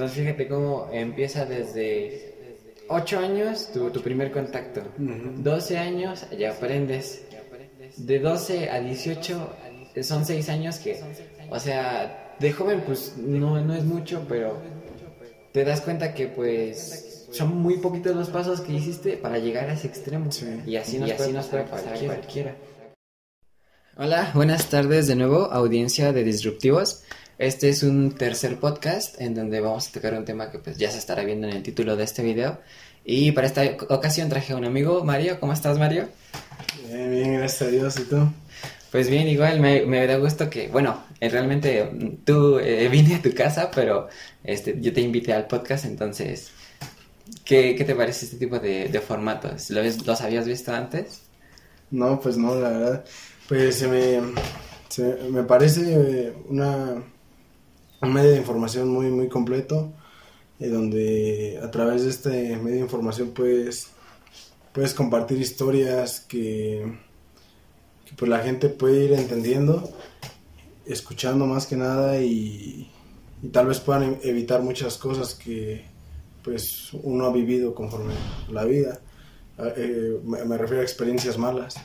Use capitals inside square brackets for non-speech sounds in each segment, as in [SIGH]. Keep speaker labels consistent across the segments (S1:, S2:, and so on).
S1: Entonces fíjate cómo empieza desde 8 años tu, tu primer contacto, 12 años ya aprendes, de 12 a 18 son 6 años que, o sea, de joven pues no, no es mucho, pero te das cuenta que pues son muy poquitos los pasos que hiciste para llegar a ese extremo. Y así nos, puede, nos puede pasar a cualquiera. Hola, buenas tardes de nuevo, audiencia de Disruptivos. Este es un tercer podcast en donde vamos a tocar un tema que pues ya se estará viendo en el título de este video. Y para esta ocasión traje a un amigo, Mario. ¿Cómo estás, Mario?
S2: Bien, bien, gracias a Dios. ¿Y tú?
S1: Pues bien, igual me, me da gusto que, bueno, eh, realmente tú eh, [LAUGHS] vine a tu casa, pero este, yo te invité al podcast, entonces, ¿qué, qué te parece este tipo de, de formatos? ¿Los habías visto antes?
S2: No, pues no, la verdad. Pues se me, se, me parece una, un medio de información muy, muy completo, eh, donde a través de este medio de información puedes, puedes compartir historias que pues la gente puede ir entendiendo, escuchando más que nada y, tal vez puedan e-, evitar muchas cosas que pues uno ha vivido conforme la vida. Ah, eh, me, refiero a experiencias malas.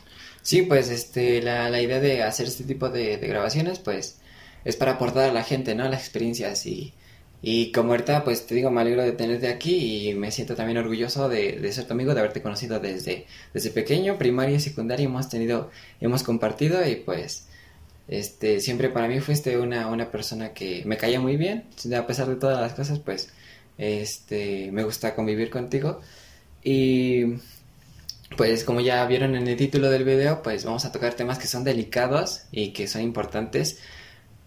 S1: Sí, pues este, la, la idea de hacer este tipo de, grabaciones, pues, es para aportar a la gente, ¿no? Las experiencias y, y como ahorita, pues te digo, me alegro de tenerte aquí y me siento también orgulloso de, de, ser tu amigo, de haberte conocido desde, desde pequeño, primaria secundaria, hemos tenido, hemos compartido y pues, este, siempre para mí fuiste una, una persona que me caía muy bien, a pesar de todas las cosas, pues, este, me gusta convivir contigo. Y pues como ya vieron en el título del video, pues vamos a tocar temas que son delicados y que son importantes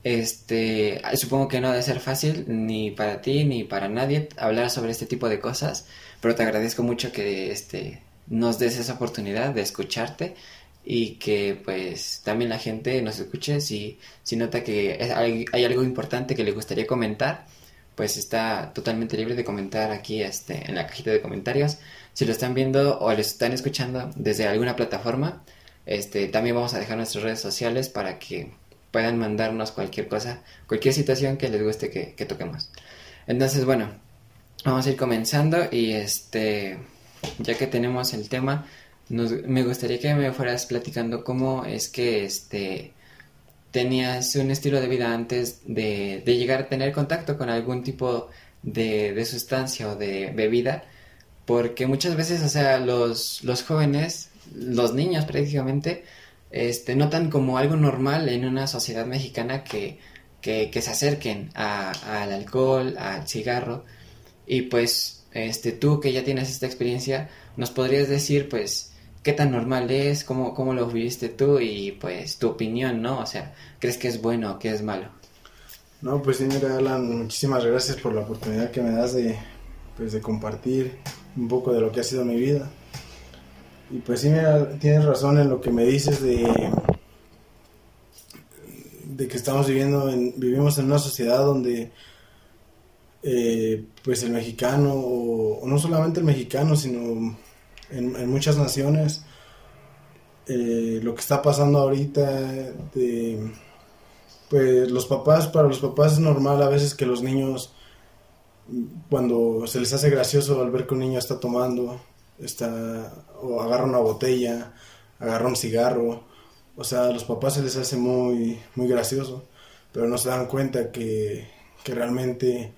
S1: este, supongo que no debe ser fácil ni para ti ni para nadie hablar sobre este tipo de cosas, pero te agradezco mucho que este, nos des esa oportunidad de escucharte y que pues también la gente nos escuche si, nota que hay, hay algo importante que le gustaría comentar pues está totalmente libre de comentar aquí este, en la cajita de comentarios. Si lo están viendo o lo están escuchando desde alguna plataforma, este, también vamos a dejar nuestras redes sociales para que puedan mandarnos cualquier cosa, cualquier situación que les guste que, toquemos. Entonces, bueno, vamos a ir comenzando y este, ya que tenemos el tema, me gustaría que me fueras platicando cómo es que este tenías un estilo de vida antes de, llegar a tener contacto con algún tipo de, de, sustancia o de bebida, porque muchas veces, o sea, los, los jóvenes, los niños prácticamente, este, notan como algo normal en una sociedad mexicana que, que, se acerquen al alcohol, al cigarro. Y pues, este, tú que ya tienes esta experiencia, nos podrías decir, pues, qué tan normal es, cómo, cómo lo viviste tú y, pues, tu opinión, ¿no? O sea, ¿crees que es bueno o que es malo?
S2: No, pues sí, mira, Alan, muchísimas gracias por la oportunidad que me das de, pues, de compartir un poco de lo que ha sido mi vida. Y pues sí, tienes razón en lo que me dices de, de que estamos viviendo, en, vivimos en una sociedad donde eh, pues el mexicano, o, no solamente el mexicano, sino en, muchas naciones, eh, lo que está pasando ahorita de pues los papás, para los papás es normal a veces que los niños, cuando se les hace gracioso al ver que un niño está tomando, está, o agarra una botella, agarra un cigarro, o sea, a los papás se les hace muy, muy gracioso, pero no se dan cuenta que, que realmente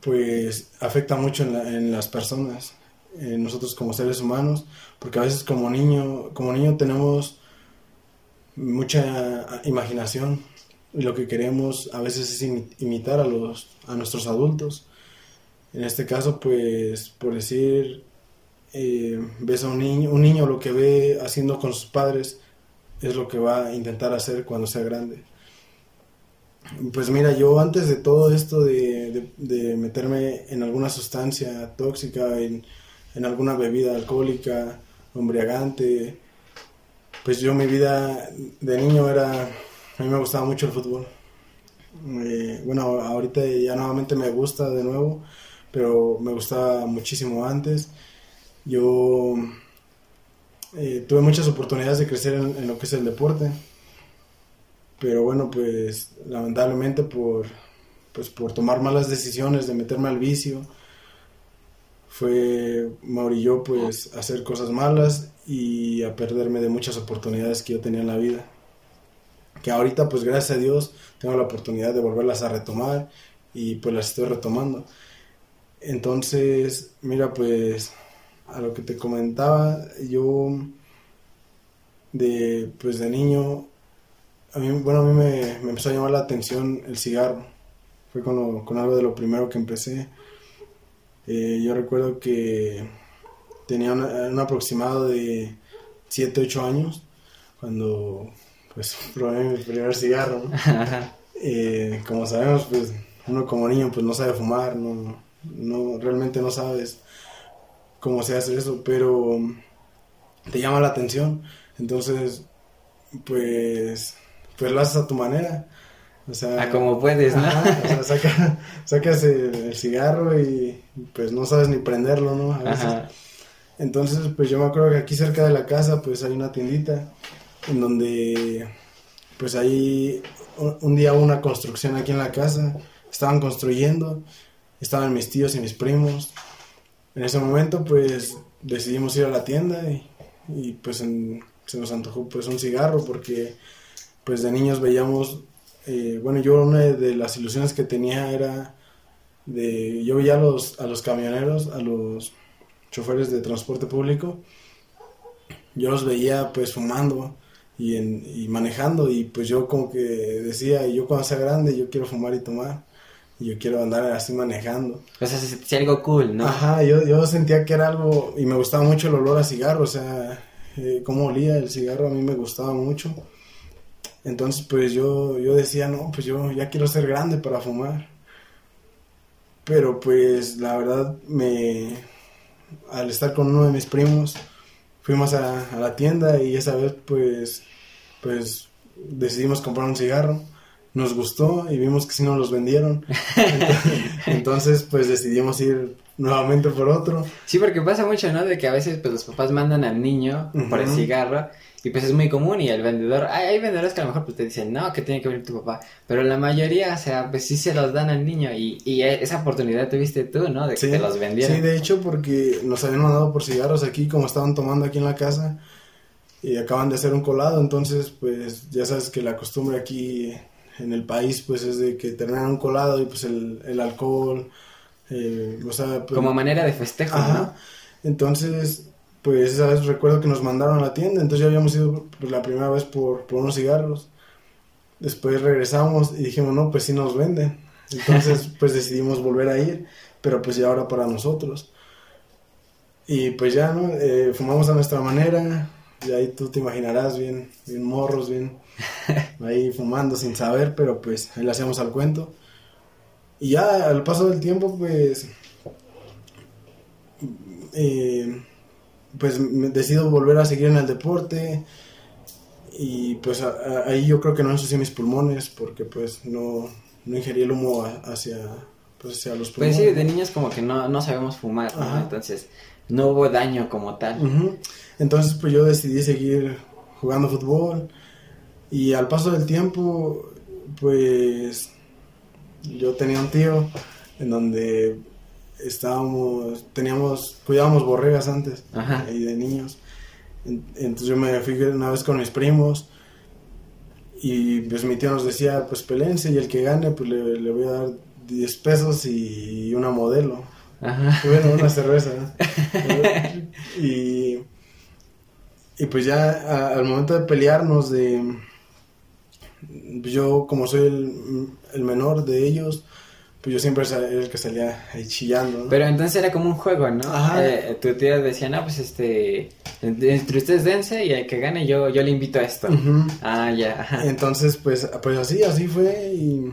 S2: pues afecta mucho en, en las personas, en nosotros como seres humanos, porque a veces como niño, como niño tenemos mucha imaginación y lo que queremos a veces es imitar a los a nuestros adultos en este caso, pues, por decir, eh, ves a un niño, un niño lo que ve haciendo con sus padres es lo que va a intentar hacer cuando sea grande. Pues mira, yo antes de todo esto de, meterme en alguna sustancia tóxica, en, alguna bebida alcohólica, embriagante, pues yo mi vida de niño era, a mí me gustaba mucho el fútbol. Eh, bueno, ahorita ya nuevamente me gusta de nuevo, pero me gustaba muchísimo antes. Yo eh, tuve muchas oportunidades de crecer en, lo que es el deporte, pero bueno, pues lamentablemente por, pues por tomar malas decisiones, de meterme al vicio, fue, me orilló pues a hacer cosas malas y a perderme de muchas oportunidades que yo tenía en la vida. Que ahorita pues gracias a Dios tengo la oportunidad de volverlas a retomar y pues las estoy retomando. Entonces, mira pues a lo que te comentaba, yo de pues de niño a mí, bueno, a mí me, me empezó a llamar la atención el cigarro. Fue con, con algo de lo primero que empecé. Eh, yo recuerdo que tenía un aproximado de 7, 8 años cuando pues [LAUGHS] probé mi primer cigarro. [LAUGHS] Eh, como sabemos, pues uno como niño pues no sabe fumar, no, no, realmente no sabes cómo se hace eso, pero te llama la atención. Entonces, pues, pues lo haces a tu manera.
S1: O sea, a como puedes, ¿no?
S2: o sea, [LAUGHS] sacas el, cigarro y pues no sabes ni prenderlo, ¿no? Entonces, pues yo me acuerdo que aquí cerca de la casa, pues hay una tiendita en donde, pues ahí un, día hubo una construcción aquí en la casa, estaban construyendo, estaban mis tíos y mis primos. En ese momento, pues decidimos ir a la tienda y, pues se nos antojó pues un cigarro porque pues de niños veíamos eh, bueno, yo una de las ilusiones que tenía era de, yo veía a los, a los camioneros, a los choferes de transporte público, yo los veía pues fumando y, y manejando y pues yo como que decía, yo cuando sea grande yo quiero fumar y tomar. Y yo quiero andar así manejando.
S1: O sea, se algo cool, ¿no?
S2: Ajá, yo, yo sentía que era algo, y me gustaba mucho el olor a cigarro, o sea, eh, cómo olía el cigarro a mí me gustaba mucho. Entonces, pues yo, yo decía, no, pues yo ya quiero ser grande para fumar. Pero pues la verdad, me, al estar con uno de mis primos, fuimos a, la tienda y esa vez pues, pues decidimos comprar un cigarro. Nos gustó y vimos que sí nos los vendieron. [LAUGHS] Entonces, pues decidimos ir nuevamente por otro.
S1: Sí, porque pasa mucho, ¿no? De que a veces pues los papás mandan al niño por el cigarro y pues es muy común y el vendedor, hay, hay, vendedores que a lo mejor pues te dicen, no, que tiene que venir tu papá, pero la mayoría, o sea, pues sí se los dan al niño y, y esa oportunidad tuviste tú, ¿no? De que te los vendieran.
S2: Sí, de hecho, porque nos habían mandado por cigarros aquí, como estaban tomando aquí en la casa, y acaban de hacer un colado, entonces pues ya sabes que la costumbre aquí en el país pues es de que terminan un colado y pues el, el alcohol, eh, o sea... Pues,
S1: como manera de festejo, ¿no?
S2: Entonces pues esa vez recuerdo que nos mandaron a la tienda, entonces ya habíamos ido pues, la primera vez por, por, unos cigarros. Después regresamos y dijimos, no, pues sí nos venden. Entonces [LAUGHS] pues decidimos volver a ir, pero pues ya ahora para nosotros. Y pues ya, ¿no? Eh, fumamos a nuestra manera, y ahí tú te imaginarás bien, bien morros, bien [LAUGHS] ahí fumando sin saber, pero pues ahí le hacemos al cuento. Y ya al paso del tiempo, pues... Eh, pues me decido volver a seguir en el deporte y pues ahí yo creo que no ensucié mis pulmones porque pues no, no ingerí el humo hacia, pues, hacia los
S1: pulmones. Pues sí, de niños como que no, no sabemos fumar, Entonces no hubo daño como tal.
S2: Entonces pues yo decidí seguir jugando fútbol y al paso del tiempo pues yo tenía un tío en donde estábamos, teníamos, cuidábamos borregas antes, ahí de niños. Entonces yo me fui una vez con mis primos y pues mi tío nos decía, pues pelense y el que gane pues le, voy a dar 10 pesos y una modelo. Bueno, una cerveza. [LAUGHS] y, y pues ya al momento de pelearnos de... Yo como soy el, el menor de ellos, pues yo siempre era el que salía ahí chillando.
S1: Pero entonces era como un juego, ¿no? Ajá. Eh, tu tío decía, no, pues este, entre ustedes dense y el que gane yo, yo le invito a esto. Ah, ya.
S2: Entonces, pues, pues así, así fue y,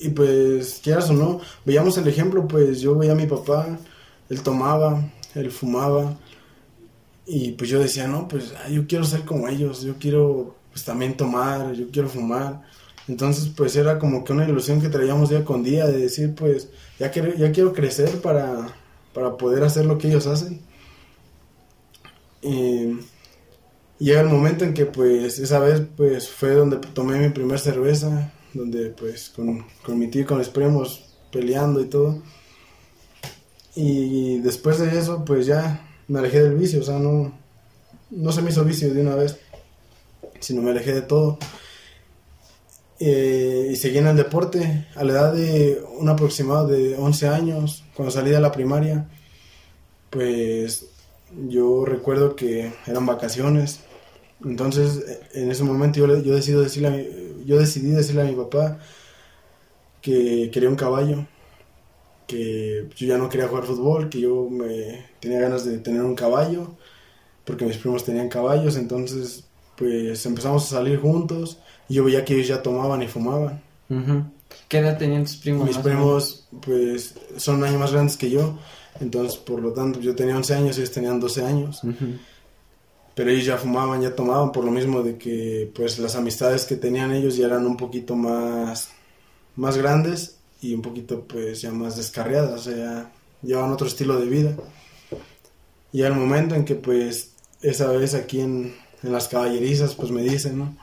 S2: y pues, quieras o no, veíamos el ejemplo, pues yo veía a mi papá, él tomaba, él fumaba y pues yo decía, no, pues yo quiero ser como ellos, yo quiero pues también tomar, yo quiero fumar. Entonces, pues era como que una ilusión que traíamos día con día de decir, pues, ya quiero, ya quiero crecer para, para poder hacer lo que ellos hacen. Y llega el momento en que, pues, esa vez, pues, fue donde tomé mi primer cerveza. donde pues con, con mi tío y con mis primos peleando y todo. Y después de eso, pues ya me alejé del vicio, o sea, no, no se me hizo vicio de una vez, sino me alejé de todo. Eh, y seguí en el deporte a la edad de un aproximado de 11 años, cuando salí de la primaria, pues yo recuerdo que eran vacaciones, entonces en ese momento yo, yo, decido decirle yo decidí decirle a mi papá que quería un caballo que yo ya no quería jugar fútbol, que yo me tenía ganas de tener un caballo, porque mis primos tenían caballos, entonces pues empezamos a salir juntos y yo veía que ellos ya tomaban y fumaban.
S1: ¿Qué edad tenían tus primos?
S2: Mis primos pues son un año más grandes que yo, entonces por lo tanto yo tenía 11 años ellos tenían 12 años. Pero ellos ya fumaban, ya tomaban, por lo mismo de que pues las amistades que tenían ellos ya eran un poquito más, más grandes y un poquito pues ya más descarriadas, o sea, llevan otro estilo de vida. Y al momento en que pues esa vez aquí en, en las caballerizas pues me dicen, ¿no?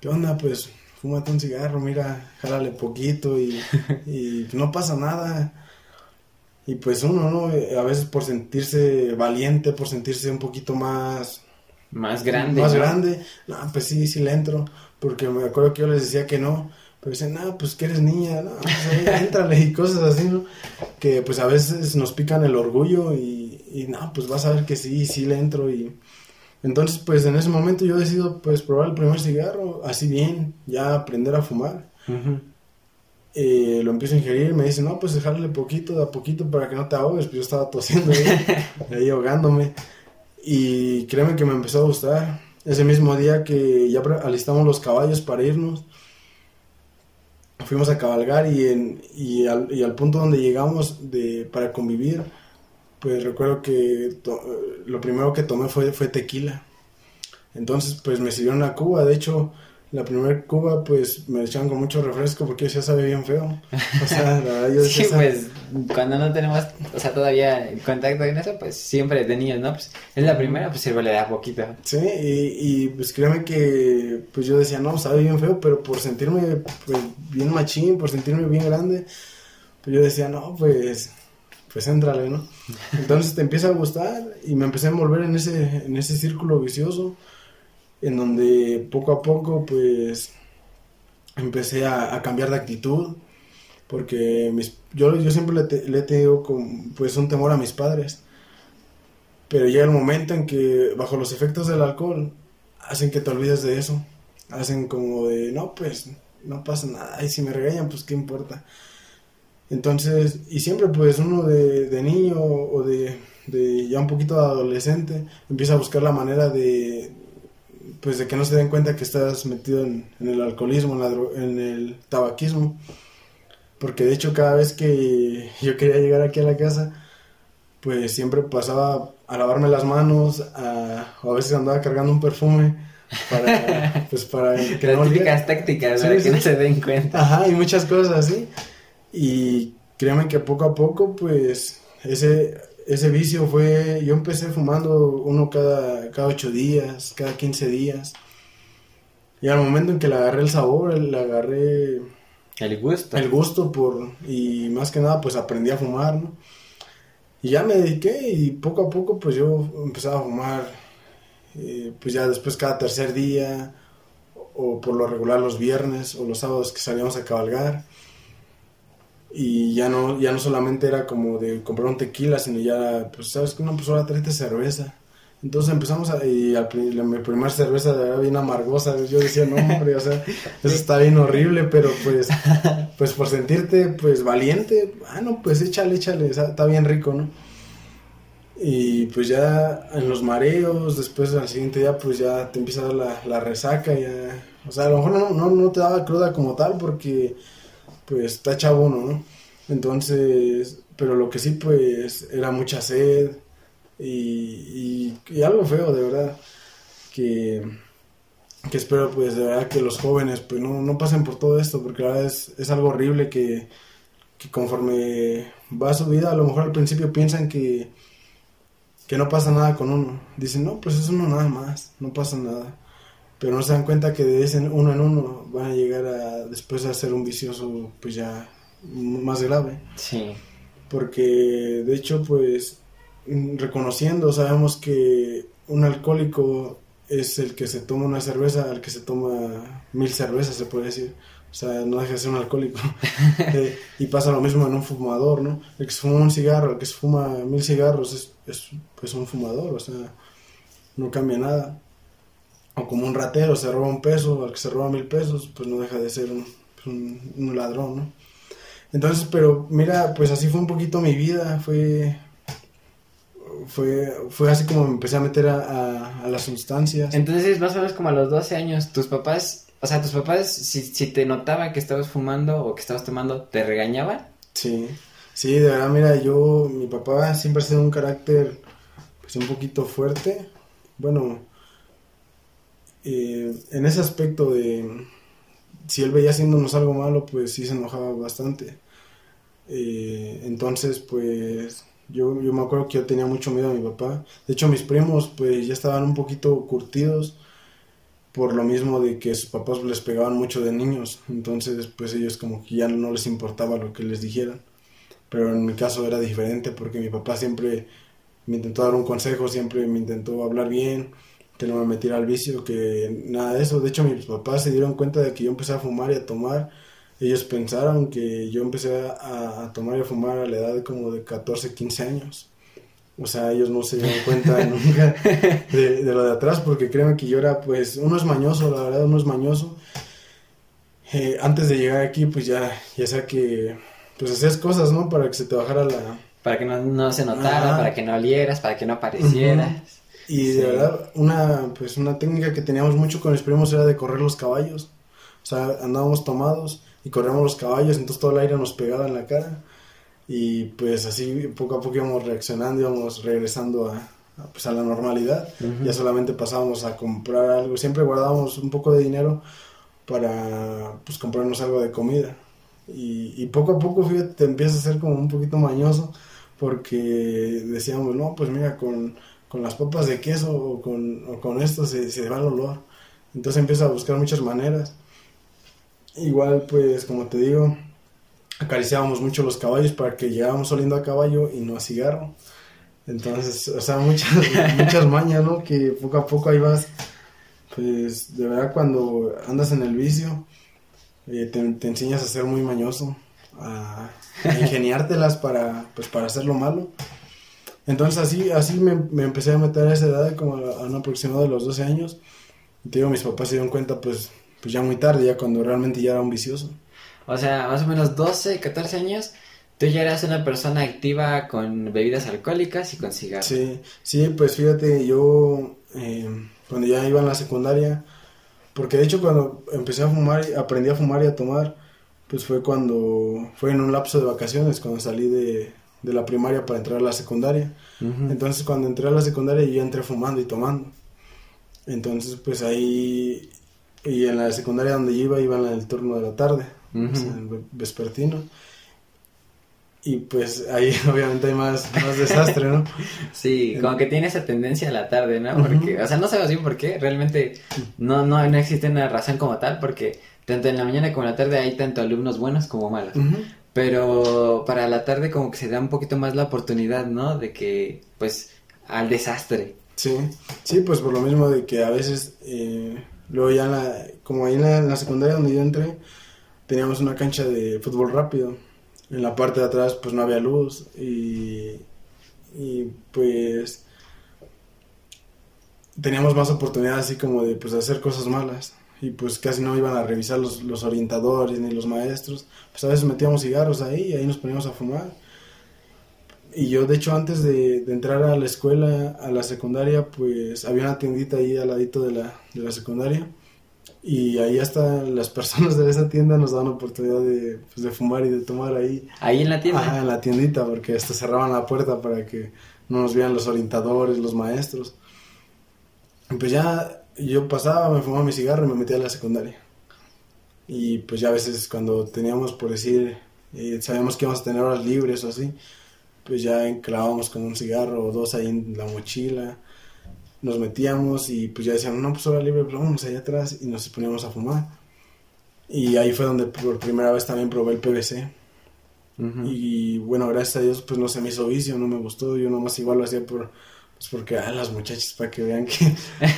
S2: ¿Qué onda? Pues fúmate un cigarro, mira, jálale poquito y, [LAUGHS] y no pasa nada. Y pues uno, ¿no? A veces por sentirse valiente, por sentirse un poquito más...
S1: Más grande.
S2: Más grande. No, pues sí, sí le entro. Porque me acuerdo que yo les decía que no. Pero dicen, no, pues que eres niña, no, pues y cosas así, ¿no? Que pues a veces nos pican el orgullo y, y no, pues vas a ver que sí, sí le entro y... Entonces, pues en ese momento yo decido pues probar el primer cigarro, así bien, ya aprender a fumar. Eh, lo empiezo a ingerir, me dicen, no, pues dejarle poquito, de a poquito para que no te ahogues, pues yo estaba tosiendo ahí, [LAUGHS] ahí ahogándome. Y créeme que me empezó a gustar. Ese mismo día que ya alistamos los caballos para irnos, fuimos a cabalgar y, en, y, al, y al punto donde llegamos de, para convivir, pues recuerdo que lo primero que tomé fue, fue tequila. Entonces, pues me sirvieron una cuba. De hecho, la primera cuba, pues me echaban con mucho refresco porque ya sabe bien feo. O sea, la verdad, yo [LAUGHS]
S1: Sí, pues cuando no tenemos, o sea, todavía contacto con eso, pues siempre de niños, ¿no? Pues es la primera, pues sirve le da poquito.
S2: Sí, y, y, pues créeme que, pues yo decía, no, sabe bien feo, pero por sentirme pues, bien machín, por sentirme bien grande, pues yo decía, no, pues, pues éntrale, ¿no? Entonces te empieza a gustar y me empecé a envolver en ese, en ese círculo vicioso en donde poco a poco pues empecé a, cambiar de actitud porque mis, yo, yo siempre le, he tenido pues un temor a mis padres pero llega el momento en que bajo los efectos del alcohol hacen que te olvides de eso hacen como de no pues no pasa nada y si me regañan pues qué importa entonces y siempre pues uno de, de niño o de, de ya un poquito adolescente empieza a buscar la manera de, pues de que no se den cuenta que estás metido en, el alcoholismo, en, en, el tabaquismo. Porque de hecho cada vez que yo quería llegar aquí a la casa, pues siempre pasaba a lavarme las manos, a, o a veces andaba cargando un perfume para, [LAUGHS] pues para
S1: que Las típicas tácticas, para que no se den cuenta.
S2: Ajá, y muchas cosas así. Y créanme que poco a poco, pues, ese, ese vicio fue, yo empecé fumando uno cada, cada ocho días, cada quince días. Y al momento en que le agarré el sabor, le agarré...
S1: El gusto.
S2: El gusto por... Y más que nada, pues aprendí a fumar, ¿no? Y ya me dediqué y poco a poco, pues yo empezaba a fumar, eh, pues ya después cada tercer día, o por lo regular los viernes o los sábados que salíamos a cabalgar y ya no, ya no solamente era como de comprar un tequila, sino ya, pues, ¿sabes que Una persona trae cerveza. Entonces empezamos a, y la, mi primera cerveza era bien amargosa, yo decía, no, hombre, o sea, eso está bien horrible, pero pues, pues por sentirte, pues, valiente, ah, no, pues échale, échale, está bien rico, ¿no? Y pues ya en los mareos, después al siguiente día, pues ya te empieza a dar la, la resaca, ya, o sea, a lo mejor no, no, no te daba cruda como tal, porque pues está chavo ¿no? Entonces, pero lo que sí, pues, era mucha sed y, y, algo feo, de verdad, que, que, espero, pues, de verdad que los jóvenes, pues, no, no pasen por todo esto, porque la verdad es, es algo horrible que, que conforme va su vida, a lo mejor al principio piensan que, que no pasa nada con uno. Dicen, no, pues es uno nada más, no pasa nada. Pero no se dan cuenta que de ese uno en uno van a llegar a después a ser un vicioso pues ya más grave.
S1: Sí.
S2: Porque de hecho pues reconociendo sabemos que un alcohólico es el que se toma una cerveza al que se toma mil cervezas se puede decir. O sea, no deja de ser un alcohólico. [LAUGHS] Eh, y pasa lo mismo en un fumador, ¿no? El que se fuma un cigarro, el que se fuma mil cigarros es, es pues un fumador, o sea, no cambia nada o como un ratero se roba un peso, al que se roba mil pesos, pues no deja de ser un, pues, ladrón, ¿no? Entonces, pero mira, pues así fue un poquito mi vida, fue, fue, fue así como me empecé a meter a, las sustancias.
S1: Entonces, más o menos como a los 12 años, tus papás, o sea, tus papás, si, si te notaban que estabas fumando o que estabas tomando, ¿te regañaban?
S2: Sí, sí, de verdad, mira, yo, mi papá siempre ha sido un carácter, pues un poquito fuerte, bueno, eh, en ese aspecto de si él veía haciéndonos algo malo, pues sí se enojaba bastante. Eh, entonces, pues yo, yo me acuerdo que yo tenía mucho miedo a mi papá. De hecho, mis primos, pues ya estaban un poquito curtidos por lo mismo de que sus papás les pegaban mucho de niños. Entonces, pues ellos como que ya no les importaba lo que les dijeran. Pero en mi caso era diferente porque mi papá siempre me intentó dar un consejo, siempre me intentó hablar bien que no me metiera al vicio, que nada de eso. De hecho, mis papás se dieron cuenta de que yo empecé a fumar y a tomar. Ellos pensaron que yo empecé a, tomar y a fumar a la edad de como de 14, 15 años. O sea, ellos no se dieron cuenta [LAUGHS] nunca de, lo de atrás, porque créanme que yo era, pues, uno es mañoso, la verdad, uno es mañoso. Eh, antes de llegar aquí, pues ya, ya sea que, pues hacías cosas, ¿no? Para que se te bajara la...
S1: Para que no, se notara, para que no olieras, para que no aparecieras.
S2: Y de verdad, una, pues una técnica que teníamos mucho con mis primos era de correr los caballos. O sea, andábamos tomados y corríamos los caballos, entonces todo el aire nos pegaba en la cara. Y pues así poco a poco íbamos reaccionando, íbamos regresando a, pues a la normalidad. Ya solamente pasábamos a comprar algo. Siempre guardábamos un poco de dinero para pues comprarnos algo de comida. Y, y poco a poco, fíjate, te empieza a ser como un poquito mañoso porque decíamos, no, pues mira, con con las papas de queso o con, esto se, se, va el olor. Entonces empieza a buscar muchas maneras. Igual, pues, como te digo, acariciábamos mucho los caballos para que llegáramos oliendo a caballo y no a cigarro. Entonces, o sea, muchas, [LAUGHS] muchas mañas, ¿no? Que poco a poco ahí vas. Pues, de verdad, cuando andas en el vicio, eh, te, enseñas a ser muy mañoso, a, a ingeniártelas para, pues, para hacer lo malo. Entonces así, así me, empecé a meter a esa edad, como a, un aproximado de los 12 años. Y te digo, mis papás se dieron cuenta pues, pues ya muy tarde, ya cuando realmente ya era un vicioso.
S1: O sea, más o menos 12, 14 años, tú ya eras una persona activa con bebidas alcohólicas y con cigarros.
S2: Sí, sí, pues fíjate, yo eh, cuando ya iba en la secundaria, porque de hecho cuando empecé a fumar, aprendí a fumar y a tomar, pues fue cuando, fue en un lapso de vacaciones, cuando salí de, de la primaria para entrar a la secundaria. Entonces cuando entré a la secundaria yo entré fumando y tomando. Entonces pues ahí, y en la secundaria donde yo iba, iba en el turno de la tarde, el vespertino. Y pues ahí [LAUGHS] obviamente hay más, más desastre, ¿no? [LAUGHS]
S1: Sí, como que tiene esa tendencia a la tarde, ¿no? Porque, o sea, no sabemos bien por qué, realmente no, no, no existe una razón como tal, porque tanto en la mañana como en la tarde hay tanto alumnos buenos como malos. Pero para la tarde como que se da un poquito más la oportunidad, ¿no? De que, pues, al desastre.
S2: Sí, sí, pues por lo mismo de que a veces, eh, luego ya, la, como ahí en la, secundaria donde yo entré, teníamos una cancha de fútbol rápido. En la parte de atrás pues no había luz y, y pues teníamos más oportunidad así como de pues hacer cosas malas y pues casi no iban a revisar los, los orientadores ni los maestros. Pues a veces metíamos cigarros ahí y ahí nos poníamos a fumar. Y yo, de hecho, antes de, entrar a la escuela, a la secundaria, pues había una tiendita ahí al ladito de la, de la secundaria. Y ahí hasta las personas de esa tienda nos daban oportunidad de, pues, de fumar y de tomar ahí.
S1: ¿Ahí en la tienda?
S2: Ajá, en la tiendita, porque hasta cerraban la puerta para que no nos vieran los orientadores, los maestros. Y pues ya yo pasaba, me fumaba mi cigarro y me metía a la secundaria. Y pues ya a veces cuando teníamos, por decir, eh, sabíamos que íbamos a tener horas libres o así, pues ya enclavábamos con un cigarro o dos ahí en la mochila. nos metíamos y pues ya decían, no, pues hora libre, pero vamos allá atrás y nos poníamos a fumar. Y ahí fue donde por primera vez también probé el PVC. Y bueno, gracias a Dios, pues no se me hizo vicio, no me gustó. Yo nomás igual lo hacía por, pues porque, a las muchachas, para que vean que,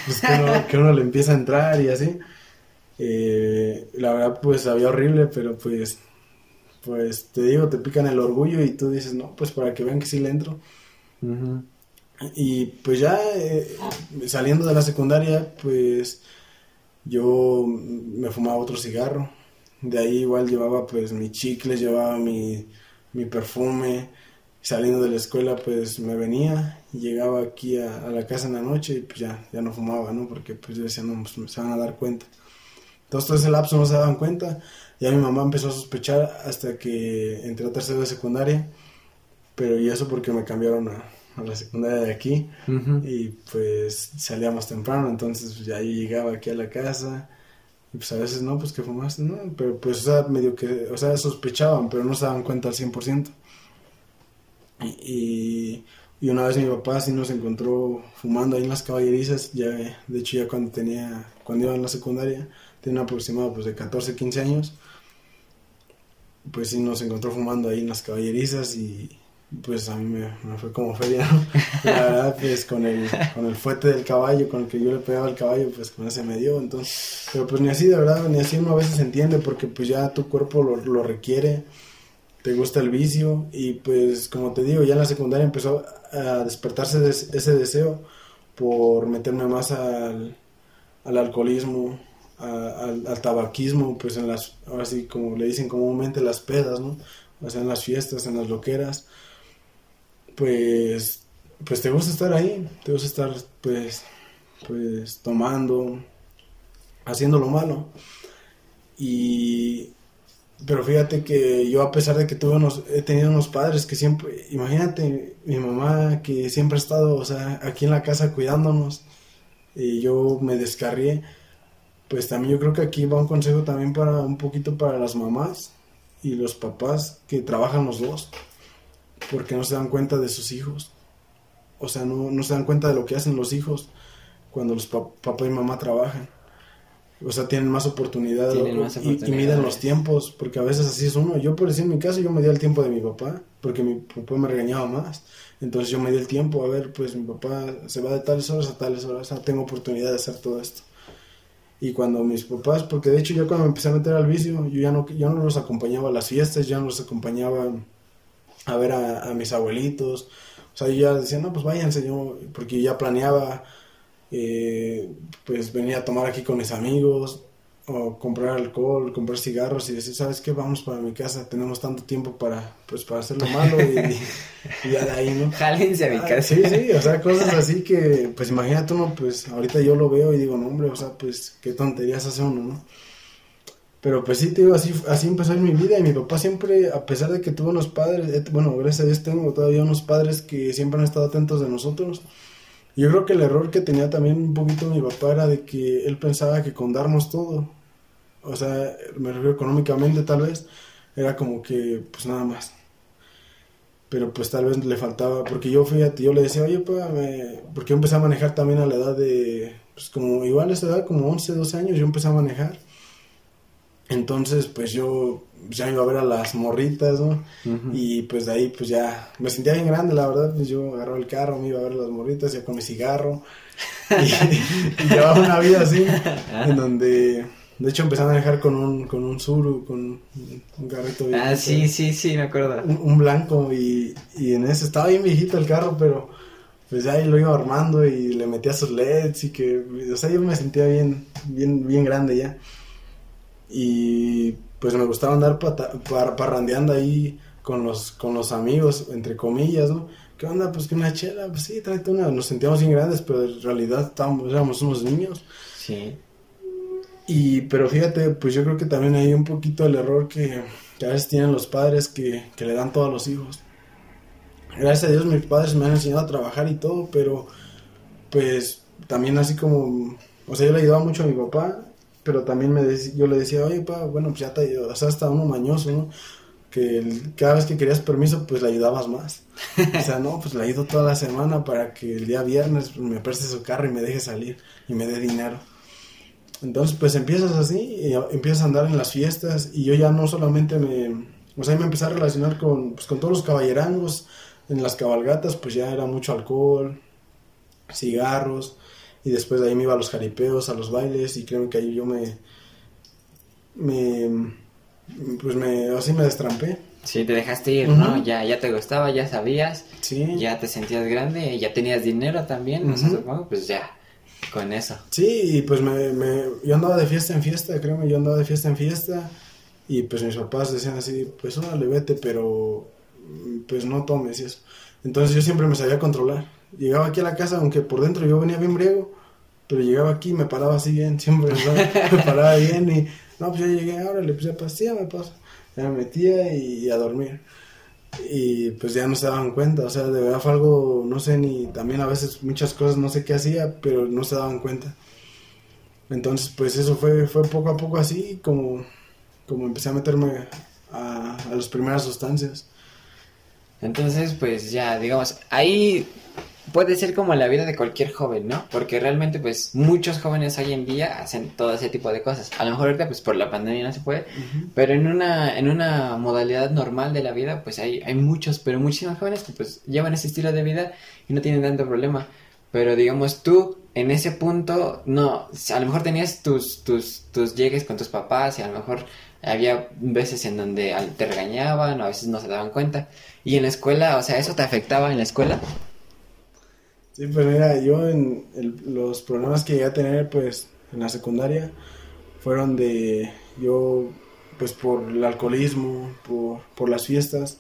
S2: pues, que, uno, le empieza a entrar y así. Eh, la verdad, pues había horrible, pero pues, pues te digo, te pican el orgullo y tú dices, no, pues para que vean que sí le entro. Y pues ya eh, saliendo de la secundaria, pues yo me fumaba otro cigarro. De ahí igual llevaba pues mi chicle, llevaba mi, mi perfume. Saliendo de la escuela pues me venía y llegaba aquí a, la casa en la noche y pues ya, ya no fumaba, ¿no? Porque pues yo decía, no, pues se van a dar cuenta. Entonces todo ese lapso no se daban cuenta. Ya mi mamá empezó a sospechar hasta que entré a tercero de secundaria. Pero y eso porque me cambiaron a, a la secundaria de aquí y pues salíamos temprano, entonces pues, ya yo llegaba aquí a la casa y pues a veces no, pues que fumaste, no, pero pues o sea, medio que, o sea, sospechaban, pero no se daban cuenta al 100%. Y, y una vez mi papá sí nos encontró fumando ahí en las caballerizas, ya de hecho ya cuando tenía, cuando iba en la secundaria, tenía aproximado pues de 14, 15 años, pues sí nos encontró fumando ahí en las caballerizas y, pues a mí me, fue como feria, [LAUGHS] La verdad, pues con el, con el fuete del caballo, con el que yo le pegaba al caballo, pues con ese me dio, entonces, pero pues ni así, de verdad, ni así uno a veces entiende, porque pues ya tu cuerpo lo, lo requiere, te gusta el vicio, y pues como te digo, ya en la secundaria empezó a despertarse ese deseo por meterme más al, al alcoholismo, al, al, tabaquismo, pues en las, ahora sí, como le dicen comúnmente, las pedas, ¿no? O sea, en las fiestas, en las loqueras pues, pues te gusta estar ahí, te gusta estar, pues, pues, tomando, haciendo lo malo. Y, pero fíjate que yo a pesar de que tuve unos, he tenido unos padres que siempre, imagínate, mi mamá que siempre ha estado, o sea, aquí en la casa cuidándonos, y yo me descarrié, pues también yo creo que aquí va un consejo también para un poquito para las mamás y los papás que trabajan los dos porque no se dan cuenta de sus hijos. O sea, no, no se dan cuenta de lo que hacen los hijos cuando los papá y mamá trabajan. O sea, tienen más oportunidad, y, miden los tiempos, porque a veces así es uno. Yo, por decir en mi caso, yo me di el tiempo de mi papá, porque mi papá me regañaba más. Entonces yo me di el tiempo, a ver, pues mi papá se va de tales horas a tales horas, o sea, tengo oportunidad de hacer todo esto. Y cuando mis papás, porque de hecho yo cuando me empecé a meter al vicio, yo ya no, yo no los acompañaba a las fiestas, ya no los acompañaba a ver a, mis abuelitos. O sea, yo ya decía, no, pues váyanse, yo, porque ya planeaba, eh, pues venir a tomar aquí con mis amigos, o comprar alcohol, comprar cigarros y decir, ¿sabes qué? Vamos para mi casa, tenemos tanto tiempo para, pues, para hacer lo [LAUGHS] malo y, ya de ahí, ¿no?
S1: Jálense a mi ah, casa.
S2: Sí, sí, o sea, cosas [LAUGHS] así que, pues imagínate uno, pues ahorita yo lo veo y digo, no, hombre, o sea, pues qué tonterías hace uno, ¿no? Pero pues sí, te digo, así, así empezó mi vida y mi papá siempre, a pesar de que tuvo unos padres, eh, bueno, gracias a Dios tengo todavía unos padres que siempre han estado atentos de nosotros. Yo creo que el error que tenía también un poquito mi papá era de que él pensaba que con darnos todo, o sea, me refiero económicamente tal vez, era como que pues nada más. Pero pues tal vez le faltaba, porque yo fíjate, yo le decía, oye, papá, porque yo empecé a manejar también a la edad de, pues como igual a esa edad, como 11, 12 años, yo empecé a manejar. Entonces, pues yo ya iba a ver a las morritas, ¿no? Y pues de ahí, pues ya me sentía bien grande, la verdad. Pues yo agarraba el carro, me iba a ver a las morritas, ya con mi cigarro. [LAUGHS] y, llevaba una vida así, en donde, de hecho, empecé a manejar con un, con un Suru, con un carrito
S1: bien. Ah, sí, sí, sí, me acuerdo.
S2: Un, blanco, y, y en ese estaba bien viejito el carro, pero pues ahí lo iba armando y le metía sus LEDs y que, o sea, yo me sentía bien, bien, bien grande ya. Y pues me gustaba andar parrandeando ahí con los, con los amigos, entre comillas, ¿no? ¿Qué onda? Pues que una chela, pues sí, tráete una. Nos sentíamos bien grandes, pero en realidad estábamos, éramos unos niños.
S1: Sí.
S2: Y, pero fíjate, pues yo creo que también hay un poquito el error que, que a veces tienen los padres que, que le dan todo a los hijos. Gracias a Dios mis padres me han enseñado a trabajar y todo, pero pues también así como, o sea, yo le ayudaba mucho a mi papá pero también me yo le decía, oye, pa, bueno, pues ya te o sea, hasta uno mañoso, ¿no? que cada vez que querías permiso, pues le ayudabas más. O sea, no, pues le ayudo toda la semana para que el día viernes me preste su carro y me deje salir y me dé dinero. Entonces, pues empiezas así y empiezas a andar en las fiestas y yo ya no solamente me... O sea, me empecé a relacionar con, pues, con todos los caballerangos. En las cabalgatas, pues ya era mucho alcohol, cigarros, y después de ahí me iba a los jaripeos, a los bailes, y creo que ahí yo me... me pues me, así me destrampé.
S1: Sí, te dejaste ir, ¿no? Ya, ya te gustaba, ya sabías,
S2: sí.
S1: ya te sentías grande, ya tenías dinero también, no sé, supongo, pues ya, con eso.
S2: Sí, y pues me, me, yo andaba de fiesta en fiesta, créeme, yo andaba de fiesta en fiesta, y pues mis papás decían así, pues órale, vete, pero pues no tomes y eso. Entonces yo siempre me sabía controlar. Llegaba aquí a la casa, aunque por dentro yo venía bien briego, pero llegaba aquí y me paraba así bien, [LAUGHS] siempre me paraba bien y no, pues ya llegué, ahora le puse pastilla, me pasa. Ya me metía y, a dormir. Y pues ya no se daban cuenta, o sea, de verdad fue algo, no sé, ni también a veces muchas cosas no sé qué hacía, pero no se daban cuenta. Entonces, pues eso fue, fue poco a poco así, como, como empecé a meterme a, a las primeras sustancias.
S1: Entonces, pues ya, digamos, ahí puede ser como la vida de cualquier joven, ¿no? Porque realmente, pues, muchos jóvenes hoy en día hacen todo ese tipo de cosas. A lo mejor ahorita, pues, por la pandemia no se puede, pero en una, en una modalidad normal de la vida, pues, hay, hay muchos, pero muchísimos jóvenes que, pues, llevan ese estilo de vida y no tienen tanto problema. Pero, digamos, tú, en ese punto, no, a lo mejor tenías tus, tus, tus llegues con tus papás y a lo mejor había veces en donde te regañaban o a veces no se daban cuenta. Y en la escuela, o sea, ¿eso te afectaba en la escuela?
S2: Sí, pues mira, yo en los problemas que llegué a tener, pues, en la secundaria, fueron de yo, pues, por el alcoholismo, por, las fiestas,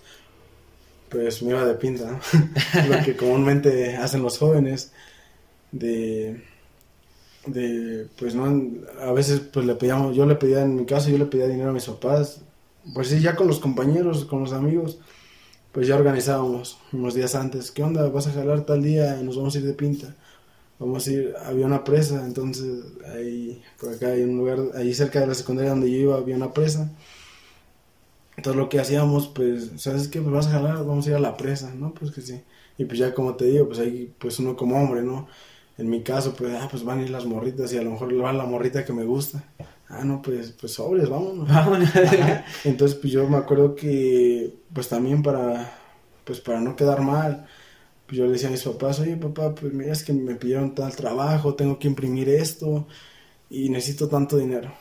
S2: pues me iba de pinta, [LAUGHS] lo que comúnmente hacen los jóvenes, de, de, pues, no, a veces, pues, le pedíamos, yo le pedía, en mi caso, yo le pedía dinero a mis papás, pues sí, ya con los compañeros, con los amigos, pues ya organizábamos unos días antes, ¿qué onda? ¿Vas a jalar tal día? Nos vamos a ir de pinta. Vamos a ir, había una presa, entonces ahí, por acá hay un lugar, ahí cerca de la secundaria donde yo iba había una presa. Entonces lo que hacíamos, pues, ¿sabes qué? Pues vas a jalar, vamos a ir a la presa, ¿no? Pues que sí. Y pues ya como te digo, pues ahí, pues uno como hombre, ¿no? En mi caso, pues, ah, pues van a ir las morritas y a lo mejor va la morrita que me gusta. Ah, no, pues, pues sobres, vámonos. [LAUGHS] Vámonos. Entonces, pues yo me acuerdo que, pues también para, pues para no quedar mal, pues yo le decía a mis papás, oye papá, pues mira, es que me pidieron tal trabajo, tengo que imprimir esto y necesito tanto dinero.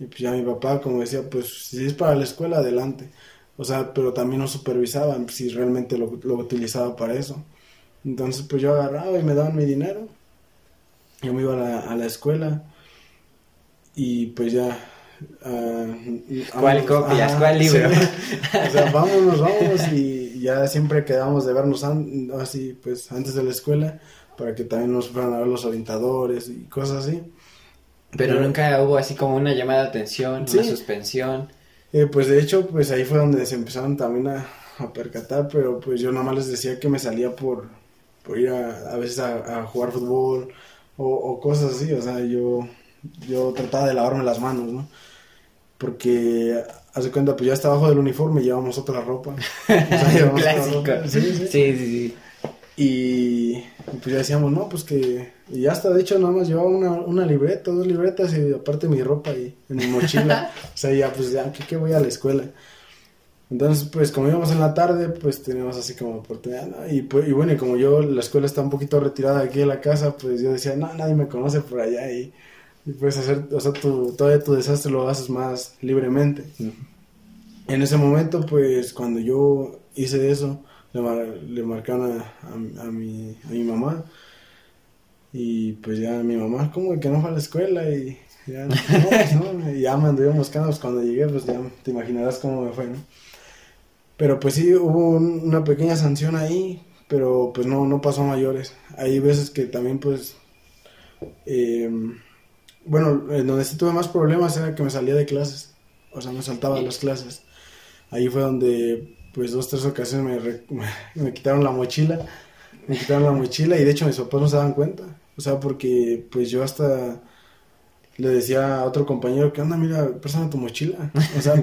S2: Y pues ya mi papá, como decía, pues si es para la escuela, adelante. O sea, pero también no supervisaban si realmente lo, lo utilizaba para eso. Entonces, pues yo agarraba y me daban mi dinero. Yo me iba a la, a la escuela y pues ya.
S1: Uh, ¿Cuál copias? ¿Cuál libro? [LAUGHS]
S2: o sea, vámonos, vámonos y ya siempre quedamos de vernos así, pues antes de la escuela para que también nos fueran a ver los orientadores y cosas así.
S1: Pero, nunca hubo así como una llamada de atención, una suspensión.
S2: Eh, pues de hecho, pues ahí fue donde se empezaron también a, a, percatar, pero pues yo nada más les decía que me salía por, por ir a, a veces a, jugar fútbol o, o, cosas así, o sea, yo yo trataba de lavarme las manos, ¿no? Porque, hace cuenta, pues ya está abajo del uniforme llevamos otra ropa. O sea, [LAUGHS]
S1: Clásico. Sí, sí, sí,
S2: Y pues ya decíamos, no, pues que... Y ya hasta, de hecho, nada más llevaba una, una libreta, dos libretas y aparte mi ropa y en mi mochila. [LAUGHS] o sea, ya, pues ya, ¿qué, voy a la escuela? Entonces, pues como íbamos en la tarde, pues teníamos así como oportunidad, ¿no? Y, pues, y bueno, y como yo, la escuela está un poquito retirada aquí de la casa, pues yo decía, no, nadie me conoce por allá y y puedes hacer, o sea, tu, todavía tu desastre lo haces más libremente. En ese momento, pues, cuando yo hice eso, le, le marcaron a, a, mi, a mi mamá. Y pues ya mi mamá, como que no fue a la escuela y ya, no, no, y ya me anduvieron buscando, pues cuando llegué, pues ya te imaginarás cómo me fue, ¿no? Pero pues sí, hubo una pequeña sanción ahí, pero pues no, no pasó a mayores. Hay veces que también pues... Eh, bueno, en donde sí tuve más problemas era que me salía de clases. O sea, me saltaba de las clases. Ahí fue donde, pues, dos, tres ocasiones [LAUGHS] me, me, quitaron la mochila. Me quitaron la mochila y de hecho mis papás no se daban cuenta. O sea, porque, pues, yo hasta... le decía a otro compañero, ¿qué onda? Mira, préstame tu mochila. O sea,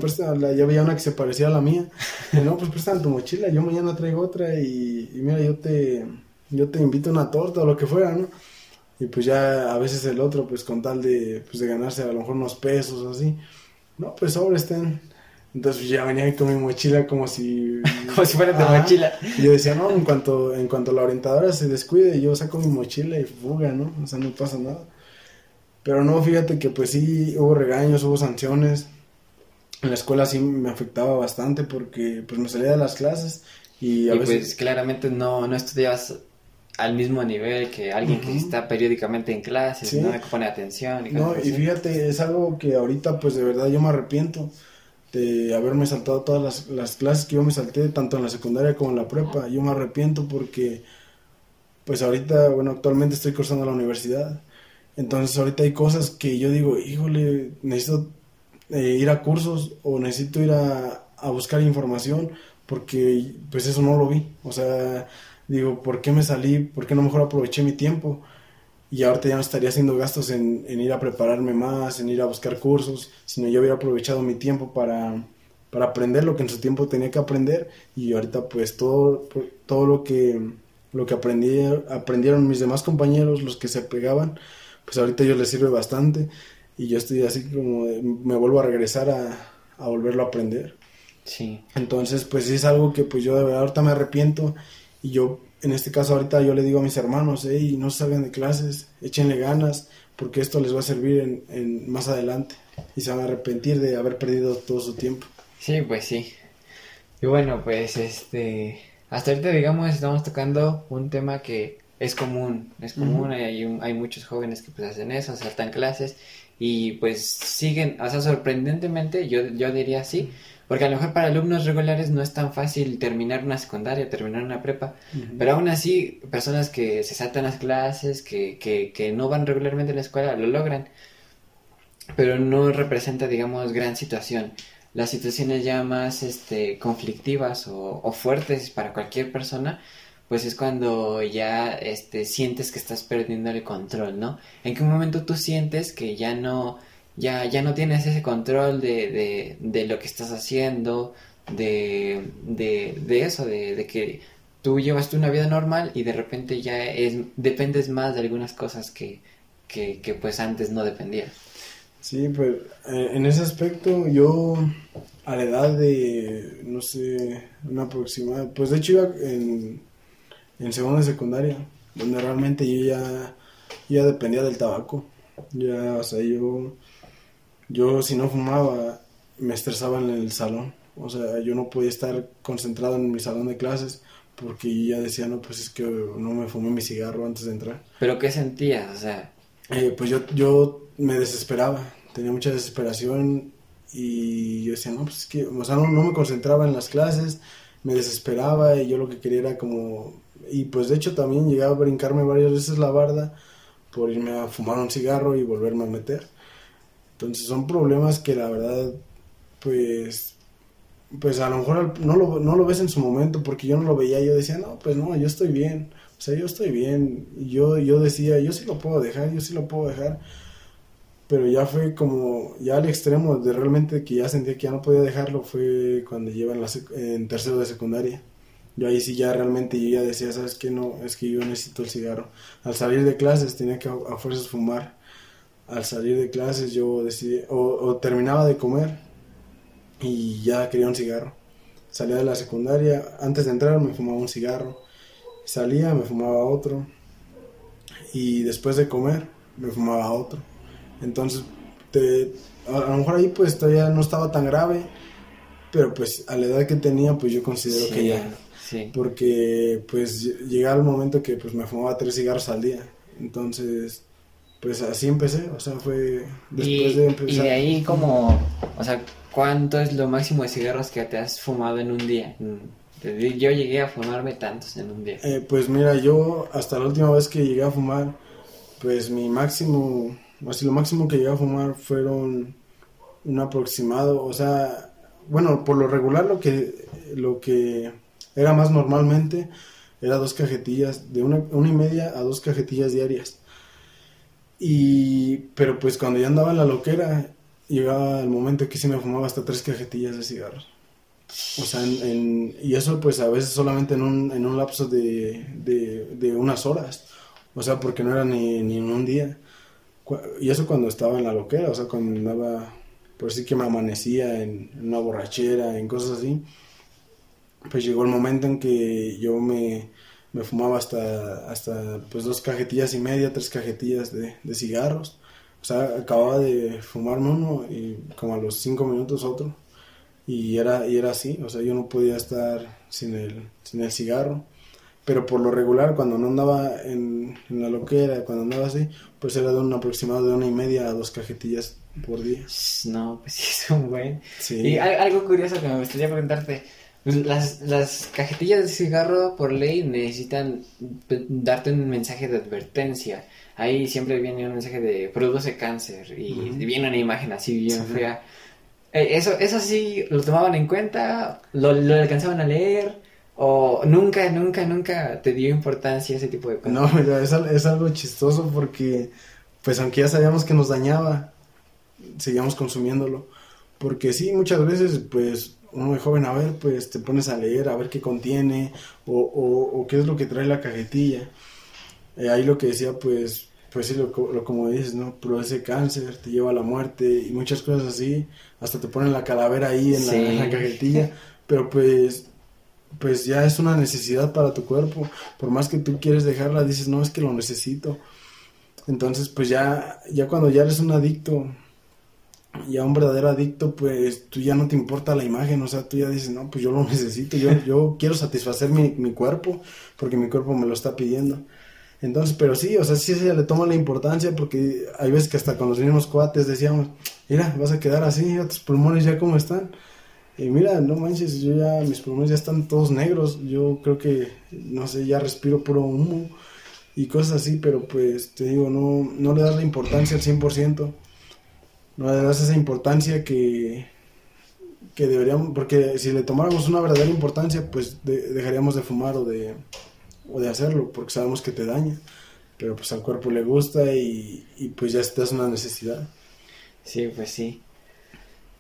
S2: ya veía una que se parecía a la mía. Y no, pues préstame tu mochila, yo mañana traigo otra y, y mira, yo te, yo te invito a una torta o lo que fuera, ¿no? Y pues ya a veces el otro, pues con tal de, pues de ganarse a lo mejor unos pesos o así. No, pues ahora estén. Entonces ya venía con mi mochila como si... [LAUGHS]
S1: como si fuera tu mochila.
S2: Y yo decía, no, en cuanto, en cuanto la orientadora se descuide, yo saco mi mochila y fuga, ¿no? O sea, no pasa nada. Pero no, fíjate que pues sí, hubo regaños, hubo sanciones. En la escuela sí me afectaba bastante porque pues me salía de las clases y a veces...
S1: pues claramente no, no estudiabas al mismo nivel que alguien que está periódicamente en clases, ¿no? Que pone atención.
S2: Y no, y fíjate, es algo que ahorita pues de verdad yo me arrepiento de haberme saltado todas las, las, clases que yo me salté, tanto en la secundaria como en la prepa. Yo me arrepiento porque pues ahorita, bueno, actualmente estoy cursando la universidad. Entonces ahorita hay cosas que yo digo, híjole, necesito eh, ir a cursos o necesito ir a, a buscar información porque pues eso no lo vi. O sea, digo, ¿por qué me salí? ¿Por qué no mejor aproveché mi tiempo? Y ahorita ya no estaría haciendo gastos en, ir a prepararme más, en ir a buscar cursos, sino yo hubiera aprovechado mi tiempo para, para aprender lo que en su tiempo tenía que aprender y ahorita pues todo, todo lo que, lo que aprendí, aprendieron mis demás compañeros, los que se pegaban, pues ahorita yo les sirve bastante y yo estoy así como me vuelvo a regresar a, a volverlo a aprender.
S1: Sí.
S2: Entonces pues sí es algo que pues yo de verdad ahorita me arrepiento y yo, en este caso ahorita yo le digo a mis hermanos, hey, no salgan de clases, échenle ganas, porque esto les va a servir en, en más adelante y se van a arrepentir de haber perdido todo su tiempo.
S1: Sí, pues sí. Y bueno, pues este, hasta ahorita digamos estamos tocando un tema que es común, es común, hay, hay muchos jóvenes que pues hacen eso, saltan clases y pues siguen, o sea, sorprendentemente yo, yo diría sí, porque a lo mejor para alumnos regulares no es tan fácil terminar una secundaria, terminar una prepa, pero aún así personas que se saltan las clases, que, que, que no van regularmente a la escuela, lo logran, pero no representa, digamos, gran situación. Las situaciones ya más este, conflictivas o, o fuertes para cualquier persona, pues es cuando ya este, sientes que estás perdiendo el control, ¿no? ¿En qué momento tú sientes que ya no ya, ya no tienes ese control de, de, de lo que estás haciendo, de, de, de eso, de, de, que tú llevas una vida normal y de repente ya es, dependes más de algunas cosas que, que, que pues antes no dependías.
S2: Sí, pues eh, en ese aspecto yo a la edad de, no sé, una aproximada, pues de hecho iba en, en segunda secundaria, donde realmente yo ya, ya dependía del tabaco. Ya, o sea, yo yo si no fumaba me estresaba en el salón. O sea, yo no podía estar concentrado en mi salón de clases porque ya decía, no, pues es que no me fumé mi cigarro antes de entrar.
S1: ¿Pero qué sentías? O sea...
S2: Eh, pues yo, yo me desesperaba, tenía mucha desesperación y yo decía, no, pues es que, o sea, no, no me concentraba en las clases, me desesperaba y yo lo que quería era como... Y pues de hecho también llegaba a brincarme varias veces la barda por irme a fumar un cigarro y volverme a meter. Entonces son problemas que la verdad, pues, pues a lo mejor no lo, no lo ves en su momento porque yo no lo veía, yo decía, no, pues no, yo estoy bien, o sea, yo estoy bien, yo, yo decía, yo sí lo puedo dejar, yo sí lo puedo dejar, pero ya fue como, ya al extremo de realmente que ya sentía que ya no podía dejarlo fue cuando lleva en, en tercero de secundaria. Yo ahí sí ya realmente yo ya decía, ¿sabes qué? No, es que yo necesito el cigarro. Al salir de clases tenía que a fuerzas fumar al salir de clases yo decidí, o, terminaba de comer y ya quería un cigarro. Salía de la secundaria, antes de entrar me fumaba un cigarro, salía, me fumaba otro y después de comer me fumaba otro. Entonces, a, lo mejor ahí pues todavía no estaba tan grave, pero pues a la edad que tenía pues yo considero que ya. Porque pues llegaba el momento que pues me fumaba tres cigarros al día. Entonces pues así empecé, o sea, fue después de empezar.
S1: Y de ahí como, o sea, ¿cuánto es lo máximo de cigarros que te has fumado en un día? Yo llegué a fumarme tantos en un día.
S2: Eh, pues mira, yo hasta la última vez que llegué a fumar, pues mi máximo, así lo máximo que llegué a fumar fueron un aproximado, o sea, bueno, por lo regular lo que, lo que era más normalmente era dos cajetillas, de una, una y media a dos cajetillas diarias. Y, pero pues cuando ya andaba en la loquera, llegaba el momento que sí me fumaba hasta tres cajetillas de cigarros. O sea, en, y eso pues a veces solamente en un, en un lapso de, de, unas horas. O sea, porque no era ni, ni en un día. Y eso cuando estaba en la loquera, o sea, cuando andaba, por sí que me amanecía en, una borrachera, en cosas así. Pues llegó el momento en que yo me, me fumaba hasta, hasta pues dos cajetillas y media, tres cajetillas de, de cigarros. O sea, acababa de fumarme uno y como a los cinco minutos otro. Y era, y era así, o sea, yo no podía estar sin el, sin el cigarro. Pero por lo regular, cuando no andaba en, en la loquera, cuando andaba así, pues era de un aproximado de una y media a dos cajetillas por día.
S1: No, pues sí, es un buen. Sí. Y algo curioso que me gustaría preguntarte. Las, las cajetillas de cigarro por ley necesitan darte un mensaje de advertencia. Ahí siempre viene un mensaje de produce cáncer y viene una imagen así bien fea. Eh, eso, eso sí, lo tomaban en cuenta, lo, lo alcanzaban a leer. ¿O nunca, nunca, nunca te dio importancia ese tipo de cosas?
S2: No, es, es algo chistoso porque, pues aunque ya sabíamos que nos dañaba, seguíamos consumiéndolo. Porque sí, muchas veces, pues, uno de joven, a ver, pues te pones a leer, a ver qué contiene, o, o, qué es lo que trae la cajetilla. Eh, ahí lo que decía, pues, pues sí, lo, lo, como dices, ¿no? ese cáncer, te lleva a la muerte y muchas cosas así. Hasta te ponen la calavera ahí en, la, en la cajetilla. Pero pues pues ya es una necesidad para tu cuerpo. Por más que tú quieres dejarla, dices, no, es que lo necesito. Entonces, pues ya, ya cuando ya eres un adicto, ya un verdadero adicto, pues tú ya no te importa la imagen, o sea, tú ya dices, no, pues yo lo necesito, yo, yo quiero satisfacer mi, mi cuerpo, porque mi cuerpo me lo está pidiendo. Entonces, pero sí, o sea, sí se le toma la importancia, porque hay veces que hasta con los mismos cuates decíamos, mira, vas a quedar así, mira tus pulmones ya cómo están. Y mira, no manches, yo ya, mis pulmones ya están todos negros, yo creo que, no sé, ya respiro puro humo y cosas así, pero pues te digo, no, no le das la importancia al 100%, no le das esa importancia que, que deberíamos, porque si le tomáramos una verdadera importancia, pues dejaríamos de fumar o de, o de hacerlo, porque sabemos que te daña, pero pues al cuerpo le gusta y, y pues ya es una necesidad.
S1: Sí, pues sí.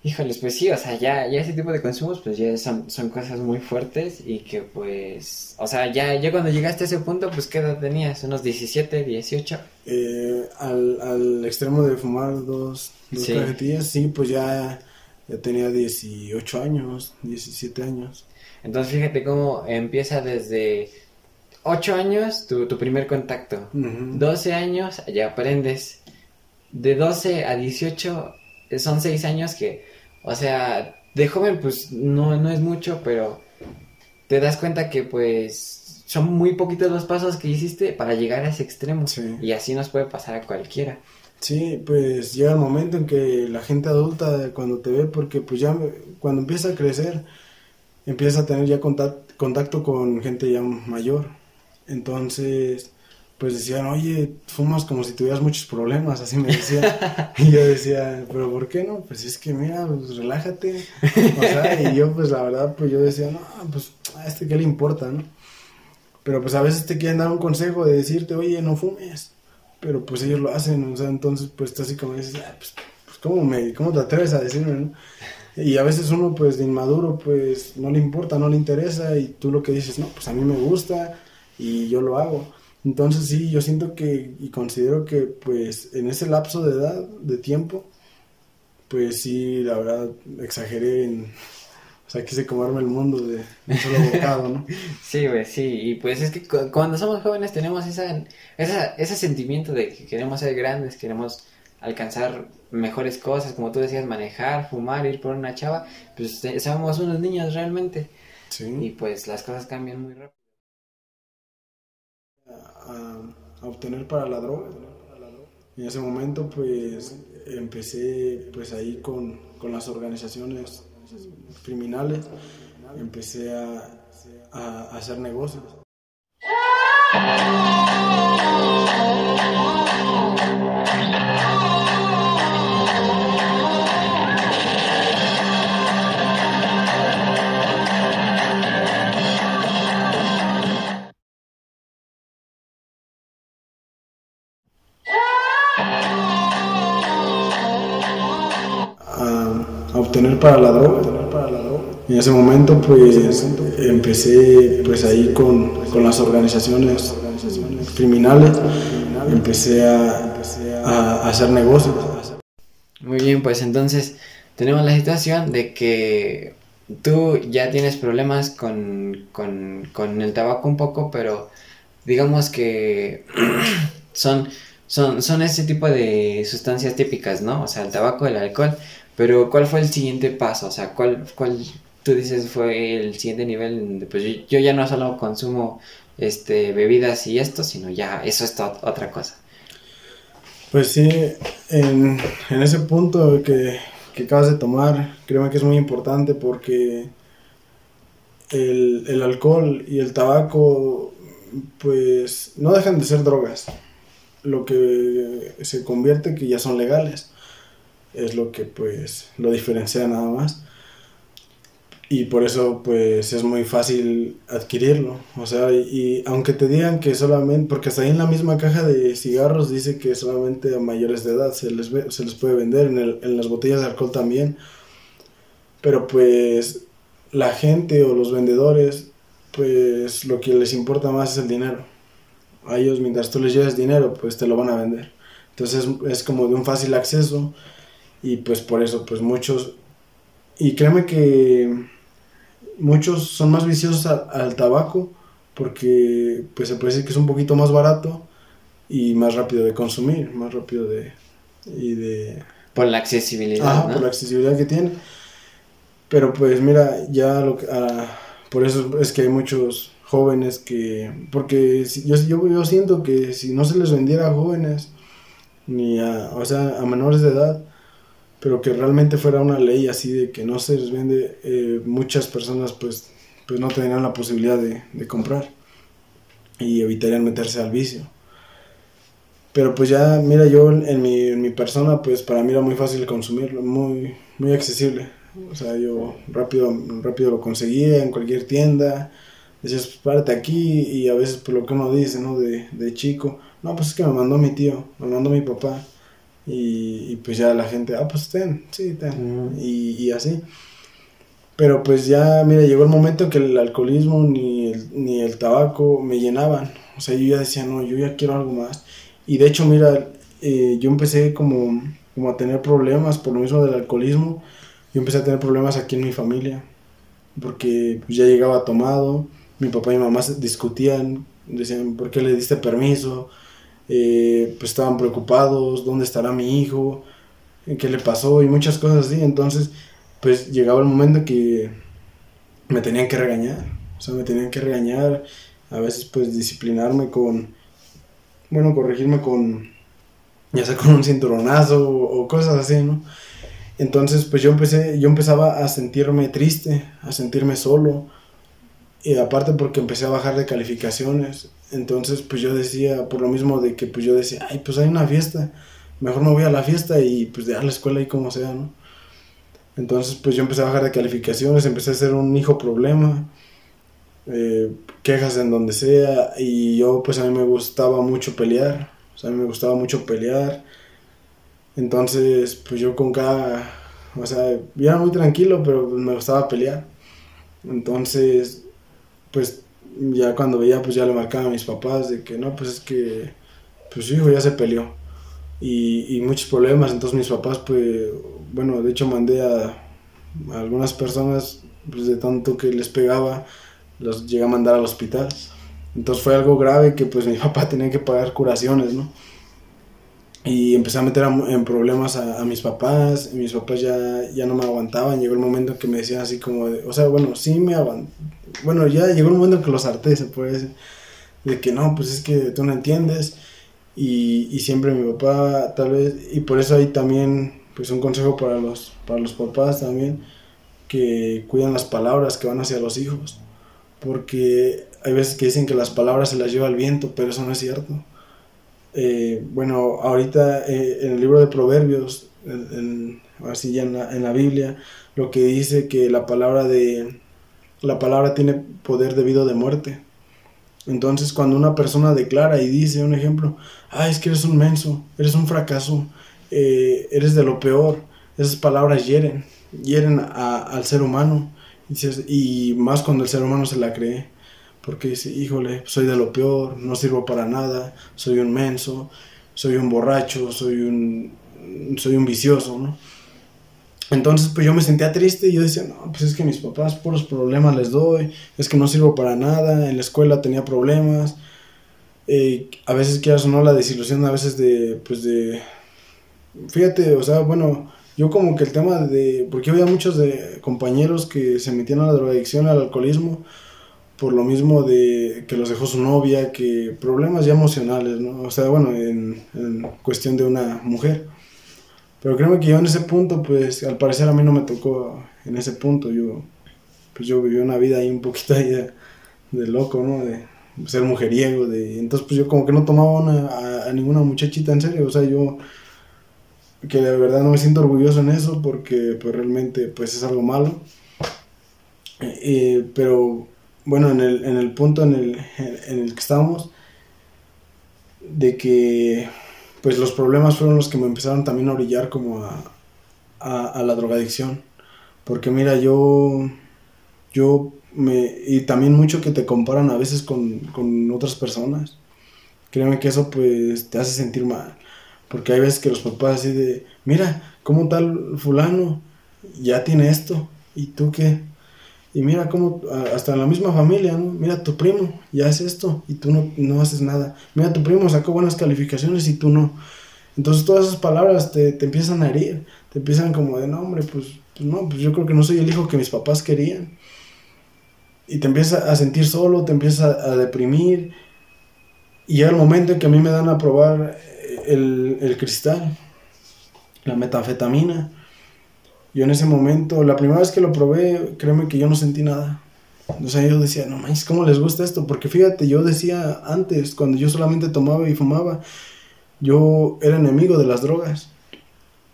S1: Híjoles, pues sí, o sea, ya, ya ese tipo de consumos, pues ya son, son cosas muy fuertes y que pues, o sea, ya, ya cuando llegaste a ese punto, pues ¿qué edad tenías? ¿Unos 17, 18?
S2: Eh, al, al extremo de fumar dos, dos sí. cajetillas, sí, pues ya, ya tenía 18 años, 17 años.
S1: Entonces fíjate cómo empieza desde 8 años tu, tu primer contacto, 12 años ya aprendes, de 12 a 18 son 6 años que o sea, de joven pues no, no es mucho, pero te das cuenta que pues son muy poquitos los pasos que hiciste para llegar a ese extremo. Y así nos puede pasar a cualquiera.
S2: Sí, pues llega el momento en que la gente adulta cuando te ve, porque pues ya cuando empieza a crecer, empieza a tener ya contacto con gente ya mayor. Entonces, pues decían, oye, fumas como si tuvieras muchos problemas, así me decían. [LAUGHS] y yo decía, pero ¿por qué no? Pues es que mira, pues relájate. O sea, y yo pues la verdad, pues yo decía, no, pues a este qué le importa, ¿no? Pero pues a veces te quieren dar un consejo de decirte, oye, no fumes. Pero pues ellos lo hacen, o sea, entonces pues tú así como dices, ah, pues, pues ¿cómo, me, ¿cómo te atreves a decirme, no? Y a veces uno pues de inmaduro pues no le importa, no le interesa y tú lo que dices, no, pues a mí me gusta y yo lo hago. Entonces sí, yo siento que y considero que pues en ese lapso de edad, de tiempo, pues sí, la verdad, exageré en... O sea, quise comerme el mundo de un solo bocado, ¿no? [LAUGHS]
S1: sí, güey, sí. Y pues es que cuando somos jóvenes tenemos esa, esa, ese sentimiento de que queremos ser grandes, queremos alcanzar mejores cosas, como tú decías, manejar, fumar, ir por una chava. Pues eh, somos unos niños realmente. Sí. Y pues las cosas cambian muy rápido
S2: a, obtener para la droga. En ese momento pues empecé pues ahí con, con las organizaciones criminales, empecé a, a hacer negocios. Tener para la droga. En ese momento pues empecé pues ahí con, con las organizaciones criminales, empecé a, a, hacer negocios.
S1: Muy bien, pues entonces tenemos la situación de que tú ya tienes problemas con, con, con el tabaco un poco, pero digamos que [CLEARS THROAT] son, son, son ese tipo de sustancias típicas, ¿no? O sea, el tabaco, el alcohol, pero ¿cuál fue el siguiente paso? O sea, ¿cuál, cuál tú dices fue el siguiente nivel? Pues yo, ya no solo consumo este, bebidas y esto, sino ya eso es otra cosa.
S2: Pues sí, en, en ese punto que, que, acabas de tomar, creo que es muy importante porque el, el alcohol y el tabaco, pues no dejan de ser drogas. Lo que se convierte que ya son legales es lo que pues lo diferencia nada más. Y por eso pues es muy fácil adquirirlo. O sea y, aunque te digan que solamente porque hasta ahí en la misma caja de cigarros dice que solamente a mayores de edad se les se les puede vender en, el, en las botellas de alcohol también. Pero pues la gente o los vendedores pues lo que les importa más es el dinero. A ellos mientras tú les lleves dinero pues te lo van a vender. Entonces es como de un fácil acceso y pues por eso, pues muchos, y créeme que muchos son más viciosos al tabaco porque pues se puede decir que es un poquito más barato y más rápido de consumir, más rápido de... Y de
S1: por la accesibilidad.
S2: por la accesibilidad que tiene. Pero pues mira, ya lo que... Ah, por eso es que hay muchos jóvenes que... Porque yo, yo, yo siento que si no se les vendiera a jóvenes, ni a, o sea, a menores de edad, pero que realmente fuera una ley así de que no se les vende, eh, muchas personas pues, pues no tendrían la posibilidad de, de, comprar y evitarían meterse al vicio. Pero pues ya, mira, yo en mi, en mi persona, pues para mí era muy fácil consumirlo, muy, muy accesible. O sea, yo rápido, rápido lo conseguía en cualquier tienda. Decías, pues párate aquí y a veces por lo que uno dice, ¿no? De, de chico, no, pues es que me mandó mi tío, me mandó mi papá y, pues ya la gente, ah, pues ten, sí, ten. y, así. Pero pues ya, mira, llegó el momento en que el alcoholismo ni el, ni el tabaco me llenaban. O sea, yo ya decía, no, yo ya quiero algo más. Y de hecho, mira, eh, yo empecé como, como a tener problemas por lo mismo del alcoholismo. Yo empecé a tener problemas aquí en mi familia. Porque pues, ya llegaba tomado. Mi papá y mi mamá discutían. Decían, ¿por qué le diste permiso? Eh, pues estaban preocupados, ¿dónde estará mi hijo? ¿Qué le pasó? Y muchas cosas así. Entonces, pues llegaba el momento que me tenían que regañar. O sea, me tenían que regañar. A veces, pues, disciplinarme con, bueno, corregirme con, ya sea con un cinturonazo o, cosas así, ¿no? Entonces, pues yo empecé, yo empezaba a sentirme triste, a sentirme solo. Y aparte porque empecé a bajar de calificaciones. Entonces, pues yo decía, por lo mismo de que pues yo decía, ay, pues hay una fiesta, mejor me voy a la fiesta y pues dejar la escuela ahí como sea, ¿no? Entonces, pues yo empecé a bajar de calificaciones, empecé a ser un hijo problema, eh, quejas en donde sea, y yo pues a mí me gustaba mucho pelear, o sea, a mí me gustaba mucho pelear. Entonces, pues yo con cada, o sea, yo era muy tranquilo, pero pues, me gustaba pelear. Entonces, pues ya cuando veía, pues ya le marcaba a mis papás de que no, pues es que, pues su hijo ya se peleó. Y, y muchos problemas, entonces mis papás, pues, bueno, de hecho mandé a, algunas personas, pues de tanto que les pegaba, los llegué a mandar al hospital. Entonces fue algo grave que pues mi [LAUGHS] papá tenía que pagar curaciones, ¿no? Y empecé a meter en problemas a, mis papás, y mis papás ya, ya no me aguantaban, llegó el momento en que me decían así como, de, o sea, bueno, sí me aguantaban, bueno, ya llegó el momento en que los harté, se puede decir, de que no, pues es que tú no entiendes, y, y siempre mi papá, tal vez, y por eso hay también, pues un consejo para los, para los papás también, que cuidan las palabras que van hacia los hijos, porque hay veces que dicen que las palabras se las lleva el viento, pero eso no es cierto eh, bueno, ahorita eh, en el libro de Proverbios, así ya en la, en la, Biblia, lo que dice que la palabra de la palabra tiene poder debido de muerte. Entonces, cuando una persona declara y dice un ejemplo, ah, es que eres un menso, eres un fracaso, eh, eres de lo peor, esas palabras hieren, hieren al ser humano. Y, más cuando el ser humano se la cree. Porque dice, híjole, soy de lo peor, no sirvo para nada, soy un menso, soy un borracho, soy un, soy un vicioso, ¿no? Entonces, pues yo me sentía triste y yo decía, no, pues es que mis papás puros problemas les doy, es que no sirvo para nada, en la escuela tenía problemas, eh, a veces quieras o no la desilusión, a veces de, pues de, fíjate, o sea, bueno, yo como que el tema de, porque había muchos de compañeros que se metían a la drogadicción, al alcoholismo, por lo mismo de que los dejó su novia, que problemas ya emocionales, ¿no? O sea, bueno, en, cuestión de una mujer. Pero créeme que yo en ese punto, pues al parecer a mí no me tocó en ese punto. Yo, pues yo viví una vida ahí un poquito ahí de, loco, ¿no? De ser mujeriego, de... Entonces pues yo como que no tomaba a, ninguna muchachita en serio, o sea, yo que de verdad no me siento orgulloso en eso porque pues realmente pues es algo malo. Eh, pero bueno, en el, en el punto en el, en el que estamos, de que pues los problemas fueron los que me empezaron también a orillar como a, a, la drogadicción. Porque mira, yo, yo me, y también mucho que te comparan a veces con, con otras personas. Créeme que eso pues te hace sentir mal. Porque hay veces que los papás así de, mira, ¿cómo tal fulano ya tiene esto? ¿Y tú qué? Y mira cómo, hasta en la misma familia, ¿no? Mira, tu primo ya hace esto y tú no, no haces nada. Mira, tu primo sacó buenas calificaciones y tú no. Entonces todas esas palabras te, te empiezan a herir, te empiezan como de, no, hombre, pues, pues, no, pues yo creo que no soy el hijo que mis papás querían. Y te empiezas a sentir solo, te empiezas a, deprimir. Y llega el momento en que a mí me dan a probar el, el cristal, la metanfetamina yo en ese momento, la primera vez que lo probé, créeme que yo no sentí nada. O sea, yo no mames, ¿cómo les gusta esto? Porque fíjate, yo decía antes, cuando yo solamente tomaba y fumaba, yo era enemigo de las drogas.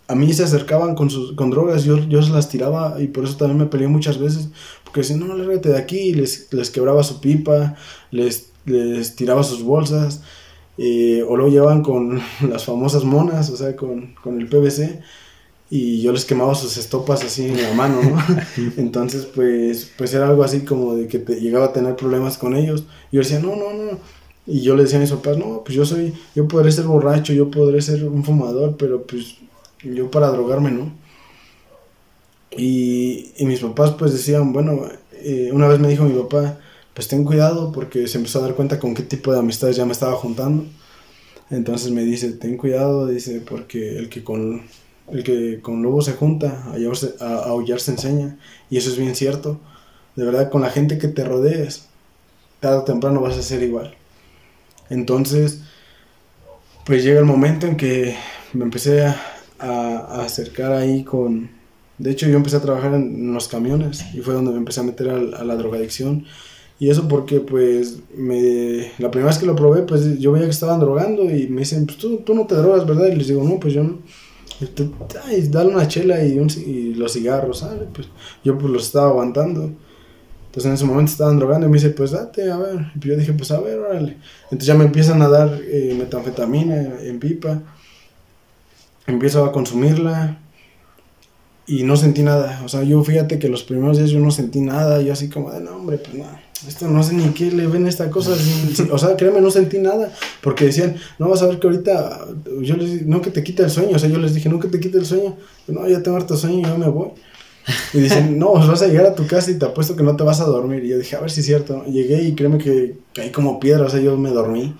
S2: A mí se acercaban con, sus, con drogas, yo, yo se las tiraba y por eso también me peleé muchas veces. Porque decían, no, lárgate de aquí, les, les quebraba su pipa, les, les tiraba sus bolsas, eh, o lo llevaban con [LAUGHS] las famosas monas, o sea, con, con el PVC y yo les quemaba sus estopas así en la mano, ¿no? [LAUGHS] Entonces, pues, pues era algo así como de que te llegaba a tener problemas con ellos. Y yo decía, no, no, no. Y yo le decía a mis papás, no, pues yo soy, yo podré ser borracho, yo podré ser un fumador, pero pues yo para drogarme, ¿no? Y, y mis papás pues decían, bueno, eh, una vez me dijo mi papá, pues ten cuidado porque se empezó a dar cuenta con qué tipo de amistades ya me estaba juntando. Entonces me dice, ten cuidado, dice, porque el que con el que con lobo se junta, a, a, aullar se enseña. Y eso es bien cierto. De verdad, con la gente que te rodees, tarde o temprano vas a ser igual. Entonces, pues llega el momento en que me empecé a, a, acercar ahí con... De hecho, yo empecé a trabajar en, los camiones y fue donde me empecé a meter a, la drogadicción. Y eso porque, pues, me, la primera vez que lo probé, pues yo veía que estaban drogando y me dicen, pues tú, tú no te drogas, ¿verdad? Y les digo, no, pues yo no. Ay, dale una chela y, los cigarros, Pues yo pues los estaba aguantando. Entonces en ese momento estaban drogando y me dice, pues date, a ver. Y yo dije, pues a ver, órale. Entonces ya me empiezan a dar eh, metanfetamina en pipa. Empiezo a consumirla y no sentí nada. O sea, yo fíjate que los primeros días yo no sentí nada. Yo así como de, no, hombre, pues nada esto no sé ni qué le ven esta cosa. o sea, créeme, no sentí nada. Porque decían, no vas a ver que ahorita, yo les dije, no que te quite el sueño. O sea, yo les dije, no que te quite el sueño. No, ya tengo harto sueño y yo me voy. Y dicen, no, vas a llegar a tu casa y te apuesto que no te vas a dormir. Y yo dije, a ver si es cierto. Llegué y créeme que caí como piedra, o sea, yo me dormí.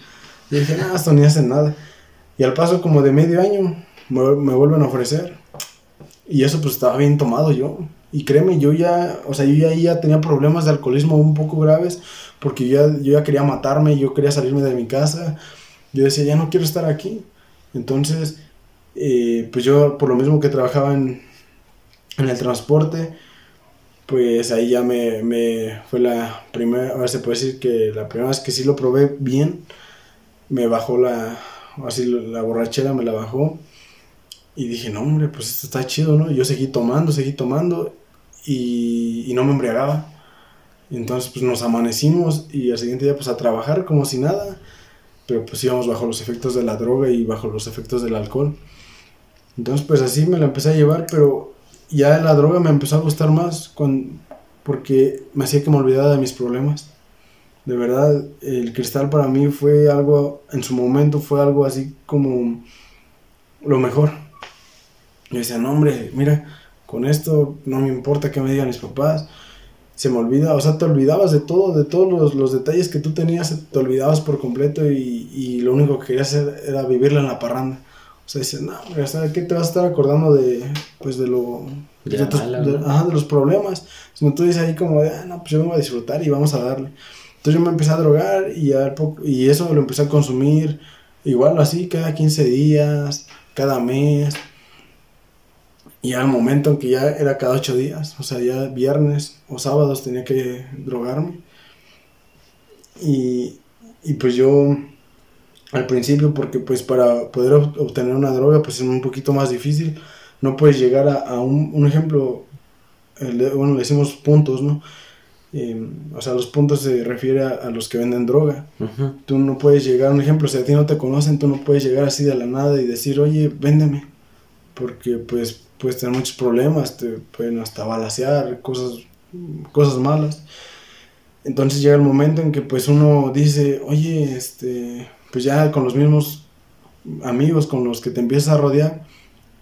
S2: Y dije, no, esto ni hace nada. Y al paso como de medio año me, me vuelven a ofrecer. Y eso pues estaba bien tomado yo. Y créeme, yo ya, o sea, yo ya, ya tenía problemas de alcoholismo un poco graves porque yo ya, yo ya quería matarme, yo quería salirme de mi casa. Yo decía, ya no quiero estar aquí. Entonces, eh, pues yo, por lo mismo que trabajaba en, en el transporte, pues ahí ya me, me fue la primera, ahora se puede decir que la primera vez que sí lo probé bien, me bajó la, así la borrachera me la bajó. Y dije, no, hombre, pues esto está chido, ¿no? Yo seguí tomando, seguí tomando y, no me embriagaba. entonces pues nos amanecimos y al siguiente día pues a trabajar como si nada, pero pues íbamos bajo los efectos de la droga y bajo los efectos del alcohol. Entonces, pues así me la empecé a llevar, pero ya la droga me empezó a gustar más con, porque me hacía que me olvidara de mis problemas. De verdad, el cristal para mí fue algo, en su momento fue algo así como lo mejor. Yo decía, no hombre, mira, con esto no me importa que me digan mis papás. Se me olvida, o sea, te olvidabas de todo, de todos los, los detalles que tú tenías, te olvidabas por completo y, y, lo único que querías hacer era vivirla en la parranda. O sea, dices, no, ¿qué te vas a estar acordando de, pues, de lo, de, de, los problemas? Sino tú dices ahí como, de, ah, no, pues yo vengo a disfrutar y vamos a darle. Entonces yo me empecé a drogar y, a, y eso lo empecé a consumir igual así cada 15 días, cada mes. Y al momento en que ya era cada 8 días, o sea, ya viernes o sábados tenía que drogarme. Y, y pues yo al principio, porque pues para poder obtener una droga pues es un poquito más difícil, no puedes llegar a, a un, un, ejemplo, bueno, le decimos puntos, ¿no? o sea, los puntos se refiere a, los que venden droga. Tú no puedes llegar, un ejemplo, si a ti no te conocen, tú no puedes llegar así de la nada y decir, oye, véndeme. Porque pues puedes tener muchos problemas, te pueden hasta balasear, cosas, cosas malas. Entonces llega el momento en que pues uno dice, oye, este, pues ya con los mismos amigos con los que te empiezas a rodear,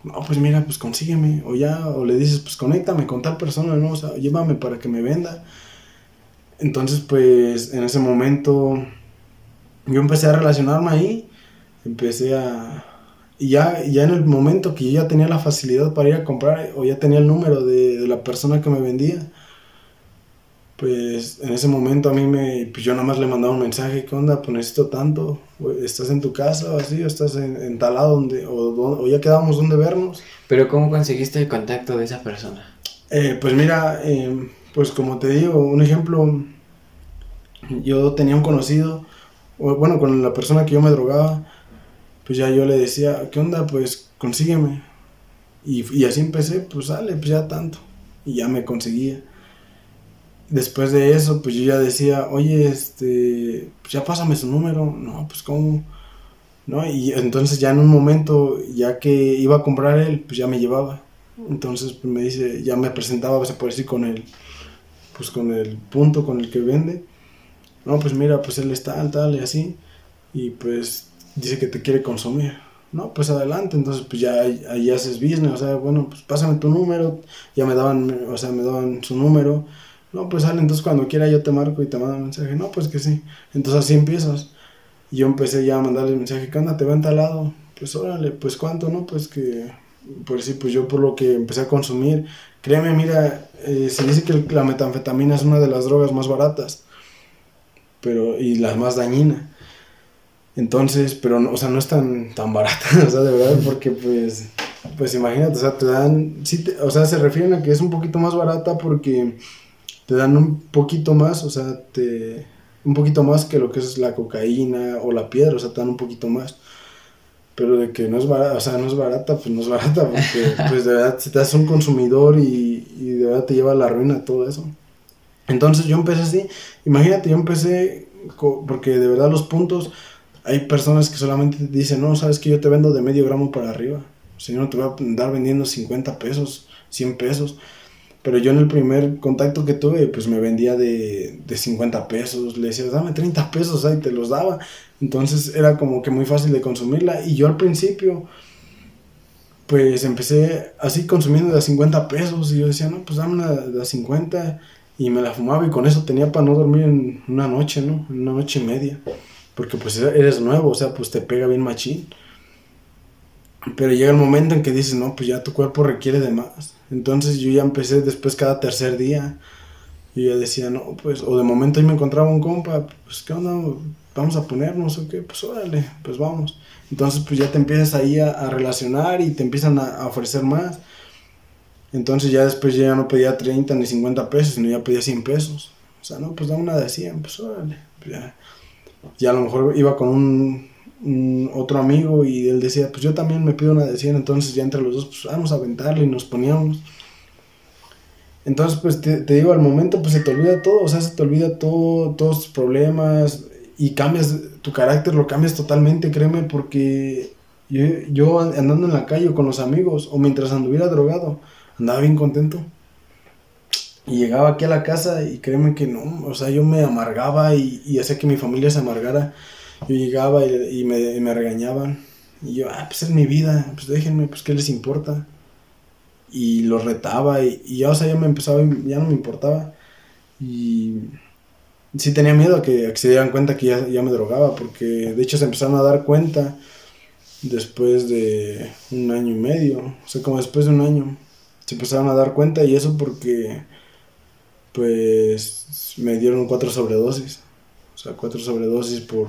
S2: no, pues mira, pues consígueme, o ya, o le dices, pues conéctame con tal persona, no, o sea, llévame para que me venda entonces, pues en ese momento yo empecé a relacionarme ahí, empecé a... Y ya, ya en el momento que yo ya tenía la facilidad para ir a comprar o ya tenía el número de, la persona que me vendía, pues en ese momento a mí me, pues yo nada más le mandaba un mensaje, ¿qué onda? Pues necesito tanto, ¿estás en tu casa o así? ¿O estás en, en tal lado donde, o, ya quedábamos donde vernos?
S1: Pero ¿cómo conseguiste el contacto de esa persona?
S2: Eh, pues mira, eh, pues como te digo, un ejemplo, yo tenía un conocido, bueno, con la persona que yo me drogaba, pues ya yo le decía, ¿qué onda? Pues consígueme. Y, y así empecé, pues sale, pues ya tanto. Y ya me conseguía. Después de eso, pues yo ya decía, oye, este, pues ya pásame su número. No, pues cómo. ¿No? Y entonces ya en un momento, ya que iba a comprar él, pues ya me llevaba. Entonces pues me dice, ya me presentaba, se puede decir, con el, pues con el punto con el que vende. No, pues mira, pues él está tal, tal y así. Y pues dice que te quiere consumir. No, pues adelante, entonces pues ya ahí haces business, o sea, bueno, pues pásame tu número, ya me daban, o sea, me daban su número. No, pues sale, entonces cuando quiera yo te marco y te mando mensaje. No, pues que sí. Entonces así empiezas. Y yo empecé ya a mandarle el mensaje, ¿qué onda? ¿Te va en lado? Pues órale, pues cuánto, ¿no? Pues que, pues sí, pues yo por lo que empecé a consumir, créeme, mira, eh, se dice que la metanfetamina es una de las drogas más baratas, pero y la más dañina. Entonces, pero no, o sea, no es tan, tan barata, [LAUGHS] o sea, de verdad, porque pues, pues imagínate, o sea, te dan, sí o sea, se refieren a que es un poquito más barata porque te dan un poquito más, o sea, te, un poquito más que lo que es la cocaína o la piedra, o sea, te dan un poquito más pero de que no es barata, o sea, no es barata, pues no es barata, porque [LAUGHS] pues de verdad te hace un consumidor y, y, de verdad te lleva a la ruina todo eso. Entonces yo empecé así, imagínate, yo empecé, porque de verdad los puntos, hay personas que solamente dicen, no, sabes que yo te vendo de medio gramo para arriba, si no te voy a andar vendiendo 50 pesos, 100 pesos. Pero yo en el primer contacto que tuve, pues me vendía de, de 50 pesos, le decía, dame 30 pesos, ahí te los daba. Entonces era como que muy fácil de consumirla. Y yo al principio, pues empecé así consumiendo de a 50 pesos. Y yo decía, no, pues dame una de a 50. Y me la fumaba y con eso tenía para no dormir en una noche, ¿no? En una noche y media. Porque pues eres nuevo, o sea, pues te pega bien machín. Pero llega el momento en que dices, no, pues ya tu cuerpo requiere de más. Entonces yo ya empecé después cada tercer día. Y ya decía, no, pues, o de momento ahí me encontraba un compa, pues, ¿qué onda? vamos a ponernos o qué, pues órale, pues vamos. Entonces pues ya te empiezas ahí a, relacionar y te empiezan a, ofrecer más. Entonces ya después ya no pedía 30 ni 50 pesos, sino ya pedía 100 pesos. O sea, no, pues da una de 100, pues órale. Pues ya, ya a lo mejor iba con un, otro amigo y él decía, pues yo también me pido una de 100, entonces ya entre los dos, pues vamos a aventarle y nos poníamos. Entonces, pues te, te, digo, al momento, pues se te olvida todo, o sea, se te olvida todo, todos tus problemas, y cambias tu carácter, lo cambias totalmente, créeme, porque Yo, yo andando en la calle con los amigos o mientras anduviera drogado, andaba bien contento. Y llegaba aquí a la casa y créeme que no, o sea, yo me amargaba y, hacía que mi familia se amargara. Yo llegaba y, me, regañaban. Y yo, ah, pues es mi vida, pues déjenme, pues qué les importa. Y los retaba y, y ya, o sea, ya me empezaba, ya no me importaba. Y sí tenía miedo a que, se dieran cuenta que ya, ya me drogaba, porque de hecho se empezaron a dar cuenta después de un año y medio, o sea, como después de un año, se empezaron a dar cuenta y eso porque pues me dieron cuatro sobredosis, o sea, cuatro sobredosis por,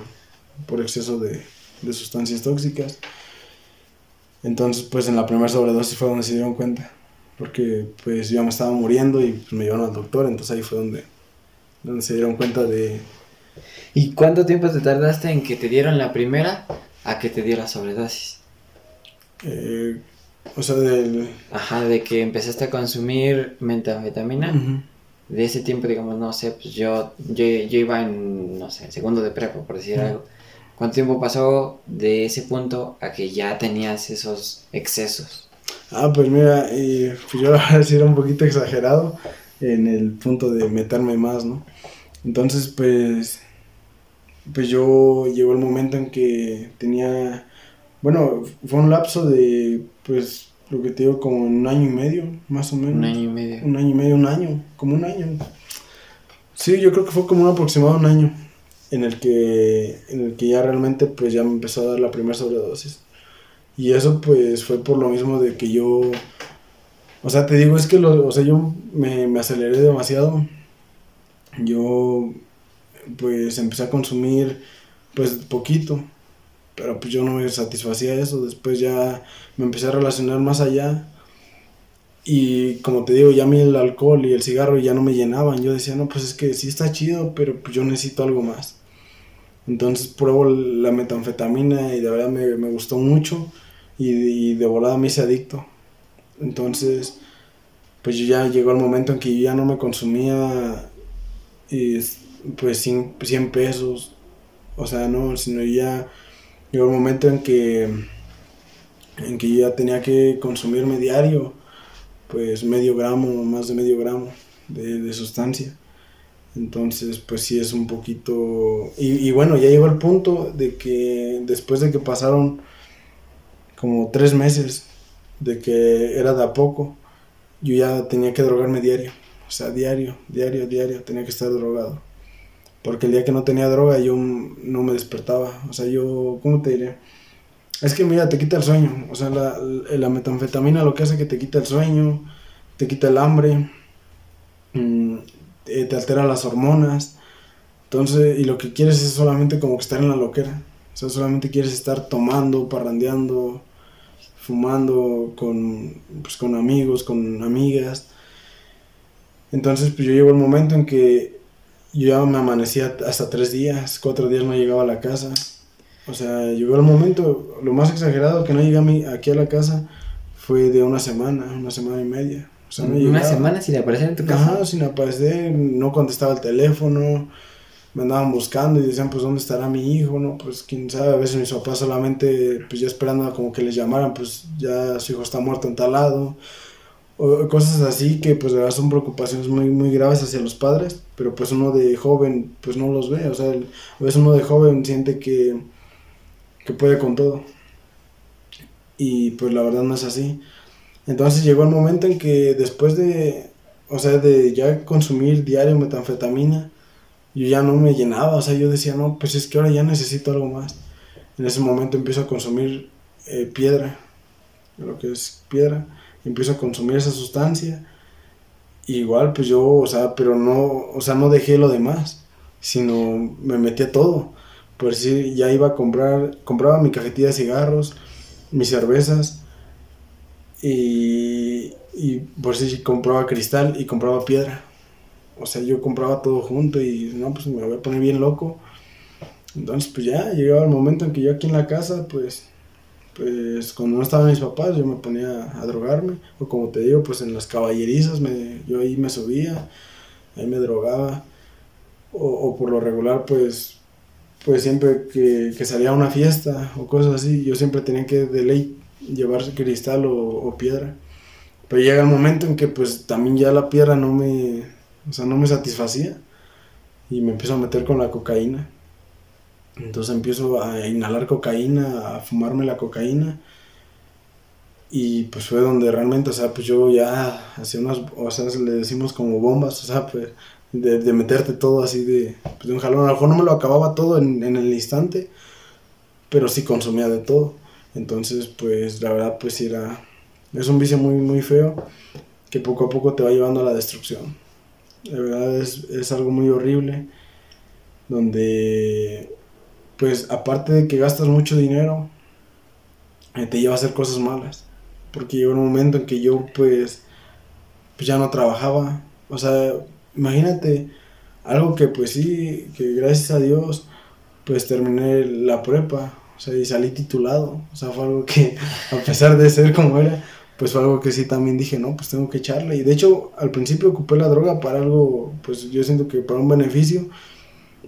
S2: por exceso de, de sustancias tóxicas. Entonces, pues en la primera sobredosis fue donde se dieron cuenta, porque pues yo me estaba muriendo y pues, me llevaron al doctor, entonces ahí fue donde, donde se dieron cuenta de...
S1: ¿Y cuánto tiempo te tardaste en que te dieron la primera a que te diera sobredosis?
S2: Eh, o sea, del...
S1: Ajá, de que empezaste a consumir metanfetamina de ese tiempo, digamos, no sé, pues yo, yo, yo iba en, no sé, segundo de prepa, por decir algo. ¿Cuánto tiempo pasó de ese punto a que ya tenías esos excesos?
S2: Ah, pues mira, y, pues yo [LAUGHS] a decir un poquito exagerado en el punto de meterme más, ¿no? Entonces, pues, pues yo llegó el momento en que tenía, bueno, fue un lapso de, pues, lo que te digo, como un año y medio, más o menos.
S1: Un año y medio.
S2: Un año y medio, un año, como un año. Sí, yo creo que fue como un aproximado un año en el que, en el que ya realmente pues ya me empezó a dar la primera sobredosis. Y eso pues fue por lo mismo de que yo, o sea, te digo, es que lo, o sea, yo me, me aceleré demasiado. Yo pues empecé a consumir pues poquito pero pues yo no me satisfacía eso, después ya me empecé a relacionar más allá. Y como te digo, ya a mí el alcohol y el cigarro ya no me llenaban, yo decía, no, pues es que sí está chido, pero pues yo necesito algo más. Entonces pruebo la metanfetamina y de verdad me, me gustó mucho. Y, de volada me hice adicto. Entonces, pues ya llegó el momento en que yo ya no me consumía y, pues 100, 100 pesos, o sea, no, sino ya Llegó el momento en que, en que yo ya tenía que consumirme diario, pues medio gramo, más de medio gramo de, sustancia. Entonces, pues sí es un poquito... Y, bueno, ya llegó el punto de que después de que pasaron como tres meses de que era de a poco, yo ya tenía que drogarme diario. O sea, diario, diario, diario, tenía que estar drogado. Porque el día que no tenía droga yo no me despertaba. O sea, yo, ¿cómo te diré? Es que mira, te quita el sueño. O sea, la, la metanfetamina lo que hace es que te quita el sueño, te quita el hambre, mm, te, altera las hormonas. Entonces, y lo que quieres es solamente como que estar en la loquera. O sea, solamente quieres estar tomando, parrandeando, fumando con, pues, con amigos, con amigas. Entonces, pues yo llego el momento en que yo ya me amanecía hasta tres días, cuatro días no llegaba a la casa. O sea, llegó el momento, lo más exagerado que no llegué aquí a la casa fue de una semana, una semana y media. O sea,
S1: una semana sin aparecer en tu casa.
S2: Ajá, sin aparecer, no contestaba el teléfono, me andaban buscando y decían, pues, ¿dónde estará mi hijo? No, pues, quién sabe, a veces mis papás solamente, pues, ya esperando como que les llamaran, pues, ya su hijo está muerto en tal lado o cosas así que pues de verdad son preocupaciones muy muy graves hacia los padres pero pues uno de joven pues no los ve o sea a veces uno de joven siente que que puede con todo y pues la verdad no es así entonces llegó el momento en que después de o sea de ya consumir diario metanfetamina yo ya no me llenaba o sea yo decía no pues es que ahora ya necesito algo más en ese momento empiezo a consumir eh, piedra lo que es piedra empiezo a consumir esa sustancia. Igual, pues yo, o sea, pero no, o sea, no dejé lo demás, sino me metí a todo. Por si ya iba a comprar, compraba mi cajetilla de cigarros, mis cervezas, y, y por si compraba cristal y compraba piedra. O sea, yo compraba todo junto y no, pues me voy a poner bien loco. Entonces, pues ya llegaba el momento en que yo aquí en la casa, pues pues cuando no estaban mis papás yo me ponía a drogarme, o como te digo, pues en las caballerizas me, yo ahí me subía, ahí me drogaba, o, por lo regular pues pues siempre que, que salía a una fiesta o cosas así, yo siempre tenía que de ley llevar cristal o, piedra. Pero llega el momento en que pues también ya la piedra no me, o sea, no me satisfacía y me empiezo a meter con la cocaína. Entonces empiezo a inhalar cocaína, a fumarme la cocaína. Y pues fue donde realmente, o sea, pues yo ya hacía unas, o sea, le decimos como bombas, o sea, pues de, meterte todo así de, pues, un jalón. A lo mejor no me lo acababa todo en, en el instante, pero sí consumía de todo. Entonces, pues la verdad, pues era, es un vicio muy, muy feo que poco a poco te va llevando a la destrucción. La verdad es, es algo muy horrible, donde, pues aparte de que gastas mucho dinero, eh, te lleva a hacer cosas malas. Porque llegó un momento en que yo, pues, pues ya no trabajaba. O sea, imagínate algo que, pues sí, que gracias a Dios, pues terminé la prepa o sea, y salí titulado. O sea, fue algo que, [LAUGHS] a pesar de ser como era, pues fue algo que sí también dije, no, pues tengo que echarle. Y de hecho, al principio ocupé la droga para algo, pues yo siento que para un beneficio.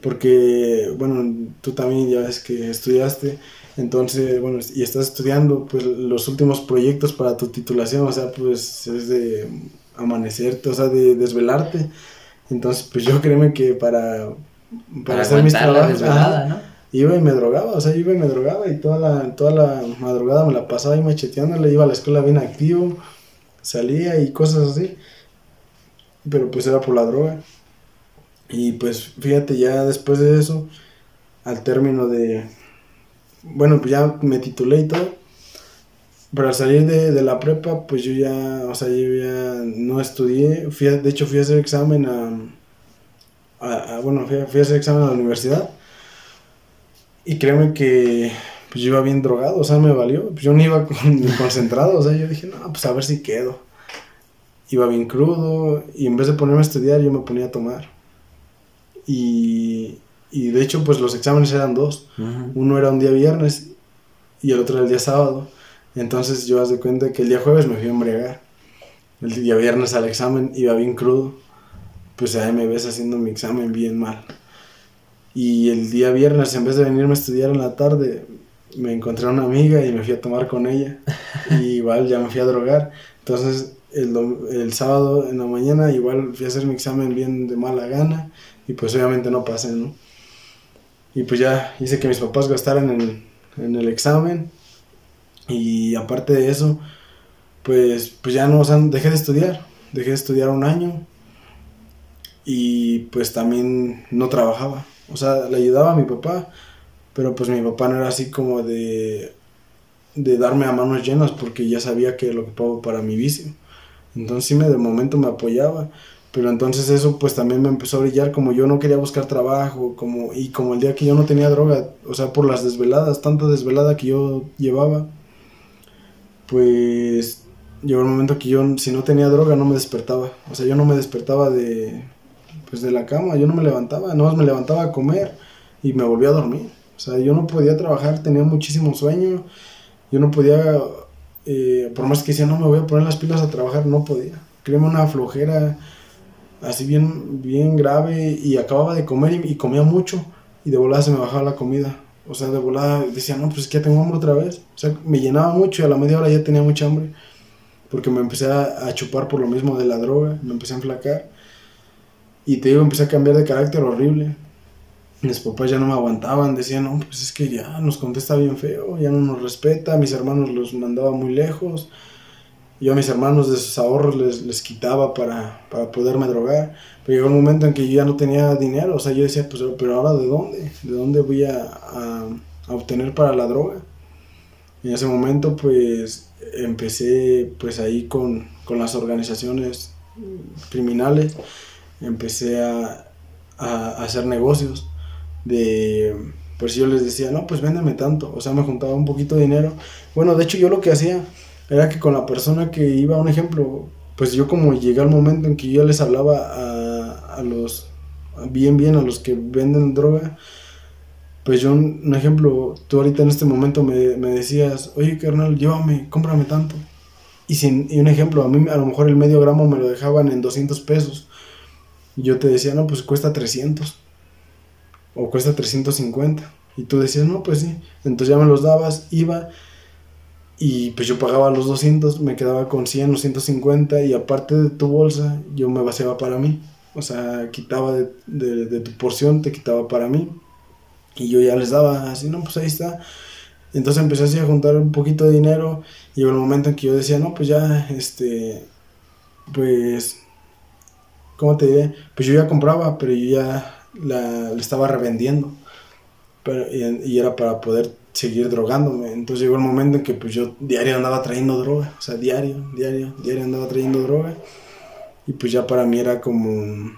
S2: Porque, bueno, tú también ya ves que estudiaste. Entonces, bueno, y estás estudiando, pues los últimos proyectos para tu titulación, o sea, pues es de amanecerte, o sea, de desvelarte. Entonces, pues yo créeme que para,
S1: para, hacer mis trabajos. ¿no?
S2: iba y me drogaba, o sea, iba y me drogaba y toda la, toda la madrugada me la pasaba ahí macheteándole, iba a la escuela bien activo, salía y cosas así, pero pues era por la droga. Y pues fíjate, ya después de eso, al término de, bueno, pues ya me titulé y todo, pero al salir de, la prepa, pues yo ya, o sea, yo ya no estudié, fui de hecho fui a hacer examen a, bueno, fui fui a hacer examen a la universidad y créeme que pues yo iba bien drogado, o sea, me valió. Pues yo no iba concentrado, o sea, yo dije, no, pues a ver si quedo. Iba bien crudo y en vez de ponerme a estudiar, yo me ponía a tomar. Y, y de hecho, pues los exámenes eran dos. Uno era un día viernes y el otro era el día sábado. Entonces yo haz de cuenta que el día jueves me fui a embriagar. El día viernes al examen iba bien crudo. Pues ahí me ves haciendo mi examen bien mal. Y el día viernes, en vez de venirme a estudiar en la tarde, me encontré a una amiga y me fui a tomar con ella. [LAUGHS] Y igual ya me fui a drogar. Entonces, el, el sábado en la mañana, igual fui a hacer mi examen bien de mala gana. Y pues obviamente no pasé, ¿no? Y pues ya hice que mis papás gastaran en, en el examen. Y aparte de eso, pues, pues ya no, o sea, dejé de estudiar. Dejé de estudiar un año. Y pues también no trabajaba. O sea, le ayudaba a mi papá, pero pues mi papá no era así como de, de darme a manos llenas porque ya sabía que lo ocupaba para mi vicio. Entonces sí me de momento me apoyaba, pero entonces eso pues también me empezó a brillar como yo no quería buscar trabajo, como y como el día que yo no tenía droga, o sea, por las desveladas, tanta desvelada que yo llevaba, pues llegó un momento que yo si no tenía droga no me despertaba, o sea, yo no me despertaba de pues de la cama, yo no me levantaba, no me levantaba a comer y me volvía a dormir. O sea, yo no podía trabajar, tenía muchísimo sueño, yo no podía, eh, por más que decía, no me voy a poner las pilas a trabajar, no podía. Créeme una flojera así bien, bien grave y acababa de comer y, comía mucho y de volada se me bajaba la comida. O sea, de volada decía, no, pues es que ya tengo hambre otra vez. O sea, me llenaba mucho y a la media hora ya tenía mucha hambre. Porque me empecé a, a chupar por lo mismo de la droga, me empecé a enflacar. Y te digo, empecé a cambiar de carácter horrible. Mis papás ya no me aguantaban, decían, no, pues es que ya nos contesta bien feo, ya no nos respeta, mis hermanos los mandaba muy lejos. Yo a mis hermanos de sus ahorros les, les quitaba para, para poderme drogar. Pero llegó un momento en que yo ya no tenía dinero, o sea, yo decía, pues, pero ahora ¿de dónde? ¿De dónde voy a, a, a obtener para la droga? Y en ese momento, pues, empecé, pues, ahí con, con las organizaciones criminales empecé a, hacer negocios de pues yo les decía, no, pues véndeme tanto, o sea, me juntaba un poquito de dinero. Bueno, de hecho yo lo que hacía era que con la persona que iba, un ejemplo, pues yo como llegué al momento en que yo les hablaba a, a los, bien, bien, a los que venden droga, pues yo, un ejemplo, tú ahorita en este momento me, me decías, oye, carnal, llévame, cómprame tanto. Y, sin, y un ejemplo, a mí a lo mejor el medio gramo me lo dejaban en 200 pesos. Y yo te decía, no, pues cuesta 300. o cuesta 350. Y tú decías, no, pues sí. Entonces ya me los dabas, iba y pues yo pagaba los 200, me quedaba con 100 o 150 y aparte de tu bolsa yo me vaciaba para mí. O sea, quitaba de, de, tu porción, te quitaba para mí. Y yo ya les daba así, no, pues ahí está. Entonces empecé así a juntar un poquito de dinero y llegó el momento en que yo decía, no, pues ya, este, pues, ¿cómo te diré? Pues yo ya compraba, pero yo ya la, estaba revendiendo. Pero, y, era para poder seguir drogándome. Entonces llegó el momento en que pues yo diario andaba trayendo droga. O sea, diario, diario, diario andaba trayendo droga. Y pues ya para mí era como...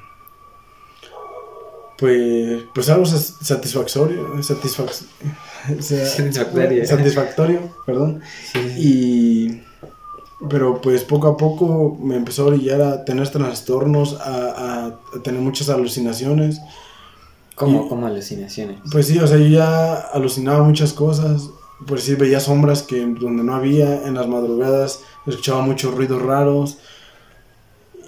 S2: Pues, pues algo satisfactorio, [LAUGHS] satisfactorio, satisfactorio, perdón. Y pero pues poco a poco me empezó a orillar a tener trastornos, a, a, tener muchas alucinaciones.
S1: ¿Cómo, ¿Cómo, alucinaciones?
S2: Pues sí, o sea, yo ya alucinaba muchas cosas. Por decir, veía sombras que donde no había, en las madrugadas escuchaba muchos ruidos raros.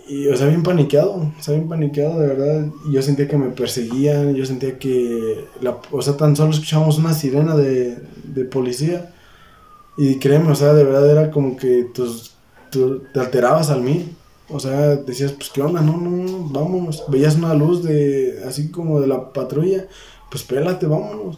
S2: Y, o sea, bien paniqueado, o sea, bien paniqueado, de verdad. Y yo sentía que me perseguían, yo sentía que, la, o sea, tan solo escuchábamos una sirena de, de policía y créeme, o sea, de verdad era como que tú te alterabas al mí. O sea, decías, pues, ¿qué onda? No, no, no, vámonos. Veías una luz de, así como de la patrulla, pues, pélate, vámonos.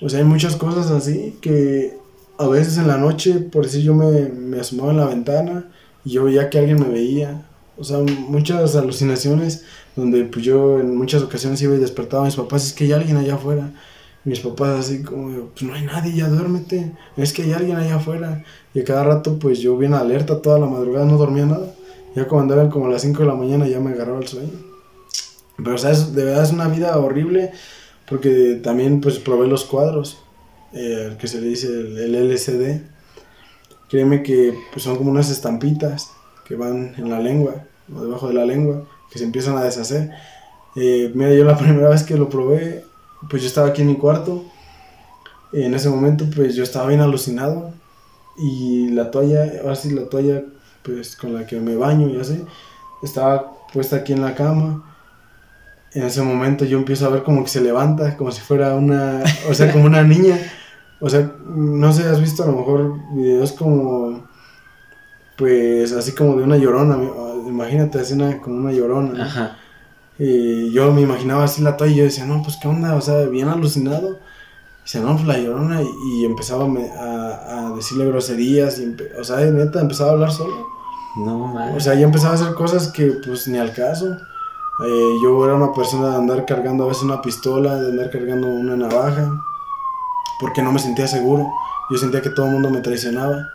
S2: O sea, hay muchas cosas así que a veces en la noche, por decir, yo me, me asomaba en la ventana y yo veía que alguien me veía. O sea, muchas alucinaciones donde pues yo en muchas ocasiones iba y despertaba a mis papás, es que hay alguien allá afuera mis papás así como, pues no hay nadie, ya duérmete, es que hay alguien allá afuera. Y a cada rato pues yo bien alerta toda la madrugada, no dormía nada. Ya cuando eran como las 5 de la mañana ya me agarraba el sueño. Pero sea, de verdad es una vida horrible porque también pues probé los cuadros, eh, que se le dice el, LCD. Créeme que pues, son como unas estampitas que van en la lengua, o debajo de la lengua, que se empiezan a deshacer. Eh, mira, yo la [LAUGHS] primera vez que lo probé, pues yo estaba aquí en mi cuarto. Y en ese momento, pues yo estaba bien alucinado. Y la toalla, ahora la toalla, pues con la que me baño y así, estaba puesta aquí en la cama. En ese momento yo empiezo a ver como que se levanta, como si fuera una, o sea, como una niña. O sea, no sé, has visto a lo mejor videos como, pues así como de una llorona. Imagínate, así una, como una llorona. Ajá. Y yo me imaginaba así la toalla y yo decía, no, pues qué onda, o sea, bien alucinado. Y decía, no, pues la llorona. Y, empezaba a, a, decirle groserías. Y o sea, neta, empezaba a hablar solo. No, man. O sea, ya empezaba a hacer cosas que, pues, ni al caso. Eh, yo era una persona de andar cargando a veces una pistola, de andar cargando una navaja. Porque no me sentía seguro. Yo sentía que todo el mundo me traicionaba.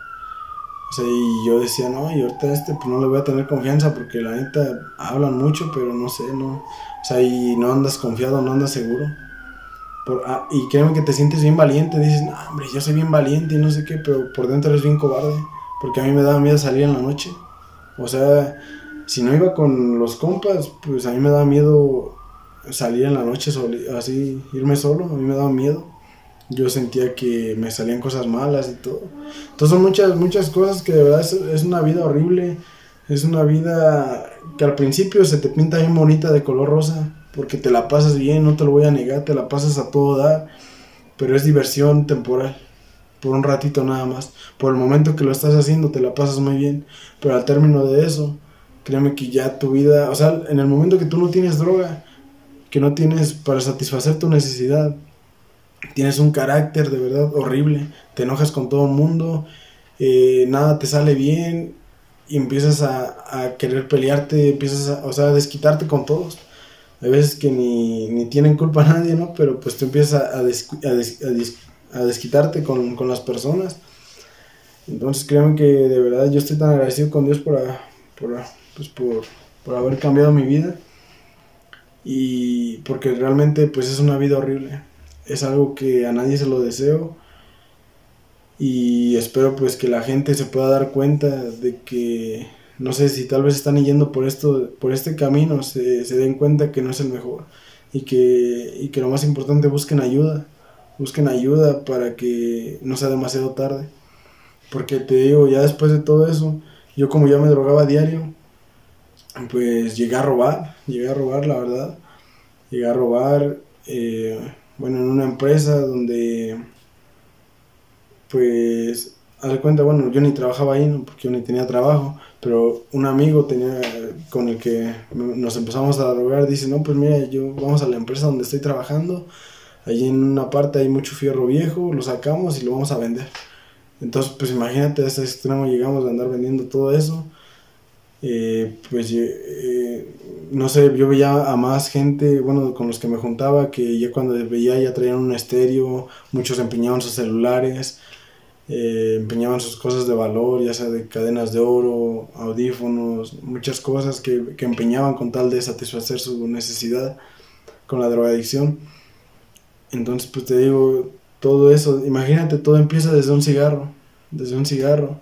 S2: O sea, y yo decía, no, y ahorita este, pues no le voy a tener confianza porque la neta hablan mucho, pero no sé, no. O sea, y no andas confiado, no andas seguro. Por, ah, y créeme que te sientes bien valiente, dices, no, hombre, yo soy bien valiente y no sé qué, pero por dentro eres bien cobarde. Porque a mí me daba miedo salir en la noche. O sea, si no iba con los compas, pues a mí me daba miedo salir en la noche, así, irme solo, a mí me daba miedo yo sentía que me salían cosas malas y todo. Entonces son muchas, muchas cosas que de verdad es, una vida horrible. Es una vida que al principio se te pinta bien bonita de color rosa, porque te la pasas bien, no te lo voy a negar, te la pasas a todo dar, pero es diversión temporal, por un ratito nada más. Por el momento que lo estás haciendo te la pasas muy bien, pero al término de eso, créeme que ya tu vida, o sea, en el momento que tú no tienes droga, que no tienes para satisfacer tu necesidad, tienes un carácter de verdad horrible, te enojas con todo el mundo, eh, nada te sale bien y empiezas a, querer pelearte, empiezas a, o sea, a desquitarte con todos. Hay veces que ni, tienen culpa nadie, ¿no? Pero pues tú empiezas a, a, desquitarte con, las personas. Entonces créanme que de verdad yo estoy tan agradecido con Dios por, por, pues, por, por haber cambiado mi vida. Y porque realmente pues es una vida horrible es algo que a nadie se lo deseo y espero pues que la gente se pueda dar cuenta de que no sé si tal vez están yendo por esto por este camino se, den cuenta que no es el mejor y que, y que lo más importante busquen ayuda busquen ayuda para que no sea demasiado tarde porque te digo ya después de todo eso yo como ya me drogaba a diario pues llegué a robar llegué a robar la verdad llegué a robar eh, bueno, en una empresa donde, pues, haz de cuenta, bueno, yo ni trabajaba ahí, ¿no? porque yo ni tenía trabajo, pero un amigo tenía, con el que nos empezamos a drogar, dice, no, pues mira, yo vamos a la empresa donde estoy trabajando, allí en una parte hay mucho fierro viejo, lo sacamos y lo vamos a vender. Entonces, pues imagínate, a ese extremo llegamos a andar vendiendo todo eso. Eh, pues eh, no sé, yo veía a más gente, bueno, con los que me juntaba, que ya cuando veía ya traían un estéreo, muchos empeñaban sus celulares, eh, empeñaban sus cosas de valor, ya sea de cadenas de oro, audífonos, muchas cosas que, que empeñaban con tal de satisfacer su necesidad con la drogadicción. Entonces, pues te digo, todo eso, imagínate, todo empieza desde un cigarro, desde un cigarro.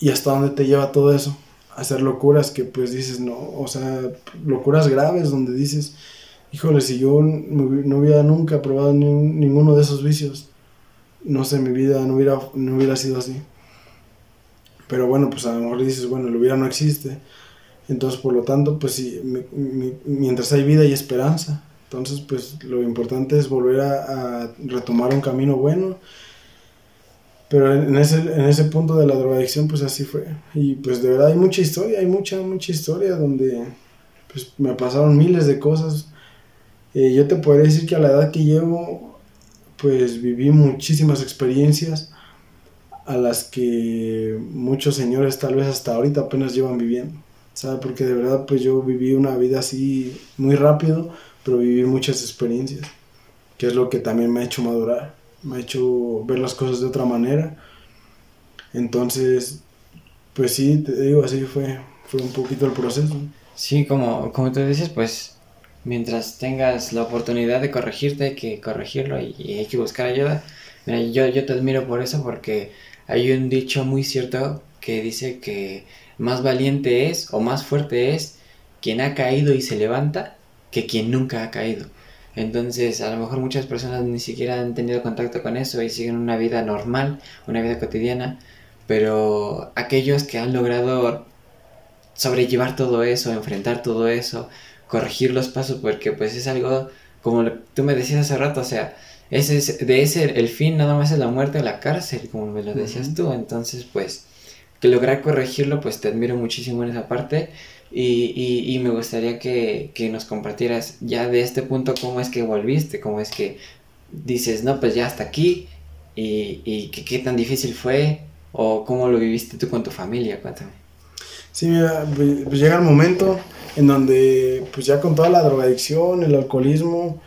S2: ¿Y hasta dónde te lleva todo eso? hacer locuras que pues dices, no, o sea, locuras graves donde dices, híjole, si yo no hubiera nunca probado ninguno de esos vicios, no sé, mi vida no hubiera, no hubiera sido así. Pero bueno, pues a lo mejor dices, bueno, el hubiera no existe. Entonces, por lo tanto, pues sí, mientras hay vida y esperanza. Entonces, pues lo importante es volver a retomar un camino bueno pero en ese, en ese punto de la drogadicción, pues así fue. Y pues de verdad hay mucha historia, hay mucha, mucha historia donde pues me pasaron miles de cosas. Eh, yo te podría decir que a la edad que llevo, pues viví muchísimas experiencias a las que muchos señores tal vez hasta ahorita apenas llevan viviendo. ¿Sabes? Porque de verdad pues yo viví una vida así muy rápido, pero viví muchas experiencias, que es lo que también me ha hecho madurar me ha hecho ver las cosas de otra manera. Entonces, pues sí, te digo, así fue, fue un poquito el proceso.
S1: Sí, como, como tú dices, pues mientras tengas la oportunidad de corregirte, hay que corregirlo y, hay que buscar ayuda. Mira, yo, yo te admiro por eso porque hay un dicho muy cierto que dice que más valiente es o más fuerte es quien ha caído y se levanta que quien nunca ha caído. Entonces, a lo mejor muchas personas ni siquiera han tenido contacto con eso y siguen una vida normal, una vida cotidiana, pero aquellos que han logrado sobrellevar todo eso, enfrentar todo eso, corregir los pasos, porque pues es algo, como tú me decías hace rato, o sea, ese es, de ese el fin nada más es la muerte o la cárcel, como me lo decías tú, entonces pues que lograr corregirlo, pues te admiro muchísimo en esa parte y, y, me gustaría que, que, nos compartieras ya de este punto cómo es que volviste, cómo es que dices, no, pues ya hasta aquí, y, y qué tan difícil fue, o cómo lo viviste tú con tu familia, cuéntame.
S2: Sí, mira, pues, pues llega el momento en donde, pues ya con toda la drogadicción, el alcoholismo,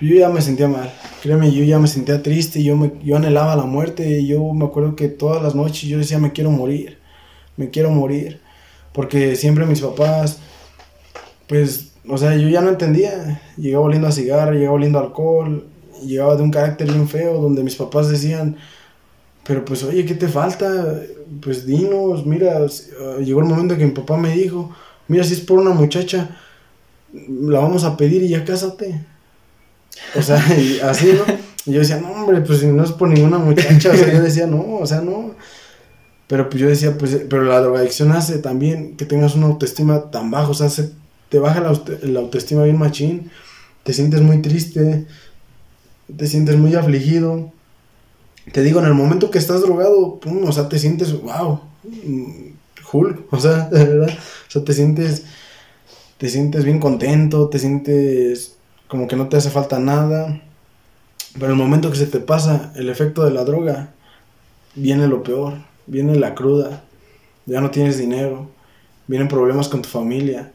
S2: yo ya me sentía mal. Créeme, yo ya me sentía triste, yo, me, yo anhelaba la muerte. Yo me acuerdo que todas las noches yo decía, me quiero morir, me quiero morir. Porque siempre mis papás, pues, o sea, yo ya no entendía. Llegaba oliendo a cigarro, llegaba oliendo alcohol, llegaba de un carácter bien feo, donde mis papás decían, pero pues, oye, ¿qué te falta? Pues dinos, mira, ah, llegó el momento que mi papá me dijo, mira, si es por una muchacha, la vamos a pedir y ya cásate. O sea, así, ¿no? Y yo decía, no, hombre, pues si no es por ninguna muchacha, o sea, yo decía, no, o sea, no. Pero pues yo decía, pues, pero la drogadicción hace también que tengas una autoestima tan baja, o sea, te baja la, autoestima bien machín, te sientes muy triste, te sientes muy afligido. Te digo, en el momento que estás drogado, pum, o sea, te sientes, wow, Hulk, [LAUGHS] o sea, de verdad, o sea, te sientes, te sientes bien contento, te sientes como que no te hace falta nada. Pero el momento que se te pasa el efecto de la droga, viene lo peor viene la cruda, ya no tienes dinero, vienen problemas con tu familia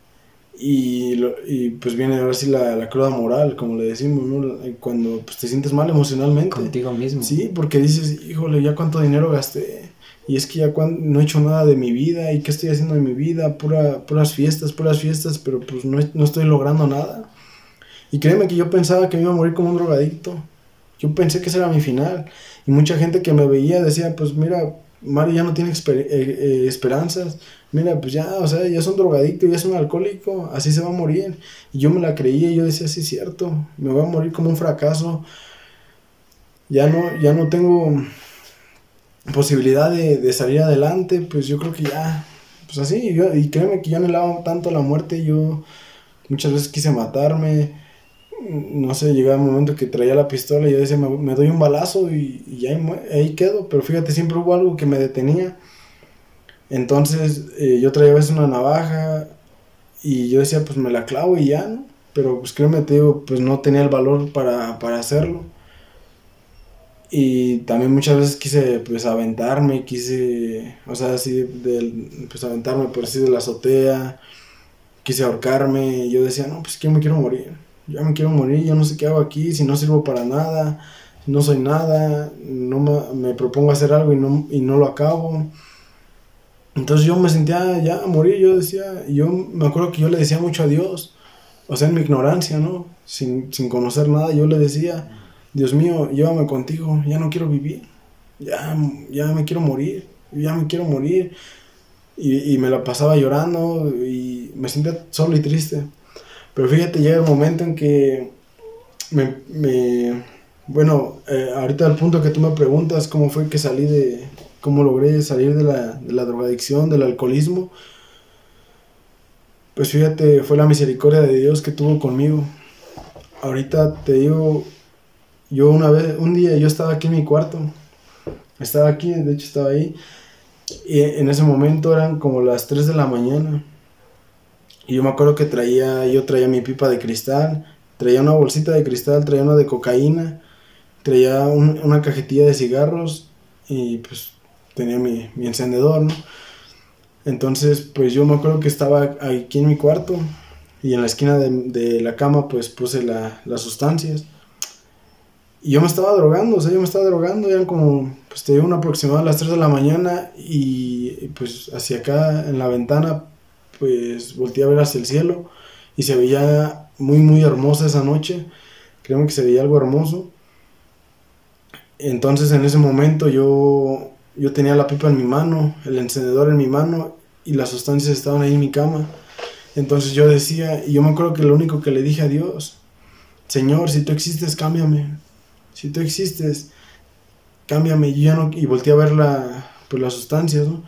S2: y, y pues viene ahora sí la, la, cruda moral, como le decimos, ¿no? Cuando pues, te sientes mal emocionalmente.
S1: Contigo mismo.
S2: Sí, porque dices, híjole, ya cuánto dinero gasté. Y es que ya no he hecho nada de mi vida. ¿Y qué estoy haciendo de mi vida? Pura, puras fiestas, puras fiestas, pero pues no, no estoy logrando nada. Y créeme que yo pensaba que me iba a morir como un drogadicto. Yo pensé que ese era mi final. Y mucha gente que me veía decía, pues mira, Mario ya no tiene eh, eh, esperanzas. Mira, pues ya, o sea, ya es un drogadicto, ya es un alcohólico, así se va a morir. Y yo me la creía y yo decía, sí, cierto, me voy a morir como un fracaso. Ya no, ya no tengo posibilidad de, salir adelante, pues yo creo que ya, pues así, yo, y créeme que yo anhelaba tanto la muerte, yo muchas veces quise matarme, no sé, llegaba un momento que traía la pistola y yo decía, me, doy un balazo y, y ahí, ahí, quedo. Pero fíjate, siempre hubo algo que me detenía. Entonces eh, yo traía a veces una navaja y yo decía, pues me la clavo y ya, ¿no? Pero pues créeme, te digo, pues no tenía el valor para, para hacerlo. Y también muchas veces quise pues aventarme, quise, o sea, así, pues aventarme por así de la azotea, quise ahorcarme, y yo decía, no, pues que me quiero morir, yo me quiero morir, yo no sé qué hago aquí, si no sirvo para nada, no soy nada, no me, me propongo hacer algo y no, y no lo acabo. Entonces yo me sentía ya a morir, yo decía, yo me acuerdo que yo le decía mucho a Dios, o sea, en mi ignorancia, ¿no? Sin, sin conocer nada, yo le decía, Dios mío, llévame contigo, ya no quiero vivir, ya, ya me quiero morir, ya me quiero morir. Y, me la pasaba llorando y me sentía solo y triste. Pero fíjate, llega el momento en que me, bueno, eh, ahorita al punto que tú me preguntas cómo fue que salí de, cómo logré salir de la, de la drogadicción, del alcoholismo, pues fíjate, fue la misericordia de Dios que tuvo conmigo. Ahorita te digo, yo una vez, un día yo estaba aquí en mi cuarto, estaba aquí, de hecho estaba ahí, y en ese momento eran como las 3 de la mañana. Y yo me acuerdo que traía, yo traía mi pipa de cristal, traía una bolsita de cristal, traía una de cocaína, traía una cajetilla de cigarros y pues tenía mi, encendedor, ¿no? Entonces, pues yo me acuerdo que estaba aquí en mi cuarto y en la esquina de, la cama pues puse la, las sustancias. Y yo me estaba drogando, o sea, yo me estaba drogando, eran como, pues te digo, una aproximada a las 3 de la mañana y pues hacia acá en la ventana, pues volteé a ver hacia el cielo y se veía muy, muy hermosa esa noche, creo que se veía algo hermoso. Entonces en ese momento yo, yo tenía la pipa en mi mano, el encendedor en mi mano y las sustancias estaban ahí en mi cama. Entonces yo decía, y yo me acuerdo que lo único que le dije a Dios, Señor, si tú existes, cámbiame si tú existes, cámbiame. Y, ya no, y volteé a ver la, pues, las sustancias, ¿no?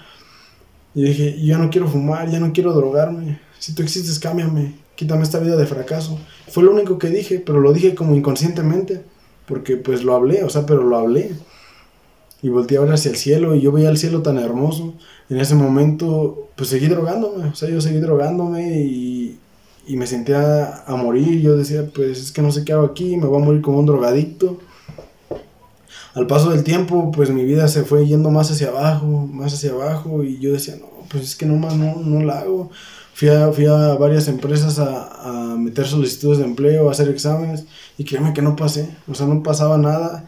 S2: Y dije, ya no quiero fumar, ya no quiero drogarme. Si tú existes, cámbiame. Quítame esta vida de fracaso. Fue lo único que dije, pero lo dije como inconscientemente. Porque pues lo hablé, o sea, pero lo hablé. Y volteé a ver hacia el cielo y yo veía el cielo tan hermoso. En ese momento, pues seguí drogándome. O sea, yo seguí drogándome y, y me sentía a morir. Yo decía, pues es que no sé qué hago aquí, me voy a morir como un drogadicto al paso del tiempo, pues mi vida se fue yendo más hacia abajo, más hacia abajo, y yo decía, no, pues es que nomás no, no la hago. Fui a, fui a varias empresas a, a, meter solicitudes de empleo, a hacer exámenes, y créeme que no pasé, o sea, no pasaba nada,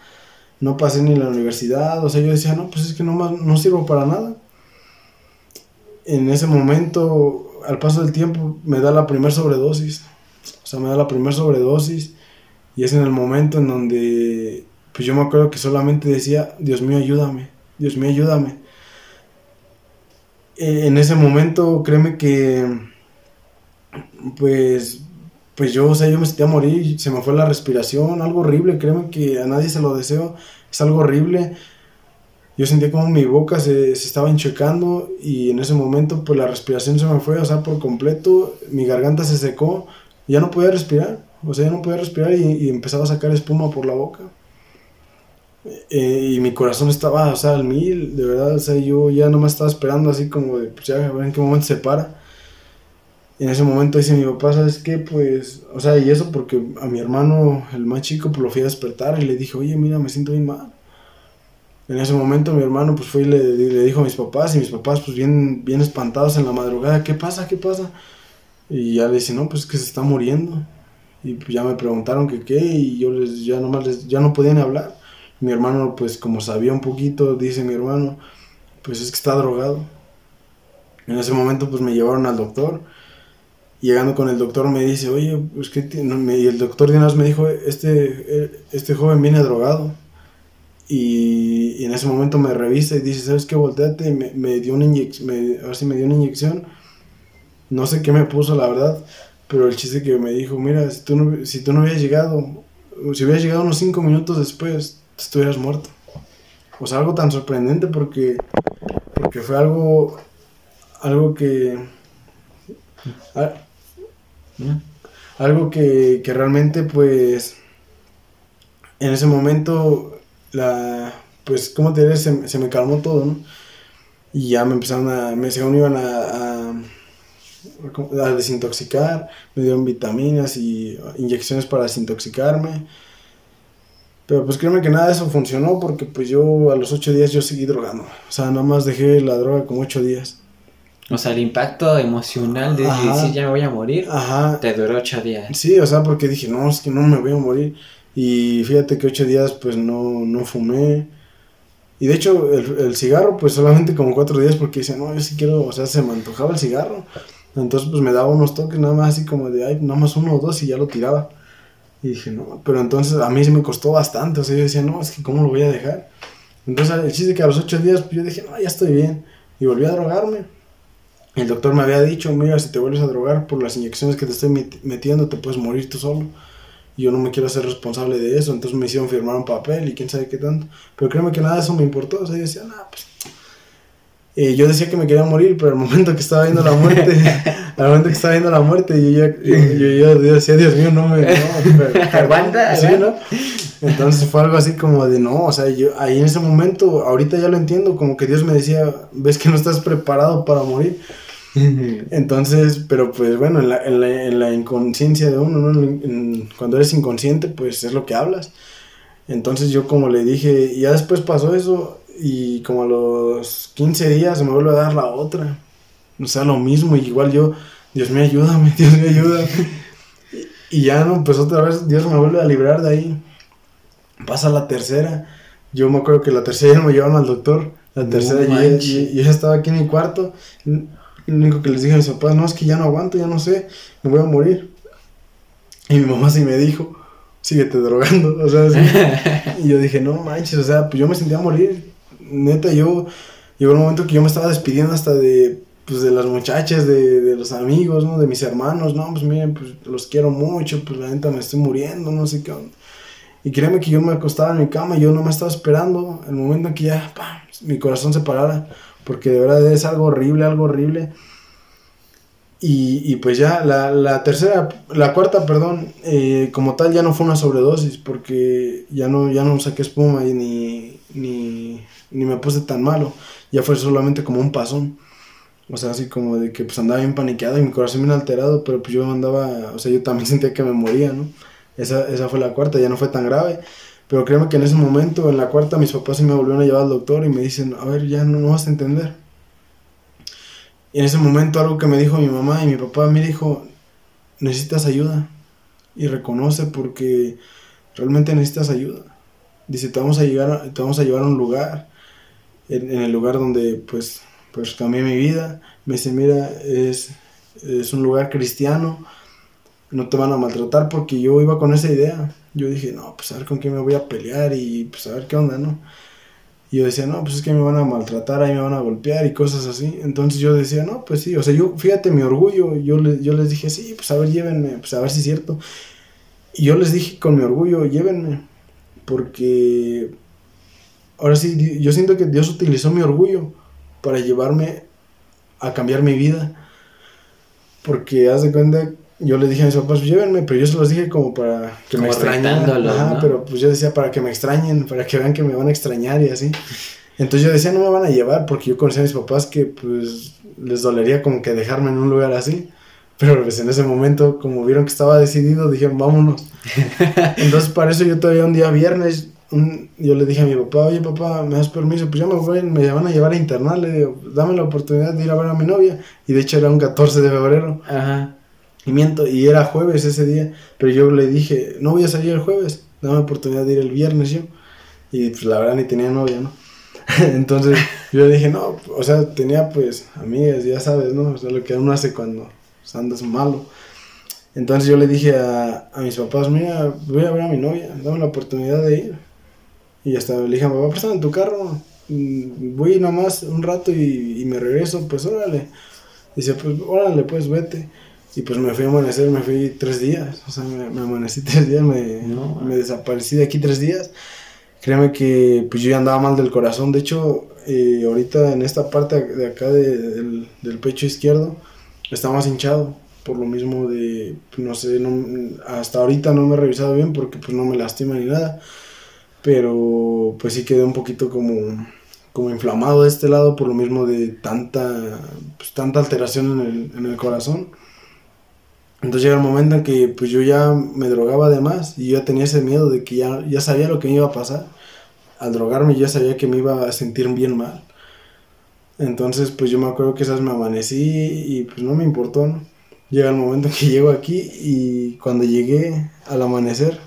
S2: no pasé ni la universidad, o sea, yo decía, no, pues es que nomás no sirvo para nada. En ese momento, al paso del tiempo, me da la primera sobredosis, o sea, me da la primera sobredosis, y es en el momento en donde pues yo me acuerdo que solamente decía, Dios mío, ayúdame, Dios mío, ayúdame. Eh, en ese momento, créeme que, pues, pues yo, o sea, yo me sentía a morir, se me fue la respiración, algo horrible, créeme que a nadie se lo deseo, es algo horrible. Yo sentía como mi boca se, se estaba enchecando y en ese momento, pues la respiración se me fue, o sea, por completo, mi garganta se secó, ya no podía respirar, o sea, ya no podía respirar y, y empezaba a sacar espuma por la boca. Eh, y mi corazón estaba, o sea, al mil, de verdad, o sea, yo ya no me estaba esperando así como de, pues ya, a ver en qué momento se para. Y en ese momento dice mi papá, ¿sabes qué? Pues, o sea, y eso porque a mi hermano, el más chico, pues lo fui a despertar y le dije, oye, mira, me siento bien mal. En ese momento mi hermano pues fue y le, le dijo a mis papás y mis papás pues bien, bien espantados en la madrugada, ¿qué pasa? ¿Qué pasa? Y ya le dice, no, pues que se está muriendo. Y pues ya me preguntaron que qué y yo les, ya nomás les, ya no podían hablar. Mi hermano, pues como sabía un poquito, dice mi hermano, pues es que está drogado. En ese momento, pues me llevaron al doctor. Llegando con el doctor me dice, oye, pues que y el doctor de me dijo, este, este joven viene drogado. Y, en ese momento me revisa y dice, ¿sabes qué? Volteate. Y me, dio una inyección, a ver si me dio una inyección. No sé qué me puso, la verdad. Pero el chiste que me dijo, mira, si tú no, si tú no hubieras llegado, si hubieras llegado unos cinco minutos después, estuvieras muerto. O sea, algo tan sorprendente porque, porque fue algo, algo que, Algo que, que realmente, pues, en ese momento, la, pues, ¿cómo te diré? Se, se me calmó todo, ¿no? Y ya me empezaron a, me según iban a, a desintoxicar, me dieron vitaminas y inyecciones para desintoxicarme. Pero pues créeme que nada de eso funcionó porque pues yo a los ocho días yo seguí drogando. O sea, nada más dejé la droga como ocho días.
S1: O sea, el impacto emocional de
S2: Ajá.
S1: decir ya me voy a morir
S2: Ajá.
S1: te duró ocho días.
S2: Sí, o sea, porque dije, no, es que no me voy a morir. Y fíjate que ocho días pues no, no fumé. Y de hecho el, el cigarro pues solamente como cuatro días porque decía, no, yo sí quiero, o sea, se me antojaba el cigarro. Entonces pues me daba unos toques nada más así como de, ay, nada más uno o dos y ya lo tiraba. Y dije, no, pero entonces a mí sí me costó bastante, o sea, yo decía, no, es que cómo lo voy a dejar. Entonces el chiste que a los ocho días pues, yo dije, no, ya estoy bien. Y volví a drogarme. El doctor me había dicho, mira, si te vuelves a drogar por las inyecciones que te estoy met- metiendo, te puedes morir tú solo. Y yo no me quiero hacer responsable de eso, entonces me hicieron firmar un papel y quién sabe qué tanto. Pero créeme que nada de eso me importó, o sea, yo decía, nada, pues... Eh, yo decía que me quería morir, pero al momento que estaba viendo la muerte, [LAUGHS] al momento que estaba viendo la muerte, yo ya, yo, yo, yo- decía, Dios mío, no me... No, pero- [LAUGHS]
S1: Aguanta,
S2: Sí. ¿no? Entonces fue algo así como de no, o sea, yo ahí en ese momento, ahorita ya lo entiendo, como que Dios me decía, ves que no estás preparado para morir. [LAUGHS] Entonces, pero pues bueno, en la, en la, en la inconsciencia de uno, ¿no? En- en- cuando eres inconsciente, pues es lo que hablas. Entonces yo como le dije, y ya después pasó eso y como a los 15 días se me vuelve a dar la otra. O sea, lo mismo, y igual yo, Dios me ayúdame, [LAUGHS] Dios me ayuda. y, ya no, pues otra vez Dios me vuelve a librar de ahí. Pasa la tercera. Yo me acuerdo que la tercera ya no me llevaron al doctor. La
S1: No
S2: tercera yo,
S1: manches.
S2: yo- yo ya estaba aquí en mi cuarto. Lo único que les dije a mis papás, no, es que ya no aguanto, ya no sé, me voy a morir. Y mi mamá sí me dijo, síguete drogando, [LAUGHS] o sea, sí. [LAUGHS] Y yo dije, no manches, o sea, pues yo me sentía a morir. Neta, yo, llegó un momento que yo me estaba despidiendo hasta de, pues, de las muchachas, de, de los amigos, ¿no? De mis hermanos, no, pues miren, pues los quiero mucho, pues la neta me estoy muriendo, no sé qué onda. Y créeme que yo me acostaba en mi cama yo no me estaba esperando el momento en que ya, mi corazón se parara, porque de verdad es algo horrible, algo horrible. Y, y pues ya, la, la tercera, la cuarta, perdón, eh, como tal ya no fue una sobredosis, porque ya no, ya no saqué espuma y ni, ni, ni me puse tan malo, ya fue solamente como un pasón. O sea, así como de que pues andaba bien paniqueado y mi corazón bien alterado, pero pues yo andaba, o sea, yo también [LAUGHS] sentía que me moría, ¿no? Esa, esa fue la cuarta, ya no fue tan grave. Pero créeme que en ese momento, en la cuarta, mis papás sí me volvieron a llevar al doctor y me dicen, a ver, ya no, vas a entender. Y en ese momento algo que me dijo mi mamá y mi papá, me dijo, necesitas ayuda. Y reconoce porque realmente necesitas ayuda. Dice, te vamos a, llegar te vamos a llevar a un lugar, en, en el lugar donde pues, pues cambié mi vida. Me dice, mira, es, es un lugar cristiano, no te van a maltratar porque yo iba con esa idea. Yo dije, no, pues a ver con quién me voy a pelear y pues a ver qué onda, ¿no? Y yo decía, no, pues es que me van a maltratar, ahí me van a golpear y cosas así. Entonces yo decía, no, pues sí, o sea, yo, fíjate mi orgullo, yo, le- yo les dije, sí, pues a ver, llévenme, pues a ver si es cierto. Y yo les dije con mi orgullo, llévenme, porque ahora sí, yo siento que Dios utilizó mi orgullo para llevarme a cambiar mi vida. Porque haz de cuenta, yo les dije a mis papás, llévenme, pero yo se los dije como para que me
S1: Como
S2: extrañaran.
S1: retándolos,
S2: Ajá,
S1: ¿no?
S2: pero pues yo decía para que me extrañen, para que vean que me van a extrañar y así. Entonces yo decía, no me van a llevar, porque yo conocía a mis papás que pues les dolería como que dejarme en un lugar así. Pero pues en ese momento, como vieron que estaba decidido, dijeron, vámonos. [LAUGHS] Entonces para eso yo todavía un día viernes, un- yo le dije a mi papá, oye papá, ¿me das permiso? Pues ya me voy, me van a llevar a internar, le digo, dame la oportunidad de ir a ver a mi novia. Y de hecho era un 14 de febrero.
S1: Ajá.
S2: Y miento, y era jueves ese día, pero yo le dije, no voy a salir el jueves, dame oportunidad de ir el viernes yo. Y pues la verdad ni tenía novia, ¿no? [LAUGHS] Entonces yo le dije, no, o sea, tenía pues amigas, ya sabes, ¿no? O sea, lo que uno hace cuando andas malo. Entonces yo le dije a, a mis papás, mira, voy a ver a mi novia, dame la oportunidad de ir. Y hasta le dije papá, préstame tu carro, mm, voy nomás un rato y, y me regreso, pues órale. Dice, pues órale, pues vete. Y pues me fui a amanecer, me fui tres días. O sea, me, me amanecí [LAUGHS] tres días, me,
S1: No.
S2: me desaparecí de aquí tres días. Créeme que pues yo ya andaba mal del corazón. De hecho, eh, ahorita en esta parte de acá de- del, del pecho izquierdo está más hinchado. por lo mismo de, no sé, no, hasta ahorita no me he revisado bien porque pues no me lastima ni nada, pero pues sí quedé un poquito como, como inflamado de este lado por lo mismo de tanta, pues, tanta alteración en el, en el corazón. Entonces llega el momento en que pues yo ya me drogaba de más y yo tenía ese miedo de que ya, ya sabía lo que me iba a pasar. Al drogarme ya sabía que me iba a sentir bien mal. Entonces pues yo me acuerdo que esas me amanecí y pues no me importó, ¿no? Llega el momento en que llego aquí y cuando llegué al amanecer,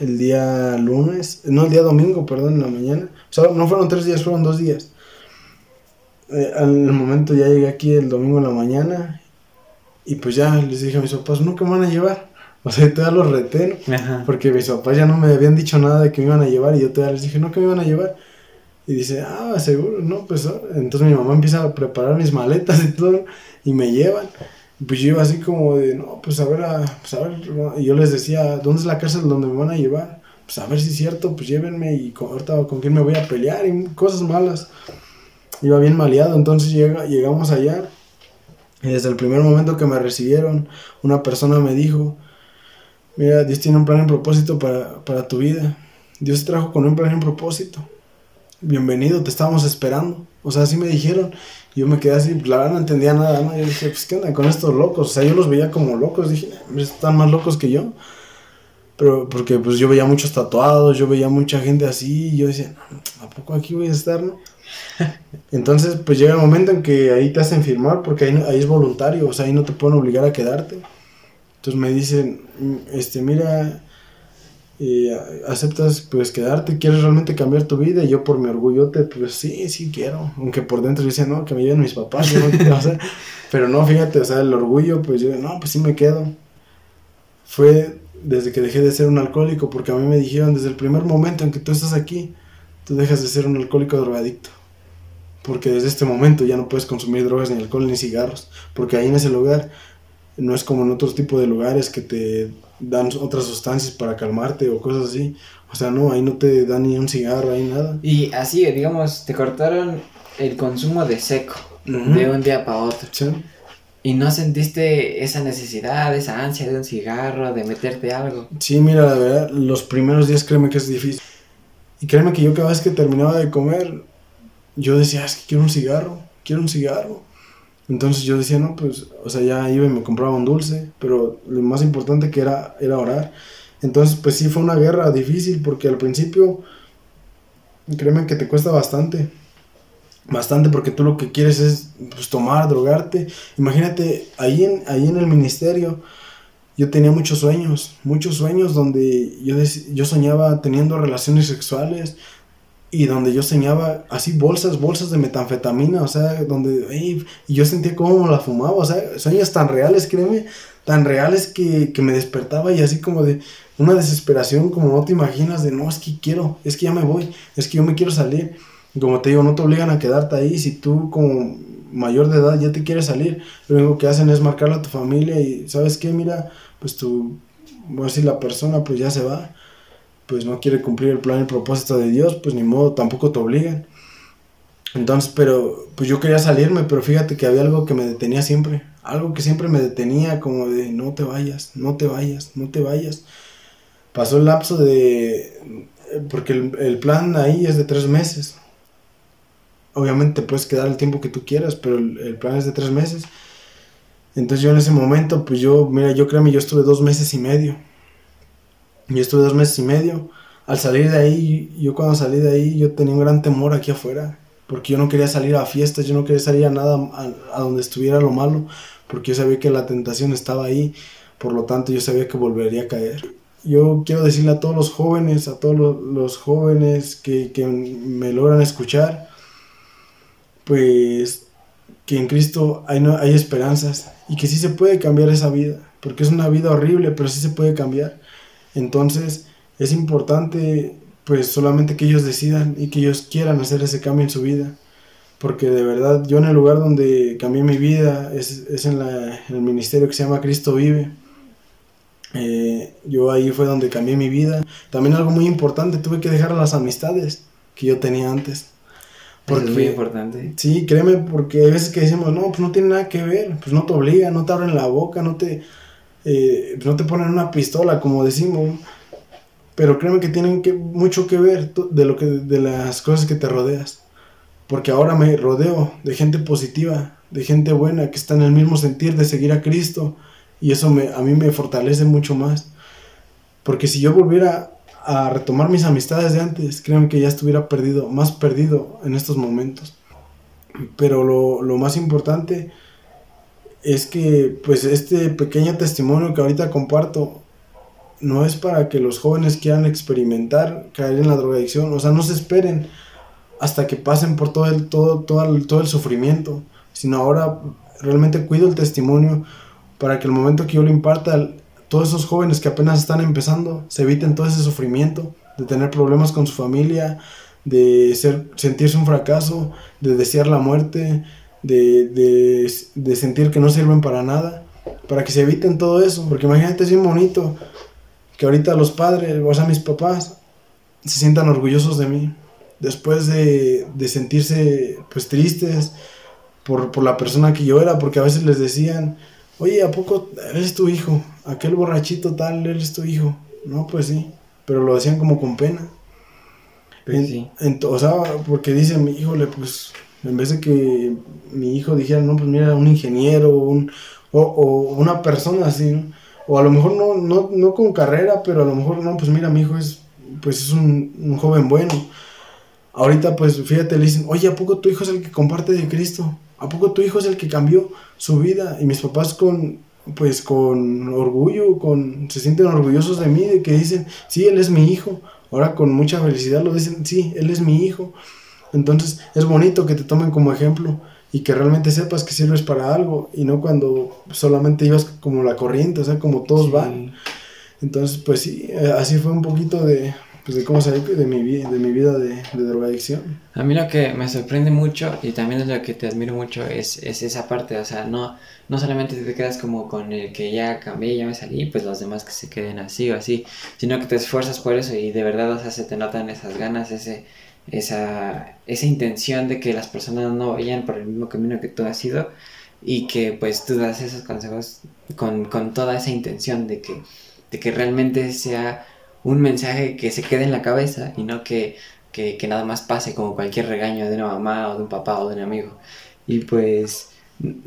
S2: el día lunes, no el día domingo, perdón, en la mañana, o sea, no fueron tres días, fueron dos días. Eh, al momento ya llegué aquí el domingo en la mañana y pues ya les dije a mis papás, no, ¿qué me van a llevar? O sea, todavía los reté, porque mis papás ya no me habían dicho nada de que me iban a llevar y yo todavía les dije, no, ¿qué me iban a llevar? Y dice, ah, seguro, no, pues ah". entonces mi mamá empieza a preparar mis maletas y todo y me llevan. Pues yo iba así como de, no, pues a ver, a, pues a ver, y yo les decía, ¿dónde es la cárcel donde me van a llevar? Pues a ver si es cierto, pues llévenme y con, ahorita con quién me voy a pelear y cosas malas. Iba bien maleado, entonces llega, llegamos allá y desde el primer momento que me recibieron, una persona me dijo, mira, Dios tiene un plan y propósito para, para tu vida. Dios te trajo con un plan y propósito. Bienvenido, te estábamos esperando. O sea, así me dijeron. Yo me quedé así, la verdad no entendía nada, ¿no? Yo dije, pues, ¿qué onda con estos locos? O sea, yo los veía como locos. Dije, están más locos que yo. Pero porque, pues, yo veía muchos tatuados, yo veía mucha gente así. Y yo decía, ¿a poco aquí voy a estar, no? [LAUGHS] Entonces, pues llega el momento en que ahí te hacen firmar porque ahí, ahí es voluntario, o sea, ahí no te pueden obligar a quedarte. Entonces me dicen, este, mira, eh, aceptas pues quedarte, quieres realmente cambiar tu vida y yo por mi orgullo te, pues sí, sí quiero, aunque por dentro dice, no, que me lleven mis papás, [LAUGHS] pero no, fíjate, o sea, el orgullo, pues yo, no, pues sí me quedo. Fue desde que dejé de ser un alcohólico, porque a mí me dijeron desde el primer momento en que tú estás aquí, tú dejas de ser un alcohólico drogadicto. Porque desde este momento ya no puedes consumir drogas ni alcohol ni cigarros, porque ahí en ese lugar no es como en otros tipos de lugares que te dan otras sustancias para calmarte o cosas así. O sea, no, ahí no te dan ni un cigarro, ahí nada.
S1: Y así, digamos, te cortaron el consumo de seco de un día para otro. Sí. ¿Y no sentiste esa necesidad, esa ansia de un cigarro, de meterte algo?
S2: Sí, mira, la verdad, los primeros días créeme que es difícil. Y créeme que yo cada vez que terminaba de comer, yo decía, es que quiero un cigarro, quiero un cigarro. Entonces yo decía, no, pues, o sea, ya iba y me compraba un dulce, pero lo más importante que era, era orar. Entonces, pues sí, fue una guerra difícil porque al principio, créeme que te cuesta bastante. Bastante porque tú lo que quieres es pues, tomar, drogarte. Imagínate, ahí en, ahí en el ministerio yo tenía muchos sueños, muchos sueños donde yo, yo soñaba teniendo relaciones sexuales, y donde yo enseñaba así bolsas, bolsas de metanfetamina, o sea, donde, y yo sentía cómo la fumaba, o sea, sueños tan reales, créeme, tan reales que, que me despertaba y así como de una desesperación, como no te imaginas, de no, es que quiero, es que ya me voy, es que yo me quiero salir. como te digo, no te obligan a quedarte ahí, si tú como mayor de edad ya te quieres salir, lo único que hacen es marcarle a tu familia y, ¿sabes qué? Mira, pues voy a decir, la persona pues ya se va pues no quiere cumplir el plan y el propósito de Dios, pues ni modo, tampoco te obligan. Entonces, pero pues yo quería salirme, pero fíjate que había algo que me detenía siempre, algo que siempre me detenía como de no te vayas, no te vayas, no te vayas. Pasó el lapso de, porque el, plan ahí es de tres meses. Obviamente puedes quedar el tiempo que tú quieras, pero el, el, plan es de tres meses. Entonces yo en ese momento, pues yo, mira, yo créeme, yo estuve dos meses y medio yo estuve dos meses y medio. Al salir de ahí, yo cuando salí de ahí, yo tenía un gran temor aquí afuera. Porque yo no quería salir a fiestas, yo no quería salir a nada a, donde estuviera lo malo. Porque yo sabía que la tentación estaba ahí. Por lo tanto, yo sabía que volvería a caer. Yo quiero decirle a todos los jóvenes, a todos los, jóvenes que, que me logran escuchar, pues que en Cristo hay, no, hay esperanzas y que sí se puede cambiar esa vida, porque es una vida horrible, pero sí se puede cambiar. Entonces es importante pues solamente que ellos decidan y que ellos quieran hacer ese cambio en su vida. Porque de verdad yo en el lugar donde cambié mi vida es, en, el ministerio que se llama Cristo Vive. Eh, yo ahí fue donde cambié mi vida. También algo muy importante, tuve que dejar las amistades que yo tenía antes.
S1: Porque, es muy importante.
S2: Sí, créeme, porque hay veces que decimos, no, pues no tiene nada que ver, pues no te obliga, no te abren la boca, no te, eh, no te ponen una pistola, como decimos. Pero créeme que tienen que, mucho que ver de, lo que, de las cosas que te rodeas. Porque ahora me rodeo de gente positiva, de gente buena, que está en el mismo sentir de seguir a Cristo. Y eso a mí me fortalece mucho más. Porque si yo volviera a retomar mis amistades de antes, créeme que ya estuviera perdido, más perdido en estos momentos. Pero lo, lo más importante es que pues este pequeño testimonio que ahorita comparto no es para que los jóvenes quieran experimentar caer en la drogadicción, o sea, no se esperen hasta que pasen por todo el, todo, todo el, todo el sufrimiento, sino ahora realmente cuido el testimonio para que el momento que yo lo imparta, todos esos jóvenes que apenas están empezando se eviten todo ese sufrimiento, de tener problemas con su familia, de ser, sentirse un fracaso, de desear la muerte, de, de, de sentir que no sirven para nada, para que se eviten todo eso, porque imagínate, es bien bonito que ahorita los padres, o sea, mis papás, se sientan orgullosos de mí, después de, de sentirse pues tristes por, por, la persona que yo era, porque a veces les decían, oye, ¿a poco eres tu hijo? Aquel borrachito tal, eres tu hijo. No, pues sí, pero lo decían como con pena. Pues sí. o sea, porque dicen, híjole, pues en vez de que mi hijo dijera, no, pues mira, un ingeniero un, o, una persona así, o a lo mejor no, no, no con carrera, pero a lo mejor no, pues mira, mi hijo es, pues es un, un joven bueno. Ahorita, pues fíjate, le dicen, oye, ¿a poco tu hijo es el que comparte de Cristo? ¿A poco tu hijo es el que cambió su vida? Y mis papás con, pues con orgullo, con, se sienten orgullosos de mí, de que dicen, sí, él es mi hijo. Ahora con mucha felicidad lo dicen, sí, él es mi hijo. Entonces es bonito que te tomen como ejemplo y que realmente sepas que sirves para algo y no cuando solamente ibas como la corriente, o sea, como todos van. Entonces, pues sí, eh, así fue un poquito de, pues de cómo salí de mi, de mi vida de, de, drogadicción.
S1: A mí lo que me sorprende mucho y también es lo que te admiro mucho es, es esa parte, o sea, no, no solamente te quedas como con el que ya cambié, ya me salí, pues los demás que se queden así o así, sino que te esfuerzas por eso y de verdad, o sea, se te notan esas ganas, ese esa, esa intención de que las personas no vayan por el mismo camino que tú has ido y que pues tú das esos consejos con, con toda esa intención de que, de que realmente sea un mensaje que se quede en la cabeza y no que, que, que, nada más pase como cualquier regaño de una mamá o de un papá o de un amigo. Y pues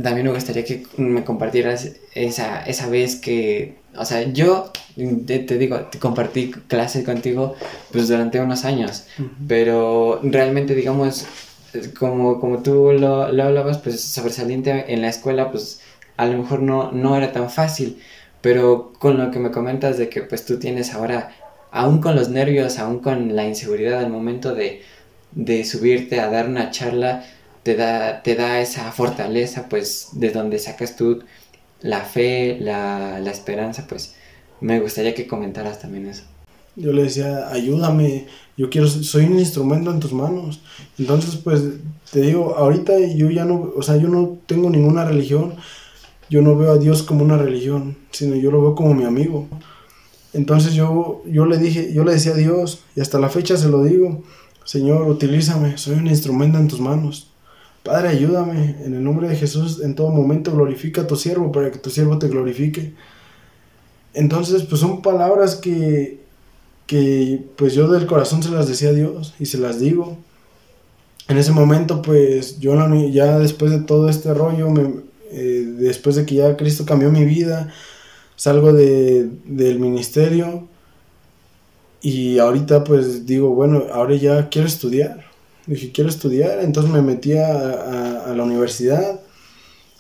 S1: también me gustaría que me compartieras esa, esa vez que o sea, yo te, digo, compartí clases contigo pues durante unos años, pero realmente digamos, como, como tú lo, lo, hablabas, pues sobresaliente en la escuela, pues a lo mejor no, no era tan fácil, pero con lo que me comentas de que pues tú tienes ahora, aún con los nervios, aún con la inseguridad al momento de, de subirte a dar una charla, te da, te da esa fortaleza pues de donde sacas tú la fe, la, la esperanza, pues me gustaría que comentaras también eso.
S2: Yo le decía, ayúdame, yo quiero, soy un instrumento en tus manos. Entonces, pues, te digo, ahorita yo ya no, o sea, yo no tengo ninguna religión, yo no veo a Dios como una religión, sino yo lo veo como mi amigo. Entonces yo, yo le dije, yo le decía a Dios, y hasta la fecha se lo digo, Señor, utilízame, soy un instrumento en tus manos. Padre, ayúdame en el nombre de Jesús en todo momento, glorifica a tu siervo para que tu siervo te glorifique. Entonces, pues son palabras que, que pues yo del corazón se las decía a Dios y se las digo. En ese momento, pues yo ya después de todo este rollo, me, eh, después de que ya Cristo cambió mi vida, salgo de, del ministerio y ahorita pues digo, bueno, ahora ya quiero estudiar Dije, quiero estudiar, entonces me metí a, a, la universidad,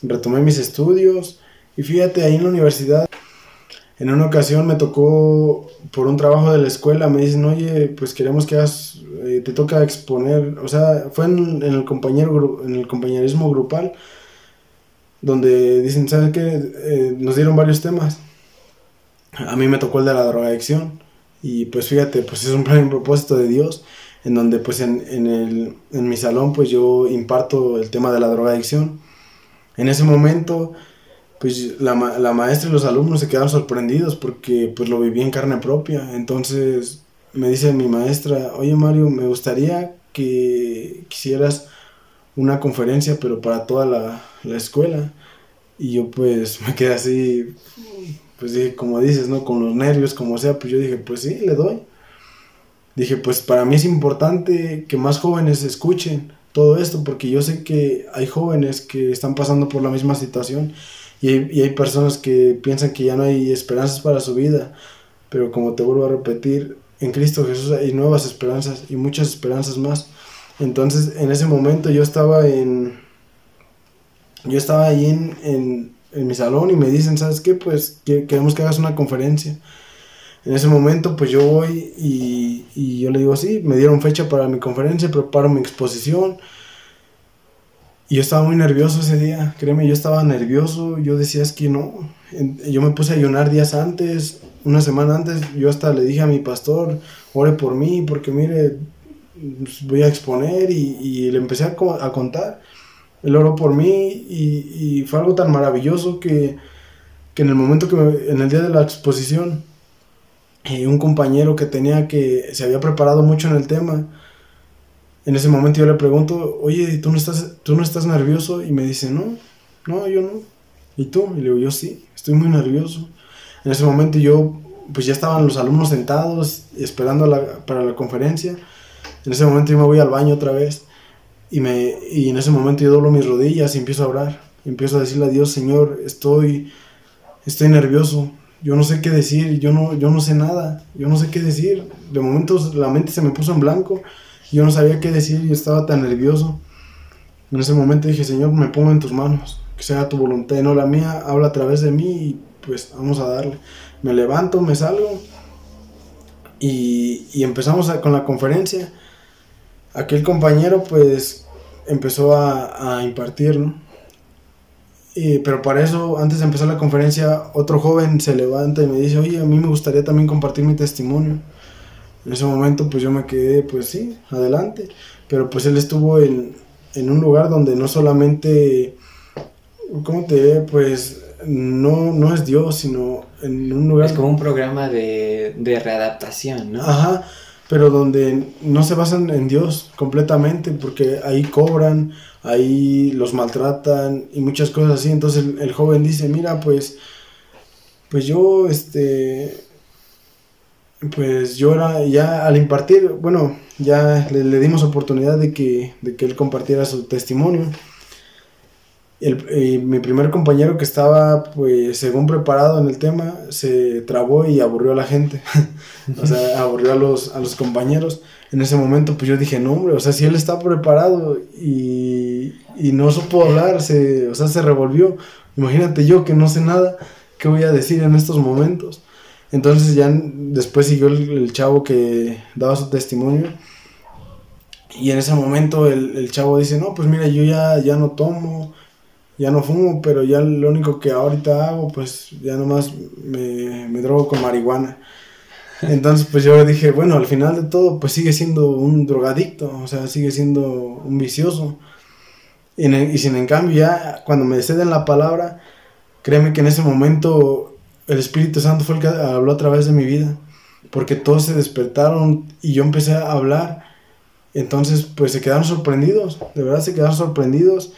S2: retomé mis estudios y fíjate, ahí en la universidad, en una ocasión me tocó, por un trabajo de la escuela, me dicen, oye, pues queremos que hagas, eh, te toca exponer, o sea, fue en, el, compañero, en el compañerismo grupal, donde dicen, ¿sabes qué? Eh, nos dieron varios temas. A mí me tocó el de la drogadicción. Y pues fíjate, pues es un plan [LAUGHS] propósito de Dios en donde pues en, en, el, en mi salón pues yo imparto el tema de la drogadicción. En ese momento pues la, la, maestra y los alumnos se quedaron sorprendidos porque pues lo viví en carne propia. Entonces me dice mi maestra, oye Mario, me gustaría que quisieras una conferencia, pero para toda la, la escuela. Y yo pues me quedé así, pues dije, como dices, ¿no? Con los nervios, como sea, pues yo dije, pues sí, le doy. Dije, pues para mí es importante que más jóvenes escuchen todo esto, porque yo sé que hay jóvenes que están pasando por la misma situación y hay, y hay personas que piensan que ya no hay esperanzas para su vida, pero como te vuelvo a repetir, en Cristo Jesús hay nuevas esperanzas y muchas esperanzas más. Entonces, en ese momento yo estaba en. Yo estaba ahí en, en, en mi salón y me dicen, ¿sabes qué? Pues que, queremos que hagas una conferencia. En ese momento, pues yo voy y, y yo le digo, sí, me dieron fecha para mi conferencia, preparo mi exposición. Y yo estaba muy nervioso ese día, créeme, yo estaba nervioso, yo decía, es que no, yo me puse a ayunar días antes, una semana antes, yo hasta le dije a mi pastor, ore por mí, porque mire, pues, voy a exponer y, y le empecé a, a contar. Él oró por mí y, y fue algo tan maravilloso que, que en el momento que, me- en el día de la exposición, eh, un compañero que tenía que, se había preparado mucho en el tema, en ese momento yo le pregunto, oye, ¿tú no estás, tú no estás nervioso? Y me dice, no, no, yo no. ¿Y tú? Y le digo, yo sí, estoy muy nervioso. En ese momento yo, pues ya estaban los alumnos sentados esperando la- para la conferencia. En ese momento yo me voy al baño otra vez y, me, y en ese momento yo doblo mis rodillas y empiezo a orar. Empiezo a decirle a Dios, Señor, estoy, estoy nervioso. Yo no sé qué decir, yo no, yo no sé nada, yo no sé qué decir. De momento la mente se me puso en blanco, yo no sabía qué decir, yo estaba tan nervioso. En ese momento dije, Señor, me pongo en tus manos, que sea tu voluntad y no la mía, habla a través de mí y pues vamos a darle. Me levanto, me salgo y, y empezamos a- con la conferencia. Aquel compañero pues empezó a, a impartir, ¿no? Pero para eso, antes de empezar la conferencia, otro joven se levanta y me dice, oye, a mí me gustaría también compartir mi testimonio. En ese momento pues yo me quedé, pues sí, adelante. Pero pues él estuvo en, en un lugar donde no solamente, ¿cómo te diré? Pues no, no es Dios, sino en un lugar...
S1: Es como un programa de, de readaptación, ¿no?
S2: Ajá, pero donde no se basan en Dios completamente, porque ahí cobran, ahí los maltratan y muchas cosas así. Entonces el, joven dice, mira, pues, pues yo, este, pues yo era, ya al impartir, bueno, ya le, le dimos oportunidad de que, de que él compartiera su testimonio. El, eh, mi primer compañero que estaba, pues, según preparado en el tema, se trabó y aburrió a la gente. [LAUGHS] o sea, aburrió a los, a los compañeros. En ese momento, pues yo dije, no, hombre, o sea, si él está preparado y, y no supo hablar, se, o sea, se revolvió. Imagínate yo que no sé nada, ¿qué voy a decir en estos momentos? Entonces ya después siguió el, chavo que daba su testimonio. Y en ese momento el, el chavo dice, no, pues mira, yo ya, ya no tomo, ya no fumo, pero ya lo único que ahorita hago, pues ya nomás me, me drogo con marihuana. Entonces, pues yo dije, bueno, al final de todo, pues sigue siendo un drogadicto, o sea, sigue siendo un vicioso. Y, en el- y sin en cambio, ya cuando me ceden la palabra, créeme que en ese momento el Espíritu Santo fue el que habló a través de mi vida, porque todos se despertaron y yo empecé a hablar. Entonces, pues se quedaron sorprendidos, de verdad se quedaron sorprendidos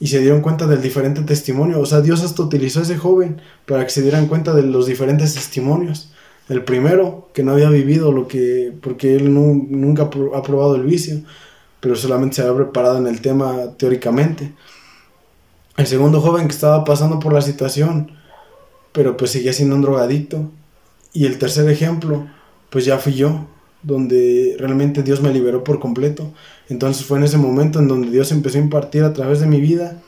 S2: y se dieron cuenta del diferente testimonio. O sea, Dios hasta utilizó a ese joven para que se dieran cuenta de los diferentes testimonios. El primero, que no había vivido lo que, porque él nu- nunca ha pro- ha probado el vicio, pero solamente se había preparado en el tema teóricamente. El segundo joven que estaba pasando por la situación, pero pues seguía siendo un drogadicto. Y el tercer ejemplo, pues ya fui yo, donde realmente Dios me liberó por completo. Entonces fue en ese momento en donde Dios empezó a impartir a través de mi vida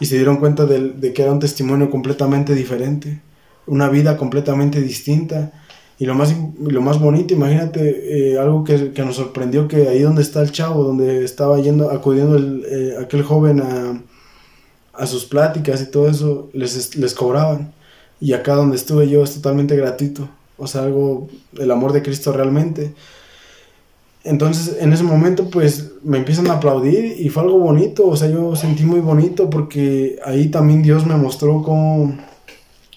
S2: y se dieron cuenta de que era un testimonio completamente diferente, una vida completamente distinta. Y lo más, lo más bonito, imagínate, eh, algo que, que nos sorprendió, que ahí donde está el chavo, donde estaba yendo, acudiendo el, eh, aquel joven a, a sus pláticas y todo eso, les, les cobraban. Y acá donde estuve yo es totalmente gratuito. O sea, algo, el amor de Cristo realmente. Entonces, en ese momento, pues, me empiezan a aplaudir y fue algo bonito. O sea, yo sentí muy bonito porque ahí también Dios me mostró cómo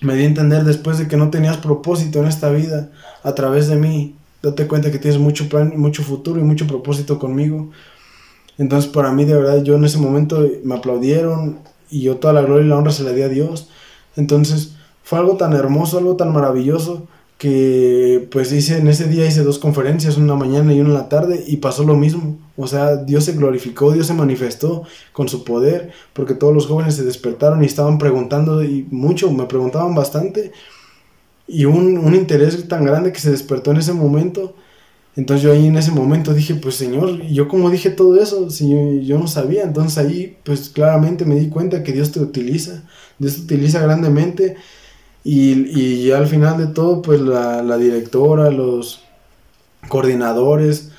S2: me di a entender después de que no tenías propósito en esta vida a través de mí, date cuenta que tienes mucho plan, mucho futuro y mucho propósito conmigo. Entonces para mí de verdad yo en ese momento me aplaudieron y yo toda la gloria y la honra se la di a Dios. Entonces fue algo tan hermoso, algo tan maravilloso que pues hice en ese día hice dos conferencias, una mañana y una en la tarde y pasó lo mismo. O sea, Dios se glorificó, Dios se manifestó con su poder, porque todos los jóvenes se despertaron y estaban preguntando y mucho, me preguntaban bastante y un, un interés tan grande que se despertó en ese momento. Entonces yo ahí en ese momento dije, pues Señor, yo como dije todo eso, si yo, yo, no sabía, entonces ahí pues claramente me di cuenta que Dios te utiliza, Dios te utiliza grandemente y, y al final de todo, pues la, directora, los coordinadores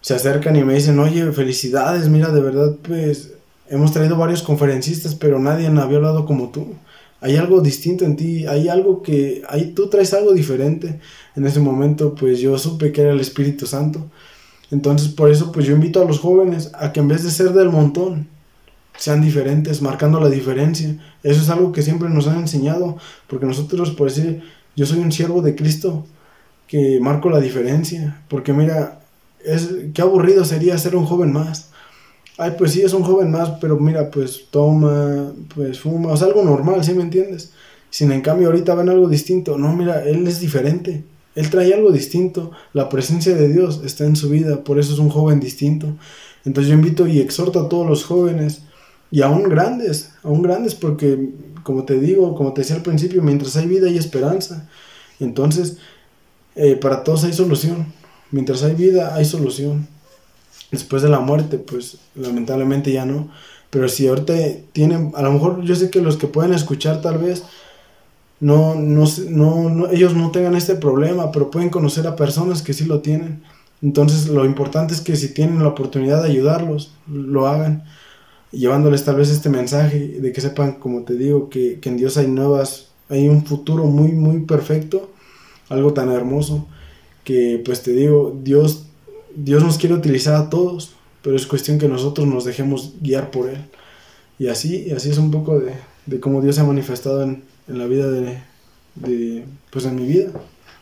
S2: se acercan y me dicen, oye, felicidades, mira, de verdad, pues hemos traído varios conferencistas, pero nadie había hablado como tú. Hay algo distinto en ti, hay algo que, hay, tú traes algo diferente. En ese momento, pues yo supe que era el Espíritu Santo. Entonces, por eso, pues yo invito a los jóvenes a que en vez de ser del montón, sean diferentes, marcando la diferencia. Eso es algo que siempre nos han enseñado, porque nosotros, por decir, yo soy un siervo de Cristo, que marco la diferencia, porque mira, es, qué aburrido sería ser un joven más. Ay, pues sí, es un joven más, pero mira, pues toma, pues fuma, o sea, algo normal, ¿sí me entiendes? Sin en cambio ahorita ven algo distinto, no, mira, él es diferente, él trae algo distinto, la presencia de Dios está en su vida, por eso es un joven distinto. Entonces yo invito y exhorto a todos los jóvenes y aún grandes, aún grandes, porque como te digo, como te decía al principio, mientras hay vida hay esperanza. Entonces, eh, para todos hay solución. Mientras hay vida hay solución. Después de la muerte, pues lamentablemente ya no. Pero si ahorita tienen, a lo mejor yo sé que los que pueden escuchar tal vez, no, no, no, no, ellos no tengan este problema, pero pueden conocer a personas que sí lo tienen. Entonces lo importante es que si tienen la oportunidad de ayudarlos, lo hagan llevándoles tal vez este mensaje de que sepan, como te digo, que, que, en Dios hay nuevas, hay un futuro muy, muy perfecto, algo tan hermoso, que pues te digo, Dios, Dios nos quiere utilizar a todos, pero es cuestión que nosotros nos dejemos guiar por Él. Y así, y así es un poco de, de cómo Dios se ha manifestado en, en la vida de, de, pues en mi vida.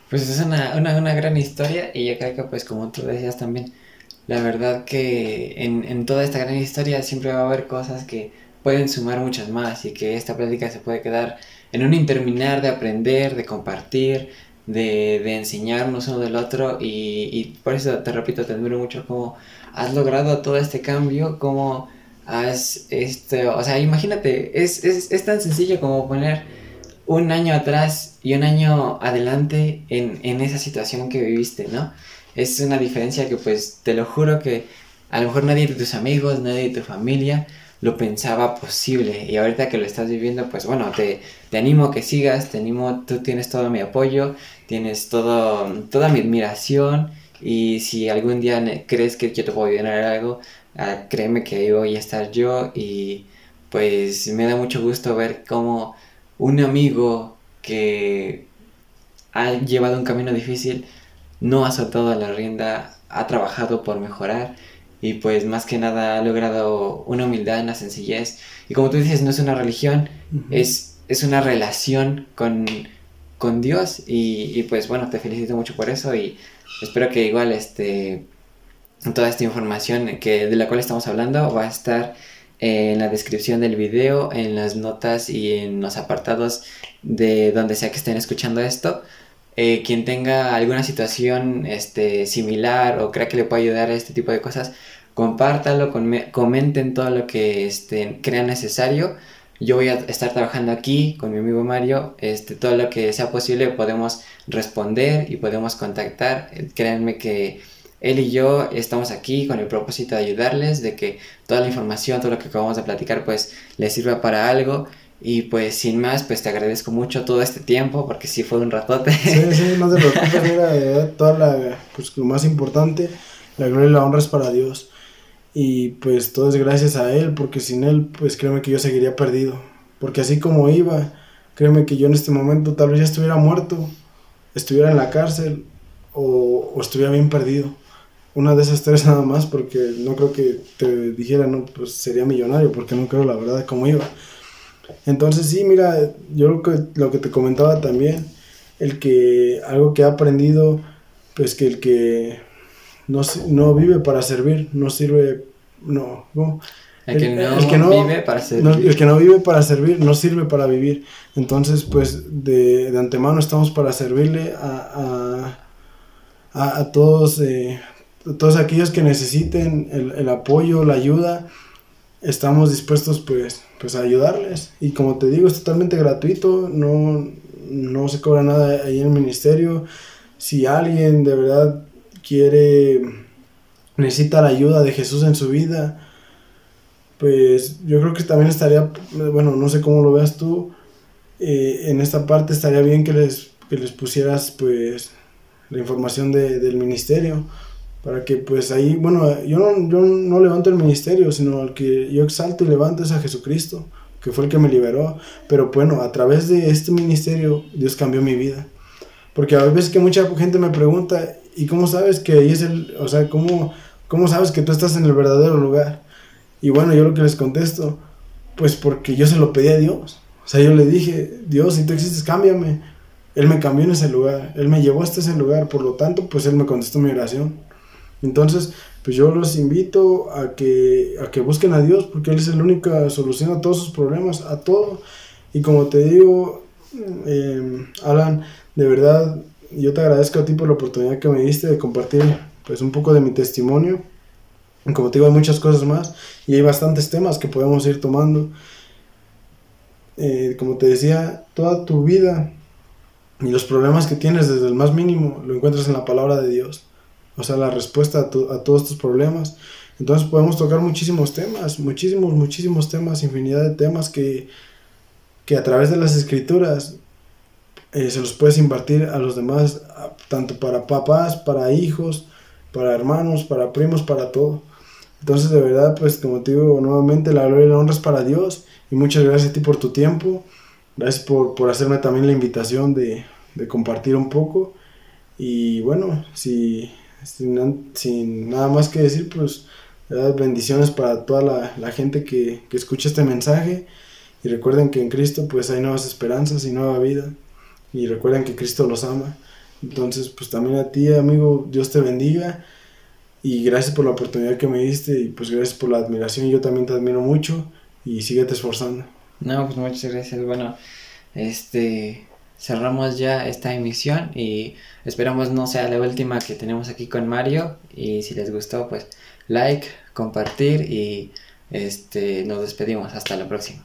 S1: Pues es una, una, una gran historia y yo creo que pues como tú decías también, la verdad que en, en, toda esta gran historia siempre va a haber cosas que pueden sumar muchas más y que esta plática se puede quedar en un interminar de aprender, de compartir, de, de enseñarnos uno del otro y, y, por eso te repito, te admiro mucho cómo has logrado todo este cambio, cómo has, esto, o sea, imagínate, es, es, es tan sencillo como poner un año atrás y un año adelante en, en esa situación que viviste, ¿no? Es una diferencia que pues te lo juro que a lo mejor nadie de tus amigos, nadie de tu familia lo pensaba posible. Y ahorita que lo estás viviendo pues bueno, te, te animo a que sigas, te animo, tú tienes todo mi apoyo, tienes todo, toda mi admiración. Y si algún día crees que yo te puedo ayudar algo, uh, créeme que ahí voy a estar yo. Y pues me da mucho gusto ver cómo un amigo que ha llevado un camino difícil no ha soltado la rienda, ha trabajado por mejorar y pues más que nada ha logrado una humildad, una sencillez. Y como tú dices, no es una religión, es, es una relación con, con Dios y, y, pues bueno, te felicito mucho por eso y espero que igual este, toda esta información que, de la cual estamos hablando va a estar en la descripción del video, en las notas y en los apartados de donde sea que estén escuchando esto eh, quien tenga alguna situación este, similar o crea que le puede ayudar a este tipo de cosas, compártalo, comenten todo lo que este, crean necesario. Yo voy a estar trabajando aquí con mi amigo Mario. Este, todo lo que sea posible podemos responder y podemos contactar. Créanme que él y yo estamos aquí con el propósito de ayudarles, de que toda la información, todo lo que acabamos de platicar, pues les sirva para algo y pues sin más, pues te agradezco mucho todo este tiempo porque sí fue un ratote.
S2: Sí, sí, no te preocupes, [LAUGHS] mira, toda la, pues lo más importante, la gloria y la honra es para Dios. Y pues todo es gracias a Él, porque sin Él, pues créeme que yo seguiría perdido. Porque así como iba, créeme que yo en este momento tal vez ya estuviera muerto, estuviera en la cárcel o, o estuviera bien perdido. Una de esas tres nada más, porque no creo que te dijera, no, pues sería millonario, porque no creo la verdad cómo iba. Entonces sí, mira, yo lo que, lo que te comentaba también, el que algo que he aprendido pues que el que no, no vive para servir, no sirve, no,
S1: El, que no, vive para servir.
S2: el que no vive para servir no sirve para vivir. Entonces, pues de, de antemano estamos para servirle a, a, a, todos, eh, todos aquellos que necesiten el, el, apoyo, la ayuda. Estamos dispuestos pues, pues ayudarles. Y como te digo, es totalmente gratuito, no, no se cobra nada ahí en el ministerio. Si alguien de verdad quiere, necesita la ayuda de Jesús en su vida, pues yo creo que también estaría, bueno, no sé cómo lo veas tú, eh, en esta parte estaría bien que les, que les pusieras pues la información de, del ministerio para que pues ahí, bueno, yo no, yo no levanto el ministerio, sino el que yo exalto y levanto es a Jesucristo, que fue el que me liberó, pero bueno, a través de este ministerio Dios cambió mi vida. Porque a veces que mucha gente me pregunta, ¿y cómo sabes que ahí es el, o sea, cómo, cómo sabes que tú estás en el verdadero lugar? Y bueno, yo lo que les contesto, pues porque yo se lo pedí a Dios. O sea, yo le dije, Dios, si tú existes, cámbiame. Él me cambió en ese lugar, Él me llevó hasta ese lugar, por lo tanto, pues Él me contestó mi oración. Entonces, pues yo los invito a que, a que busquen a Dios, porque Él es la única solución a todos sus problemas, a todo. Y como te digo, eh, Alan, de verdad, yo te agradezco a ti por la oportunidad que me diste de compartir pues un poco de mi testimonio. Como te digo, hay muchas cosas más y hay bastantes temas que podemos ir tomando. Eh, como te decía, toda tu vida y los problemas que tienes desde el más mínimo lo encuentras en la palabra de Dios. O sea, la respuesta a, todos tus problemas. Entonces podemos tocar muchísimos temas, muchísimos, muchísimos temas, infinidad de temas que, que a través de las escrituras eh, se los puedes impartir a los demás, tanto para papás, para hijos, para hermanos, para primos, para todo. Entonces, de verdad, pues como te digo nuevamente, la gloria y la honra es para Dios. Y muchas gracias a ti por tu tiempo. Gracias por, por hacerme también la invitación de, de, compartir un poco. Y bueno, si, sin, nada más que decir, pues bendiciones para toda la, la gente que, que escucha este mensaje. Y recuerden que en Cristo pues hay nuevas esperanzas y nueva vida y recuerden que Cristo los ama. Entonces, pues también a ti, amigo, Dios te bendiga y gracias por la oportunidad que me diste y pues gracias por la admiración. Yo también te admiro mucho y síguete esforzando.
S1: No, pues muchas gracias. Bueno, este cerramos ya esta emisión y esperamos no sea la última que tenemos aquí con Mario y si les gustó pues like, compartir y este nos despedimos hasta la próxima.